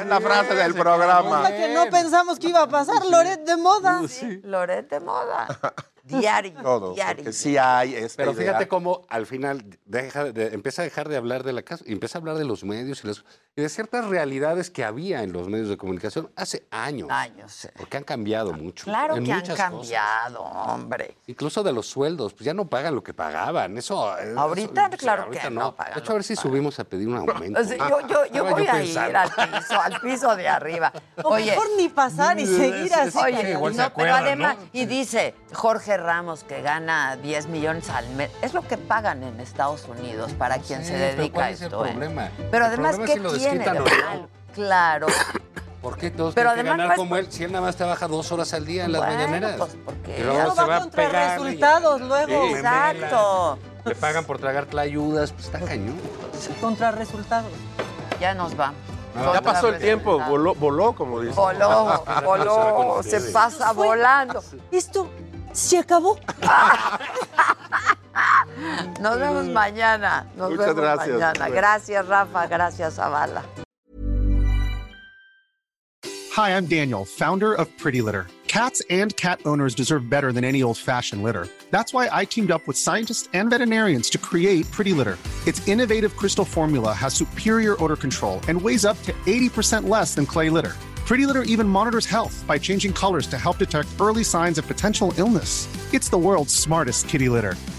S17: Es la frase del programa.
S5: Cosa que no pensamos que iba a pasar, Loret de moda.
S1: Loret de moda. (laughs) Diario.
S17: Todo,
S1: diario.
S17: sí hay esta
S16: Pero
S17: idea.
S16: fíjate cómo al final deja de- empieza a dejar de hablar de la casa y empieza a hablar de los medios y, las- y de ciertas realidades que había en los medios de comunicación hace años.
S1: Años, sí.
S16: Porque han cambiado mucho.
S1: Claro
S16: en
S1: que han
S16: cosas.
S1: cambiado, hombre.
S16: Incluso de los sueldos, pues ya no pagan lo que pagaban. Eso. eso-
S1: Ahorita,
S16: sí,
S1: claro
S16: ahorita
S1: que no pagan
S16: De hecho, a ver si
S1: pagan.
S16: subimos a pedir un aumento.
S1: O (laughs) sea, yo yo, yo voy a ir al piso, al piso de arriba. (laughs)
S5: O
S1: Oye,
S5: mejor ni pasar y seguir así.
S1: Oye,
S16: igual se
S1: no, pero
S16: acuerdan,
S1: además,
S16: ¿no?
S1: y dice Jorge Ramos que gana 10 millones al mes. Es lo que pagan en Estados Unidos para quien
S16: Sí,
S1: se
S16: pero
S1: dedica
S16: ¿cuál
S1: a
S16: es el
S1: esto. ¿eh?
S16: problema?
S1: Pero
S16: El
S1: además,
S16: problema
S1: ¿qué
S16: desquitan
S1: de? Claro.
S16: ¿Por qué todos
S1: Pero
S16: tienen que
S1: además
S16: ganar
S1: no es
S16: como él? Si él nada más trabaja dos horas al día en las
S1: Bueno,
S16: mañaneras.
S1: pues, porque
S16: luego
S5: No
S16: se
S5: va
S16: va a
S5: contra
S16: pegar.
S5: resultados luego.
S16: Sí,
S1: Exacto.
S16: Le pagan por tragar tlayudas, pues está cañón.
S5: Contra resultados.
S1: Ya nos vamos.
S17: Ya pasó el tiempo, voló, voló como dice.
S1: Voló, (laughs) voló, se pasa volando. (laughs)
S5: Esto se acabó. (laughs) (laughs)
S1: Nos vemos mm. mañana. Nos
S17: Muchas
S1: vemos
S17: gracias.
S1: mañana. Gracias, Rafa. Gracias, Zavala.
S18: Hi, I'm Daniel, founder of Pretty Litter. Cats and cat owners deserve better than any old fashioned litter. That's why I teamed up with scientists and veterinarians to create Pretty Litter. Its innovative crystal formula has superior odor control and weighs up to 80% less than clay litter. Pretty Litter even monitors health by changing colors to help detect early signs of potential illness. It's the world's smartest kitty litter.